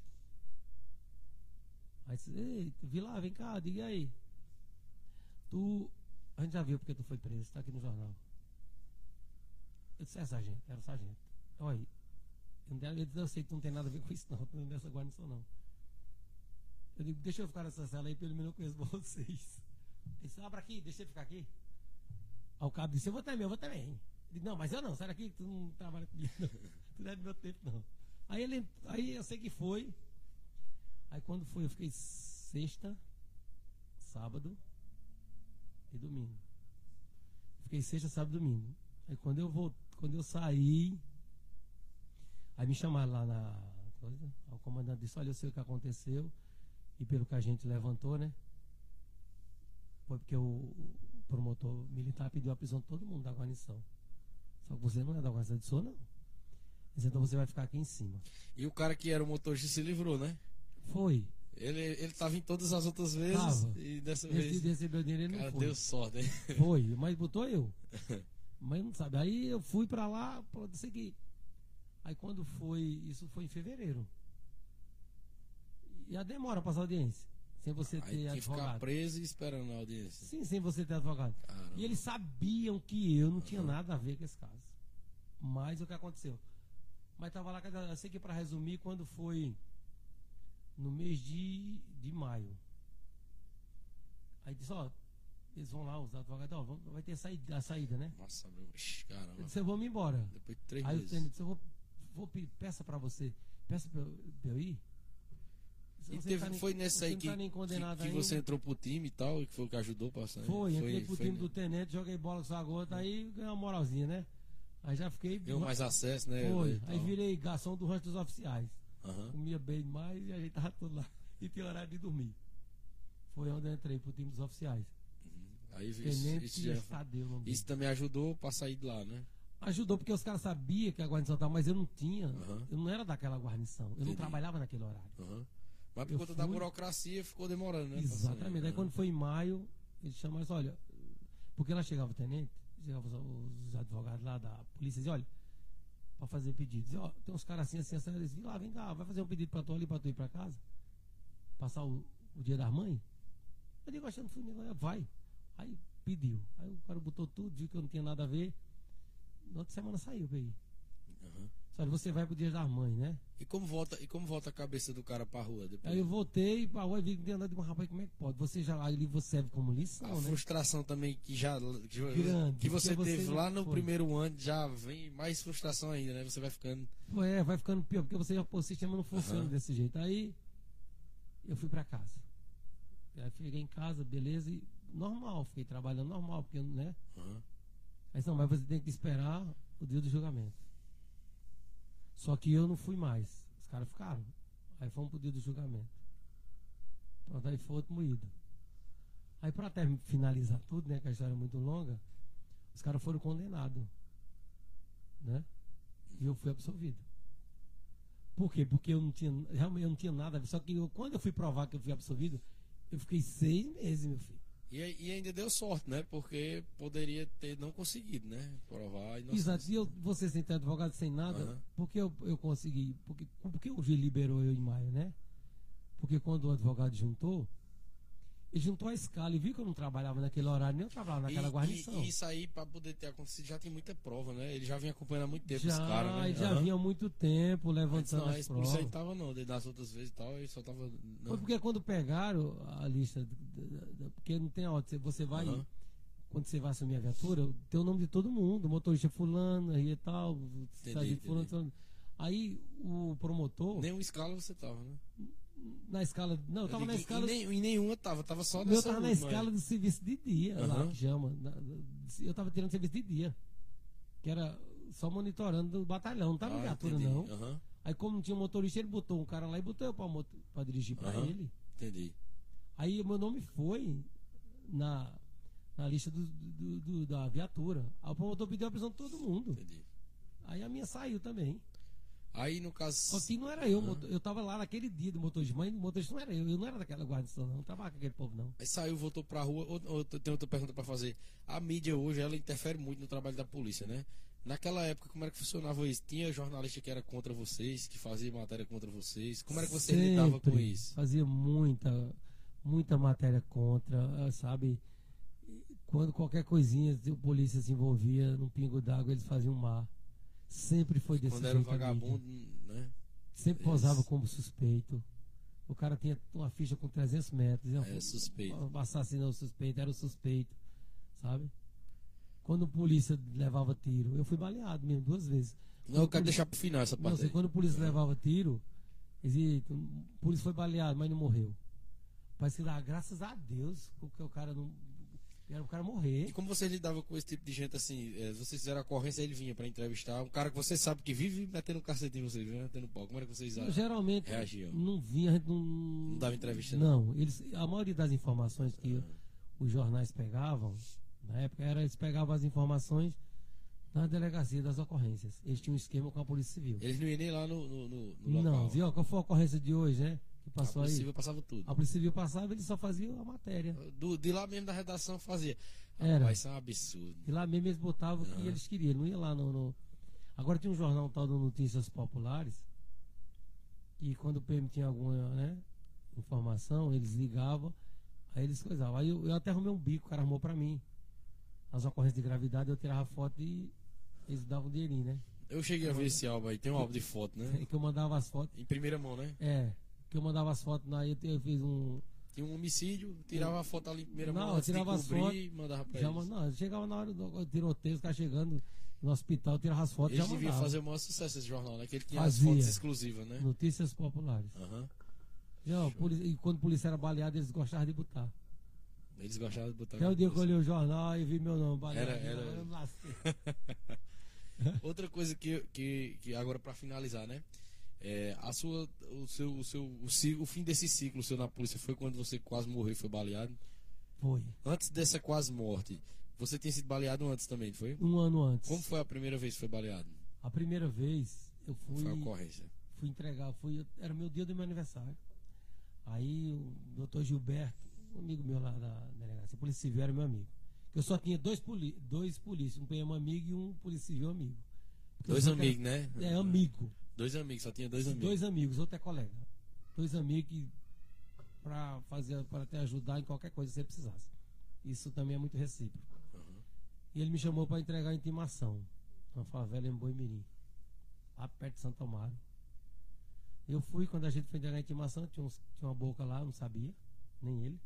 Aí disse, ei, vi lá, vem cá, diga aí. Tu. A gente já viu porque tu foi preso, está aqui no jornal. Eu disse, é sargento, era sargento. Olha aí. Eu, eu sei que tu não tem nada a ver com isso, não. Tu não é dessa guarnição, não. Eu digo, deixa eu ficar nessa cela aí, pelo menos eu conheço vocês. Ele disse, abra aqui, deixa eu ficar aqui. Aí o cabo disse, eu vou também, eu vou também. Eu digo, não, mas eu não, sai daqui, tu não trabalha comigo, não. Não é do meu tempo, não. Aí, ele, aí eu sei que foi. Aí quando foi, eu fiquei sexta, sábado e domingo. Fiquei sexta, sábado e domingo. Aí quando eu vou, quando eu saí, aí me chamaram lá na coisa, o comandante disse, olha, eu sei o que aconteceu, e pelo que a gente levantou, né? Foi porque o promotor militar pediu a prisão de todo mundo da guarnição. Só que você não é da guarnição de Sou, não então você vai ficar aqui em cima. E o cara que era o motorista se livrou, né? Foi. Ele, ele tava em todas as outras vezes tava. e dessa Esse vez. recebeu dinheiro ele não foi. Deu sorte, hein? Foi, mas botou eu. mas não sabe. Aí eu fui pra lá, pode que. Aí quando foi, isso foi em fevereiro. E a demora pra passar audiência. Sem você ter Aí advogado. ficar preso e esperando a audiência. Sim, sem você ter advogado. Caramba. E eles sabiam que eu não tinha nada a ver com esse caso. Mas o que aconteceu? Mas estava lá, eu sei que para resumir, quando foi no mês de, de maio. Aí disse, ó, eles vão lá, os advogados, ó, vai ter saída, a saída, né? Nossa, meu, caramba. Eu disse, eu vou me embora. Depois de três Aí meses. eu disse, eu vou, vou peça para você, peça para eu, eu ir. E teve, tá foi nessa aí que, tá que, que você entrou pro time e tal, e que foi o que ajudou pra sair? Foi, foi entrei pro foi, time né? do Tenente, joguei bola com a gota, aí ganhei uma moralzinha, né? Aí já fiquei. Deu mais acesso, né? Foi. Aí virei garçom do rancho dos oficiais. Uhum. Comia bem demais e a gente tava tudo lá. E tinha horário de dormir. Foi onde eu entrei pro time dos oficiais. Uhum. Aí Tenente isso, isso, já, isso também ajudou pra sair de lá, né? Ajudou porque os caras sabiam que a guarnição estava, mas eu não tinha. Uhum. Eu não era daquela guarnição. Eu Entendi. não trabalhava naquele horário. Uhum. Mas por eu conta fui... da burocracia ficou demorando, né? Exatamente. Aí quando foi em maio, eles chamaram olha, porque lá chegava o tenente, os, advogados lá da polícia diziam, olha, para fazer pedido. Dizia, ó, tem uns caras assim, assim, assim, eles vêm lá, vem cá, vai fazer um pedido para tu ali, para tu ir para casa? Passar o, o dia das mães? Eu digo, achando que fui, vai. Aí pediu. Aí o cara botou tudo, viu que eu não tinha nada a ver. Na outra semana saiu pra ir. Uhum. Só que você vai pro dia das mães, né? E como volta, e como volta a cabeça do cara pra rua depois? Aí eu voltei pra rua e vi que andando de um rapaz, como é que pode? Você já ali você serve como lição, a né? frustração também que já que, Grande, que você teve você lá no foi. primeiro ano, já vem mais frustração ainda, né? Você vai ficando. É, vai ficando pior, porque você já, pô, o sistema não funciona uhum. desse jeito. Aí eu fui pra casa. Aí cheguei em casa, beleza, e normal, fiquei trabalhando normal, porque, né? Uhum. Aí não, mas você tem que esperar o dia do julgamento. Só que eu não fui mais. Os caras ficaram. Aí fomos pro dia do julgamento. Pronto, aí foi outro moído. Aí pra até finalizar tudo, né? Que a história é muito longa, os caras foram condenados. Né? E eu fui absolvido. Por quê? Porque eu não tinha, realmente eu não tinha nada. Só que eu, quando eu fui provar que eu fui absolvido, eu fiquei seis meses, meu filho. E, e ainda deu sorte, né? Porque poderia ter não conseguido, né? Provar inocência. Exato. E eu, você sem ter advogado, sem nada, Aham. porque eu, eu consegui. Porque, porque o juiz liberou eu em maio, né? Porque quando o advogado juntou, ele juntou a escala e viu que eu não trabalhava naquele horário, nem eu trabalhava naquela E- guarnição. E, e isso aí, pra poder ter acontecido, já tem muita prova, né? Ele já vinha acompanhando há muito tempo já, esse cara, né? já Aham. vinha há muito tempo levantando não, as provas. não tava não, das outras vezes e tal, ele só tava. Não. Foi porque quando pegaram a lista, porque não tem a você- vai, Aham. quando você vai assumir a viatura, tem o nome de todo mundo, motorista fulano aí e tal, entendi. fulano, fulano. Aí o promotor, Nenhuma escala você tava, né? Na escala, não, eu tava na em- escala, Em, em nenhuma tava, tava só nessa tava na escala do serviço de dia, lá Aham. que chama, eu tava tirando serviço de dia, que era só monitorando o batalhão, não tava Ah, na viatura não. Aham, Aí como não tinha motorista, ele botou um cara lá e botou eu pra, pra dirigir pra Aham. ele. entendi. Aí meu nome foi na, na lista do, do- do- da viatura. Aí o promotor pediu a prisão de todo mundo. Entendi. Aí a minha saiu também. Aí no caso. Só que não era eu, motor- eu tava lá naquele dia do motorista, mas o motorista não era eu, eu não era daquela guarnição, não, não trabalhava com aquele povo, não. Aí saiu, voltou pra rua. Ou, ou, tem outra pergunta pra fazer. A mídia hoje, ela interfere muito no trabalho da polícia, né? Naquela época, como era que funcionava isso? Tinha jornalista que era contra vocês, que fazia matéria contra vocês? Como era que você lidava com Sempre isso? Fazia muita, muita matéria contra, ah, sabe? Quando qualquer coisinha, a polícia se envolvia num pingo d'água, eles faziam mar. Sempre foi desse Quando era um jeito. a mídia. vagabundo, né? Sempre Isso. posava como suspeito. O cara tinha uma ficha com 300 metros. É, suspeito. O assassino é o suspeito, era o suspeito, sabe? Quando o polícia levava tiro, eu fui baleado mesmo duas vezes. Não, eu quero Quando- deixar pro final essa Não, parte. assim, aí. quando o polícia levava tiro, o polícia foi baleado, mas não morreu. Parece que dá graças a Deus porque o cara não. Era o cara morrer. E como você lidava com esse tipo de gente assim? é, vocês fizeram a ocorrência, ele vinha pra entrevistar. Um cara que você sabe que vive metendo um cacete em vocês, vive metendo pau. Como era que vocês ah, Geralmente reagiam? não vinha, a gente não. Não dava entrevista, Não, eles, a maioria das informações que os jornais pegavam, na época, era eles pegavam as informações na delegacia das ocorrências. Eles tinham um esquema com a Polícia Civil. Eles não iam nem lá no, no, no, no Não, local. viu? ó, Qual foi a ocorrência de hoje, né? Que A passou Polícia aí. Civil passava tudo. A Polícia Civil passava, eles só faziam a matéria. Do, de lá mesmo da redação fazia. Era. Vai ser um absurdo. E lá mesmo eles botavam o que eles queriam, não ia lá no, no- Agora tinha um jornal tal do Notícias Populares, que quando o PM tinha alguma né, informação, eles ligavam, aí eles coisavam. Aí eu, eu até arrumei um bico, o cara arrumou pra mim. As ocorrências de gravidade, eu tirava foto e eles davam um dinheirinho, né? Eu cheguei a ver esse álbum aí. Tem um álbum de foto, né? E que eu mandava as fotos. Em primeira mão, né? É, que eu mandava as fotos, aí eu, eu fiz um. Tinha um homicídio, tirava a foto ali em primeira Não, mão, de tirava as fotos, e mandava pra Já, eles. não, chegava na hora do tiroteio, os caras chegando no hospital, tirava as fotos Eles já deviam fazer o maior sucesso esse jornal, né? Que ele tinha Fazia. as fotos exclusivas, né? Notícias populares. Poli- e quando a polícia era baleada, eles gostavam de botar. Eles gostavam de botar. Até o dia que eu olhei o jornal e vi meu nome baleado. Era- era-. Outra coisa que, que, que agora pra finalizar, né? É, a sua, o seu, o seu, o, o fim desse ciclo seu na polícia foi quando você quase morreu e foi baleado. Foi. Antes dessa quase morte, você tinha sido baleado antes também, foi? Um ano antes. Como foi a primeira vez que foi baleado? A primeira vez eu fui, Foi a ocorrência. fui entregar, fui, era meu dia do meu aniversário. Aí o doutor Gilberto, um amigo meu lá da delegacia, polícia civil, era meu amigo. Eu só tinha dois, poli, dois polícias, um PM amigo e um polícia civil amigo. Porque Dois amigos, né? É, amigo. Dois amigos, só tinha dois amigos. Dois amigos, outro é colega. Dois amigos que para fazer para te ajudar em qualquer coisa que você precisasse. Isso também é muito recíproco. Uhum. E ele me chamou para entregar a intimação na favela em Boimirim, lá perto de Santo Amaro. Eu fui, quando a gente foi entregar a intimação, tinha, uns- tinha uma boca lá, eu não sabia, nem ele.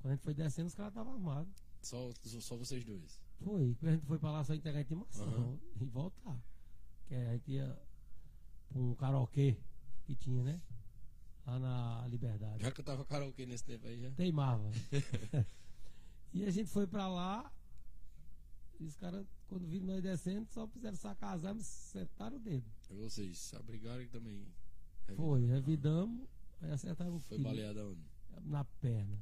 Quando a gente foi descendo, os caras estavam armados. Só, só vocês dois. Foi, a gente foi pra lá só entregar a intimação Aham. e voltar. Que a gente ia um karaokê que tinha, né? Lá na Liberdade. Já que eu tava karaokê nesse tempo aí, já. Teimava. e a gente foi pra lá. E os caras, quando viram nós descendo, só fizeram sacar as armas e sentaram o dedo. E vocês abrigaram e também. Foi, revidamos. Aí acertaram o Foi tiro baleado aonde? na perna.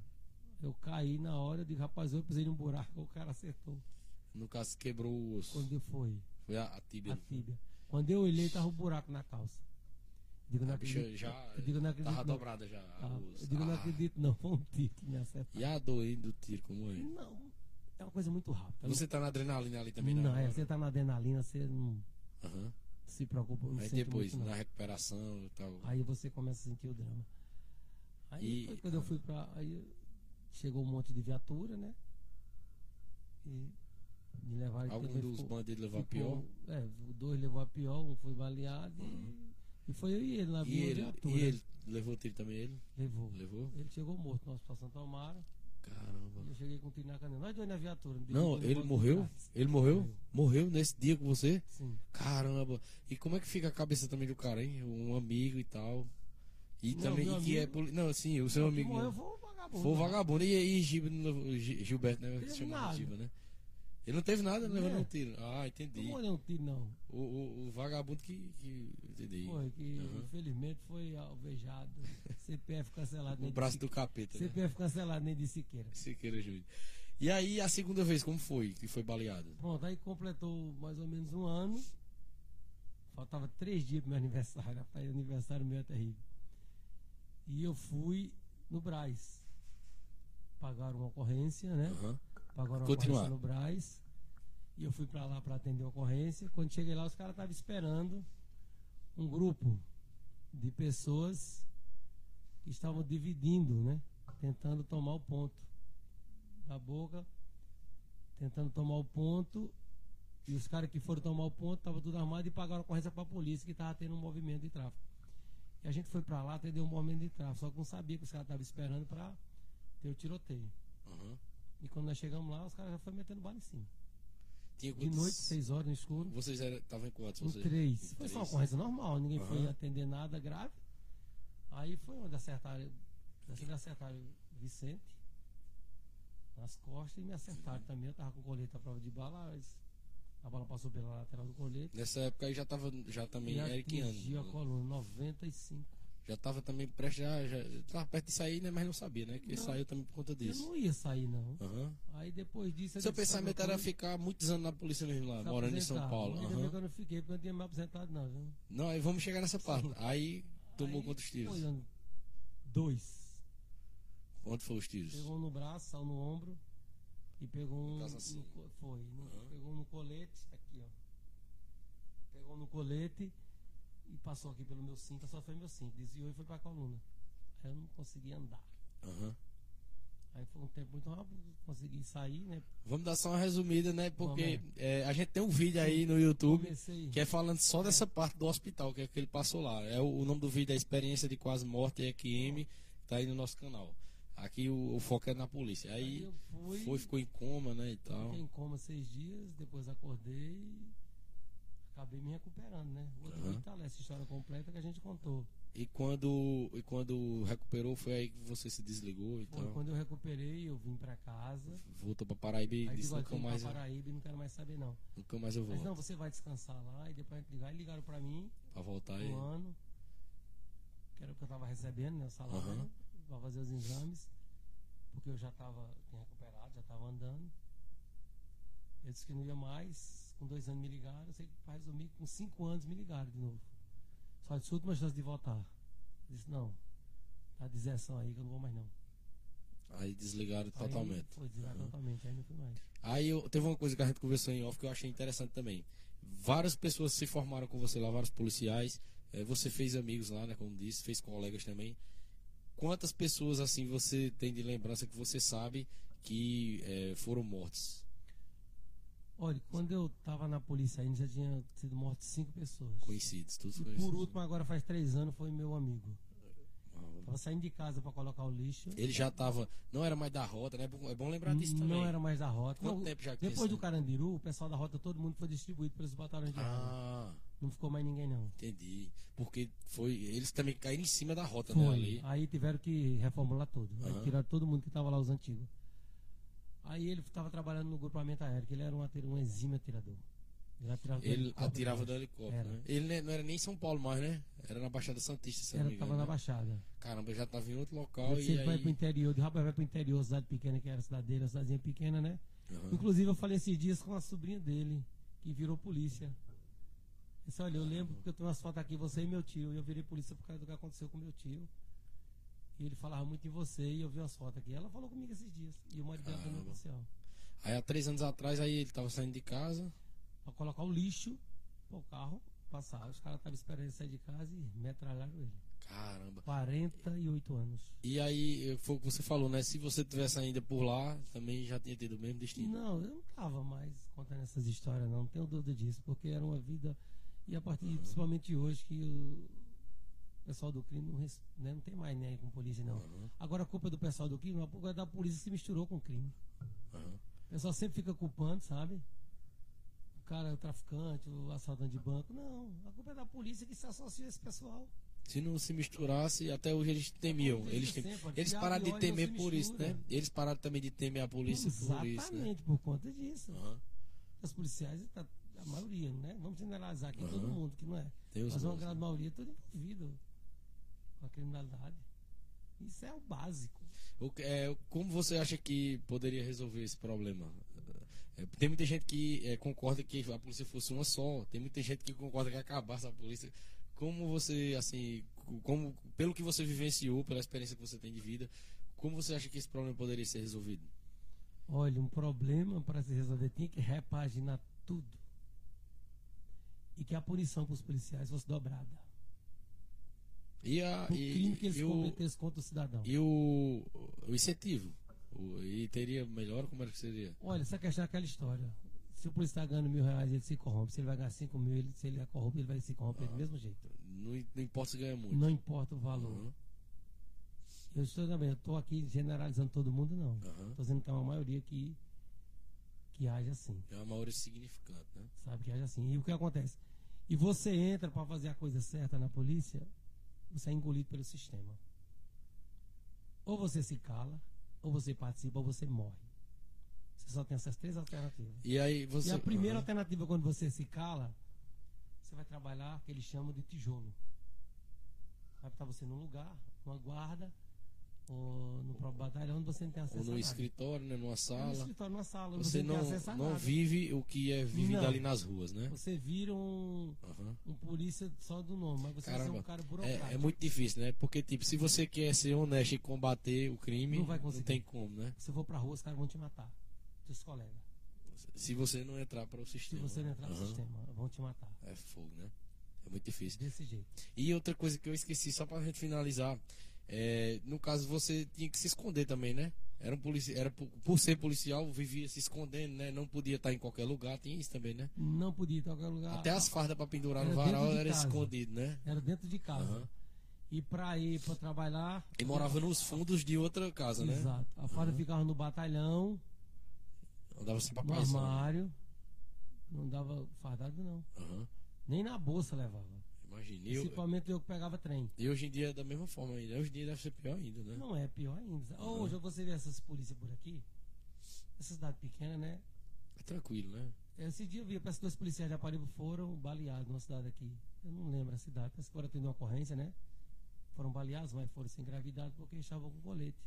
Eu caí na hora, eu digo, rapaz, eu pisei num buraco, o cara acertou. No caso, quebrou o osso. Quando foi? Foi a, a tíbia. A tíbia. Quando eu olhei, tava um buraco na calça. Digo, não A bicha acredito. já eu digo, não acredito. tava não. dobrada já. a Ah, digo, não Ah, acredito, não. Foi um tiro que me acertou. E a dor aí do tiro, como é? Não, é uma coisa muito rápida. Você tá na adrenalina ali também, não, na é, hora? você tá na adrenalina, você não se preocupa. Não Aí depois, muito, não. na recuperação e tal. Aí você começa a sentir o drama. Aí E- quando eu fui pra. Aí chegou um monte de viatura, né? E me levaram Algum dos ficou- bandidos levou a ficou- pior? É, o dois levou a pior, um foi baleado e, e foi eu e ele na E ele, e ele levou tiro também, ele? Levou. Levou? Ele chegou morto no Hospital Santa Amara. Caramba. Eu cheguei com um tiro na canela. Nós dois na viatura. Não, ele de morreu? Ele morreu? Morreu. Nesse dia com você? Sim. Caramba. E como é que fica a cabeça também do cara, hein? Um amigo e tal. E Não, também, e que é amigo- poli... Não, sim, o seu O amigo. morreu né? foi o vagabundo. Foi o vagabundo. E, e Gil- no- Gi- Gilberto, né? Que Teve se chama nada. Giba, né? Ele não teve nada É. levando um tiro. Ah, Não entendi. morreu um tiro, não. O, o, o vagabundo que. que entendi. Foi, que Aham. infelizmente foi alvejado. CPF cancelado. O braço do capeta. Né? CPF cancelado nem de Siqueira. Siqueira Júnior. E aí, a segunda vez, como foi que foi baleado? Pronto, aí completou mais ou menos um ano. Faltava três dias pro meu aniversário. Rapaz, aniversário meu é terrível. E eu fui no Braz. Pagaram uma ocorrência, né? Aham. Uma Continuar. ocorrência no Braz. E eu fui pra lá pra atender a ocorrência. Quando cheguei lá, os caras estavam esperando um grupo de pessoas que estavam dividindo, né? Tentando tomar o ponto da boca, tentando tomar o ponto. E os caras que foram tomar o ponto estavam tudo armado e pagaram a ocorrência pra polícia que estava tendo um movimento de tráfico. E a gente foi pra lá atender um movimento de tráfico, só que não sabia que os caras estavam esperando pra ter o tiroteio. Aham. E quando nós chegamos lá, os caras já foram metendo bala em cima. Tinha De quantos- noite, seis horas no escuro. Vocês estavam em quantos? Em Vocês? três. Em Foi só uma três. ocorrência normal, ninguém foi Aham. atender nada grave. Aí foi onde acertaram. Assim, acertaram o Vicente nas costas e me acertaram Uhum. também. Eu tava com colete à prova de bala, mas a bala passou pela lateral do colete. Nessa época aí já tava já também e era que ano? a coluna, 95. Já tava também prestes já, já tava perto de sair, né, mas não sabia, né? Que Não. saiu também por conta Eu disso. não ia sair, não. Aham. Aí depois disso. eu Seu pensamento "Sabe era ficar muitos anos na polícia mesmo lá, morando em São. Paulo. Que eu não fiquei, porque eu não tinha me aposentado, não. Viu? Não, aí vamos chegar nessa parte. Aí tomou Aí, quantos tiros? foi, Dois. Onde foram os tiros? Pegou um no braço, saiu no ombro. E pegou um. assim. no foi. no- Aham. Pegou um no colete. Aqui, ó. Pegou um no colete e passou aqui pelo meu cinto, só foi meu cinto. Desviou e foi pra coluna. Aí eu não consegui andar. Aham. Aí foi um tempo muito rápido, consegui sair, né? Vamos dar só uma resumida, né? Porque é, a gente tem um vídeo aí no YouTube Comecei. que é falando só dessa parte do hospital, que é que ele passou lá. É o, o nome do vídeo é Experiência de Quase Morte EQM, tá aí no nosso canal. Aqui o, o foco é na polícia. Aí Aí fui. foi, ficou em coma, né? E tal. Fiquei em coma seis dias, depois acordei acabei me recuperando, né? O outro tá lá, essa história completa que a gente contou. E quando, e quando recuperou, foi aí que você se desligou e Foi quando eu recuperei, eu vim pra casa. Voltou pra Paraíba e disse digo, nunca mais, pra Paraíba e não quero mais saber não. nunca mais eu Mas não, você vai descansar lá e depois a gente ligar. E ligaram pra mim Pra voltar aí. um ano, que era o que eu tava recebendo, né? O salário, Aham. pra fazer os exames. Porque eu já tava tinha recuperado, já tava andando. Eu disse que não ia mais. Com dois anos me ligaram. Eu sei que pra resumir, com cinco anos me ligaram de novo. Só disse última chance de voltar. Eu disse, não, tá de deserção aí que eu não vou mais não. Aí desligaram Aí totalmente. Foi desligado Aham. totalmente, aí não fui mais. Aí eu, teve uma coisa que a gente conversou em off que eu achei interessante também. Várias pessoas se formaram com você lá, vários policiais. Eh, você fez amigos lá, né? Como disse, fez colegas também. Quantas pessoas assim você tem de lembrança que você sabe que eh, foram mortos? Olha, quando eu tava na polícia ainda já tinha sido morto cinco pessoas. Conhecidos, todos E conhecidos. por último, agora faz três anos, foi meu amigo. Tava saindo de casa pra colocar o lixo. Ele já tava. Não era mais da rota, né? É bom- É lembrar disso também. Não era mais da rota. Quanto Não, tempo já que depois isso? do Carandiru, o pessoal da rota, todo mundo foi distribuído pelos batalhões de rota. Ah, Não ficou mais ninguém, não. entendi. Porque foi. Eles também caíram em cima da rota, né? Foi. Ali. Aí tiveram que reformular tudo. Aí Aham. tiraram todo mundo que tava lá, os antigos. Aí ele estava trabalhando no grupamento aéreo, que ele era um, um exímio atirador. Ele atirava do Ele helicóptero atirava do helicóptero, né? Ele não era nem em São Paulo mais, né? Era na Baixada Santista, se Era, me tava engano. na né? Baixada. Caramba, eu já tava em outro local Ele e sempre vai pro aí... interior, de rapaz vai pro interior, cidade pequena, que era a cidade dele, a cidadezinha pequena, né? Aham. Inclusive eu falei esses dias com a sobrinha dele, que virou polícia. Eu disse, olha, eu lembro porque eu tenho umas fotos aqui, você e meu tio, e eu virei polícia por causa do que aconteceu com meu tio. E ele falava muito em você e eu vi umas fotos aqui. Ela falou comigo esses dias. E o marido dela também policial. Aí há três anos atrás, aí ele tava saindo de casa. Pra colocar o lixo pro carro passar. Os caras estavam esperando ele sair de casa e metralharam ele. Caramba. 48 anos. E aí, foi o que você falou, né? Se você tivesse ainda por lá, também já tinha tido o mesmo destino. Não, eu não tava mais contando essas histórias, não, não tenho dúvida disso, porque era uma vida. E a partir, principalmente hoje, que pessoal do crime não, né, não tem mais nem aí com polícia, não. Aham, Agora a culpa é do pessoal do crime, a culpa é da polícia se misturou com o crime. aham. O pessoal sempre fica culpando, sabe? O cara, o traficante, o assaltante de banco. Não, a culpa é da polícia que se associa a esse pessoal. Se não se misturasse, até hoje eles temiam. Eles, tem- eles pararam de temer por isso, né? Eles pararam também de temer a polícia por isso, né? Exatamente, por conta disso. Aham. Os policiais, tá- a maioria, né? Vamos generalizar aqui Aham. todo mundo, que não é. Os Mas uma grande né? maioria todo envolvido com a criminalidade. Isso é o básico. O é, como você acha que poderia resolver esse problema? É, tem muita gente que é, concorda que a polícia fosse uma só. Tem muita gente que concorda que acabasse a polícia. Como você, assim, como, pelo que você vivenciou, pela experiência que você tem de vida, como você acha que esse problema poderia ser resolvido? Olha, um problema para se resolver tinha que repaginar tudo. E que a punição para os policiais fosse dobrada. E, a, O e, crime que eles cometessem contra o cidadão. e o, o incentivo? O- e teria melhor? Como era que seria? Olha, essa questão é aquela história. Se o policial está ganhando mil reais, ele se corrompe. Se ele vai ganhar cinco mil, ele, se ele é corrupto, ele vai se corromper do mesmo jeito. Não, não importa se ganha muito. Não importa o valor. Aham, Eu estou também, eu estou aqui generalizando todo mundo, não. aham. Estou dizendo que é uma maioria que, que age assim. É uma maioria significante, né? Sabe que age assim. E o que acontece? E você entra para fazer a coisa certa na polícia, você é engolido pelo sistema. Ou você se cala, ou você participa, ou você morre. Você só tem essas três alternativas. E aí você. E a primeira Aham. alternativa, quando você se cala, você vai trabalhar que eles chamam de tijolo. Vai botar você num lugar, numa guarda, ou no próprio batalhão, onde você não tem acesso Ou a no nada. escritório, né, numa No sala. escritório, numa sala, Você não não, a não nada. vive o que é vivido Não. ali nas ruas, né? Você vira um, Aham. um polícia só do nome, mas você Caramba, um cara burocrático. É, é muito difícil, né? Porque, tipo, se você quer ser honesto e combater o crime, Não não, vai conseguir. tem como, né? Se for pra rua, os caras vão te matar. Seus colegas. Se você não entrar para o Se sistema. você não entrar no Aham. sistema, vão te matar. É fogo, né? É muito difícil. Desse jeito. E outra coisa que eu esqueci, só pra gente finalizar, é, no caso você tinha que se esconder também, né? Era um polici... era por, por ser policial, vivia se escondendo, né? Não podia estar em qualquer lugar, tinha isso também, né? Não podia ir em qualquer lugar. Até as fardas pra pendurar no Era varal dentro de era casa. escondido, né? Era dentro de casa. Aham. E pra ir pra trabalhar. E morava nos fundos de outra casa, né? Exato. A farda ficava no batalhão, Andava sem no papaizão. armário. Não dava fardado, não. Aham. Nem na bolsa levava. Principalmente eu que pegava trem. e hoje em dia é da mesma forma ainda. Hoje em dia deve ser pior ainda, né? Não é pior ainda. Hoje você vê essas polícias por aqui. Essa cidade pequena, né? É tranquilo, né? Esse dia eu vi, parece que dois policiais de Aparibo foram baleados numa cidade aqui. Eu não lembro a cidade, parece que agora tendo uma ocorrência, né? Foram baleados, mas foram sem gravidade porque estavam com colete.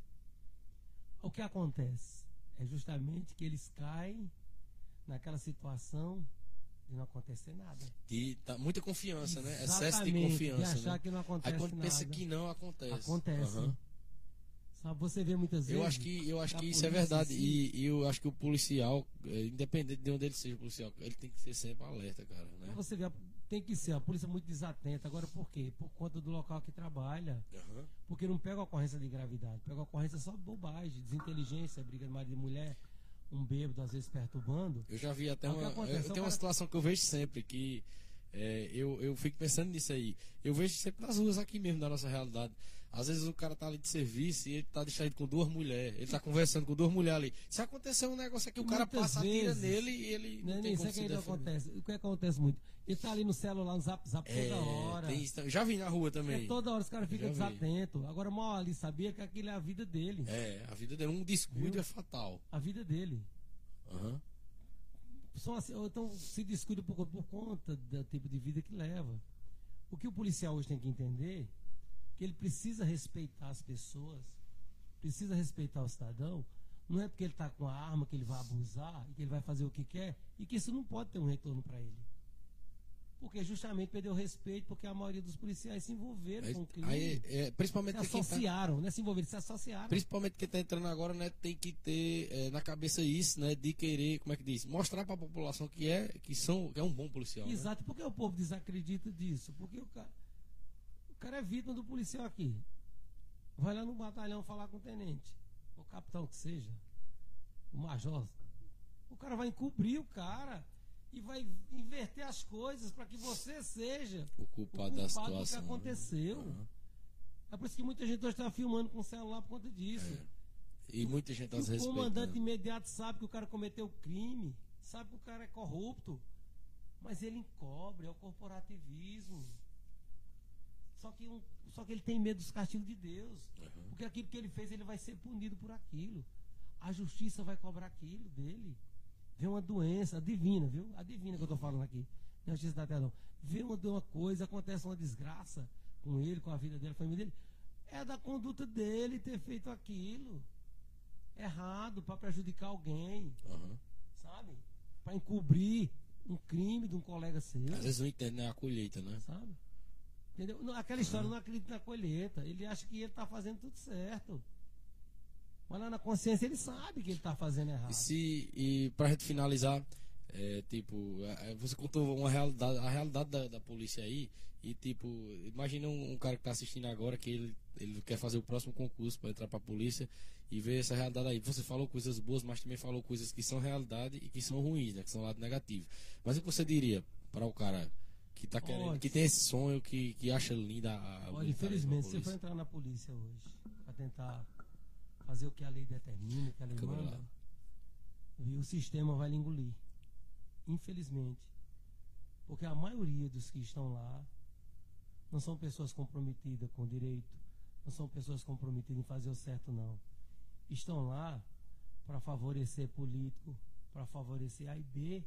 O que acontece? É justamente que eles caem naquela situação de não acontecer nada. E tá muita confiança, né? Excesso de Exatamente, confiança. De achar né? que não acontece Aí quando nada. pensa que não acontece. Acontece. Aham. Sabe, você vê muitas vezes. Eu acho que, eu acho que isso é verdade. E, e eu acho que o policial, eh, independente de onde ele seja policial, ele tem que ser sempre alerta, cara. Né? Você vê, tem que ser a polícia muito desatenta. Agora, por quê? Por conta do local que trabalha. Aham. Porque não pega ocorrência de gravidade, pega ocorrência só bobagem, desinteligência, briga de marido e mulher, um bêbado às vezes perturbando. Eu já vi até uma. eu tenho uma cara- situação que eu vejo sempre, que eh, eu, eu fico pensando nisso aí. Eu vejo sempre nas ruas aqui mesmo, da nossa realidade. Às vezes o cara tá ali de serviço e ele tá distraído com duas mulheres. Ele tá conversando com duas mulheres ali. Se acontecer um negócio aqui, o cara passa, vezes, nele e ele Não, não é tem isso é que ainda defender. acontece. O que acontece muito? Ele tá ali no celular, no zap zap É, toda hora. tem já vi na rua também. É toda hora os caras ficam desatentos. Agora, mal ali sabia que aquilo é a vida dele. É, a vida dele, um descuido Viu? é fatal. A vida dele. Aham. São assim, então se descuida por, por conta do tipo de vida que leva. O que o policial hoje tem que entender que ele precisa respeitar as pessoas, precisa respeitar o cidadão, não é porque ele está com a arma que ele vai abusar e que ele vai fazer o que quer e que isso não pode ter um retorno para ele. Porque justamente perdeu respeito, porque a maioria dos policiais se envolveram Aí- com o crime. aí, é, principalmente se tá- associaram, né? Se envolveram, se associaram. Principalmente quem está entrando agora, né, tem que ter é, na cabeça isso, né, de querer, como é que diz, mostrar para a população que é, que são, que é um bom policial. né? Exato, porque o povo desacredita disso? Porque o cara, o cara é vítima do policial aqui. Vai lá no batalhão falar com o tenente, o capitão que seja, o major. O cara vai encobrir o cara e vai inverter as coisas para que você seja O o culpado da culpado do que situação. né? aconteceu. Aham. É por isso que muita gente hoje está filmando com o celular por conta disso. E muita gente às o vezes. comandante imediato sabe que o cara cometeu crime, sabe que o cara é corrupto, mas ele encobre, é o corporativismo. Só que, um- só que ele tem medo dos castigos de Deus. Porque aquilo que ele fez, ele vai ser punido por aquilo. A justiça vai cobrar aquilo dele. Vê uma doença divina, viu? A divina que eu estou falando aqui. Não é justiça da terra, não. Vê uma, uma coisa, acontece uma desgraça com ele, com a vida dele, com a família dele. É da conduta dele ter feito aquilo. Errado, para prejudicar alguém, Aham. sabe? Para encobrir um crime de um colega seu. Às vezes não entende né, a colheita, né? Sabe? Entendeu? Não, aquela história não acredita na colheita. Ele acha que ele está fazendo tudo certo. Mas lá na consciência ele sabe que ele está fazendo errado. E se e pra gente finalizar, é, tipo, é, você contou uma realidade, a realidade da, da polícia aí, e tipo, imagina um, um cara que tá assistindo agora que ele, ele quer fazer o próximo concurso para entrar pra polícia e ver essa realidade aí. Você falou coisas boas, mas também falou coisas que são realidade e que são ruins, né? Que são lado negativo. Mas o que você diria para o cara que tá querendo, Olha, que tem esse sonho, que, que acha linda a Olha, infelizmente, você polícia? entrar na polícia hoje para tentar fazer o que a lei determina, o que a lei Câmara manda, lá. viu, o sistema vai lhe engolir. Infelizmente. Porque a maioria dos que estão lá não são pessoas comprometidas com o direito, não são pessoas comprometidas em fazer o certo, não. Estão lá para favorecer político, para favorecer A e B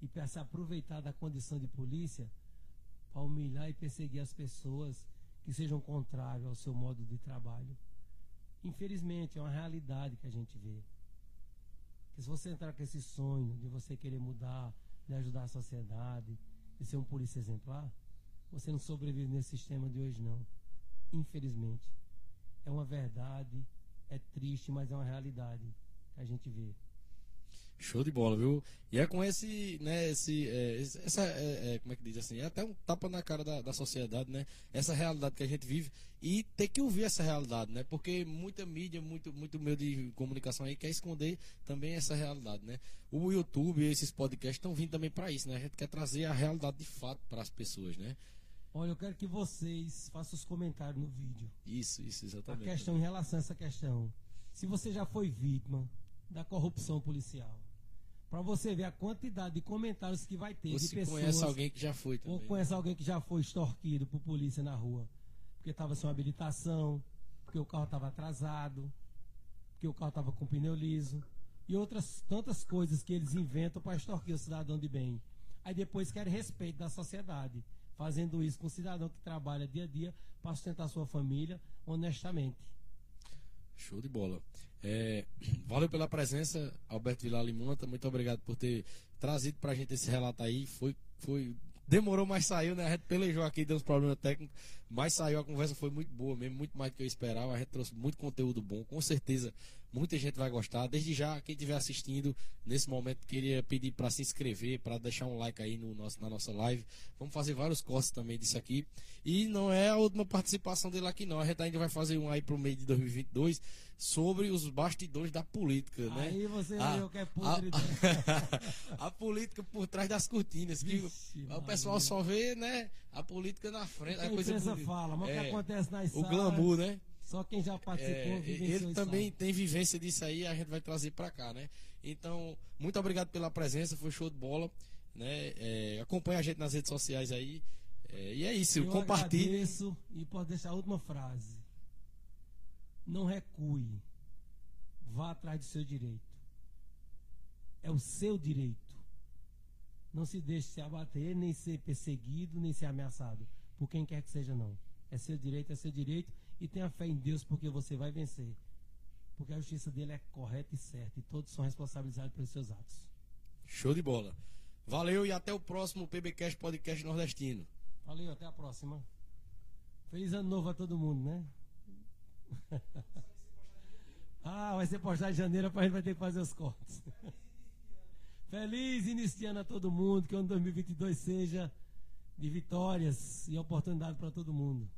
e para se aproveitar da condição de polícia para humilhar e perseguir as pessoas que sejam contrárias ao seu modo de trabalho. Infelizmente, é uma realidade que a gente vê. Que se você entrar com esse sonho de você querer mudar, de ajudar a sociedade, de ser um polícia exemplar, você não sobrevive nesse sistema de hoje, não. Infelizmente. É uma verdade, é triste, mas é uma realidade que a gente vê. Show de bola, viu? E é com esse, né, esse, é, essa, é, é, como é que diz assim, é até um tapa na cara da, da sociedade, né? Essa realidade que a gente vive e ter que ouvir essa realidade, né? Porque muita mídia, muito, muito meio de comunicação aí quer esconder também essa realidade, né? O YouTube, esses podcasts estão vindo também para isso, né? A gente quer trazer a realidade de fato para as pessoas, né? Olha, eu quero que vocês façam os comentários no vídeo. Isso, isso, A exatamente. questão em relação a essa questão. Se você já foi vítima da corrupção policial, para você ver a quantidade de comentários que vai ter Ou de se pessoas conhece alguém que já foi ou também. conhece alguém que já foi extorquido por polícia na rua, porque estava sem habilitação, porque o carro estava atrasado, porque o carro estava com pneu liso e outras tantas coisas que eles inventam para extorquir o cidadão de bem. Aí depois querem respeito da sociedade, fazendo isso com o cidadão que trabalha dia a dia para sustentar sua família honestamente. Show de bola. É, valeu pela presença, Alberto Vilar Limonta. Muito obrigado por ter trazido pra gente esse relato aí. Foi, foi, demorou, mas saiu, né? A gente pelejou aqui, deu uns problemas técnicos, mas saiu. A conversa foi muito boa mesmo, muito mais do que eu esperava. A gente trouxe muito conteúdo bom, com certeza. Muita gente vai gostar. Desde já, quem estiver assistindo nesse momento, queria pedir para se inscrever, para deixar um like aí no nosso, na nossa live. Vamos fazer vários cortes também disso aqui. E não é a última participação dele aqui, não. A gente ainda vai fazer um aí pro meio de 2022 sobre os bastidores da política, né? Aí você Ah, viu que é podre. a, a política por trás das cortinas. Que Vixe, o pessoal só vê, né? A política na frente. a A coisa imprensa bonita. fala, mas o que É, acontece nas O salas, glamour, né? Só quem já participou, É, ele também sabe. tem vivência disso aí, a gente vai trazer pra cá, né? Então, muito obrigado pela presença, foi show de bola, né? É, acompanha a gente nas redes sociais aí. É, e é isso, Eu compartilhe. agradeço e pode deixar a última frase. Não recue. Vá atrás do seu direito. É o seu direito. Não se deixe se abater, nem ser perseguido, nem ser ameaçado. Por quem quer que seja, não. É seu direito, é seu direito. E tenha fé em Deus, porque você vai vencer. Porque a justiça dele é correta e certa. E todos são responsabilizados pelos seus atos. Show de bola. Valeu e até o próximo PBcast Podcast Nordestino. Valeu, até a próxima. Feliz ano novo a todo mundo, né? ah, vai ser postado em janeiro, a gente vai ter que fazer os cortes. Feliz ano a todo mundo, que o ano 2022 seja de vitórias e oportunidade para todo mundo.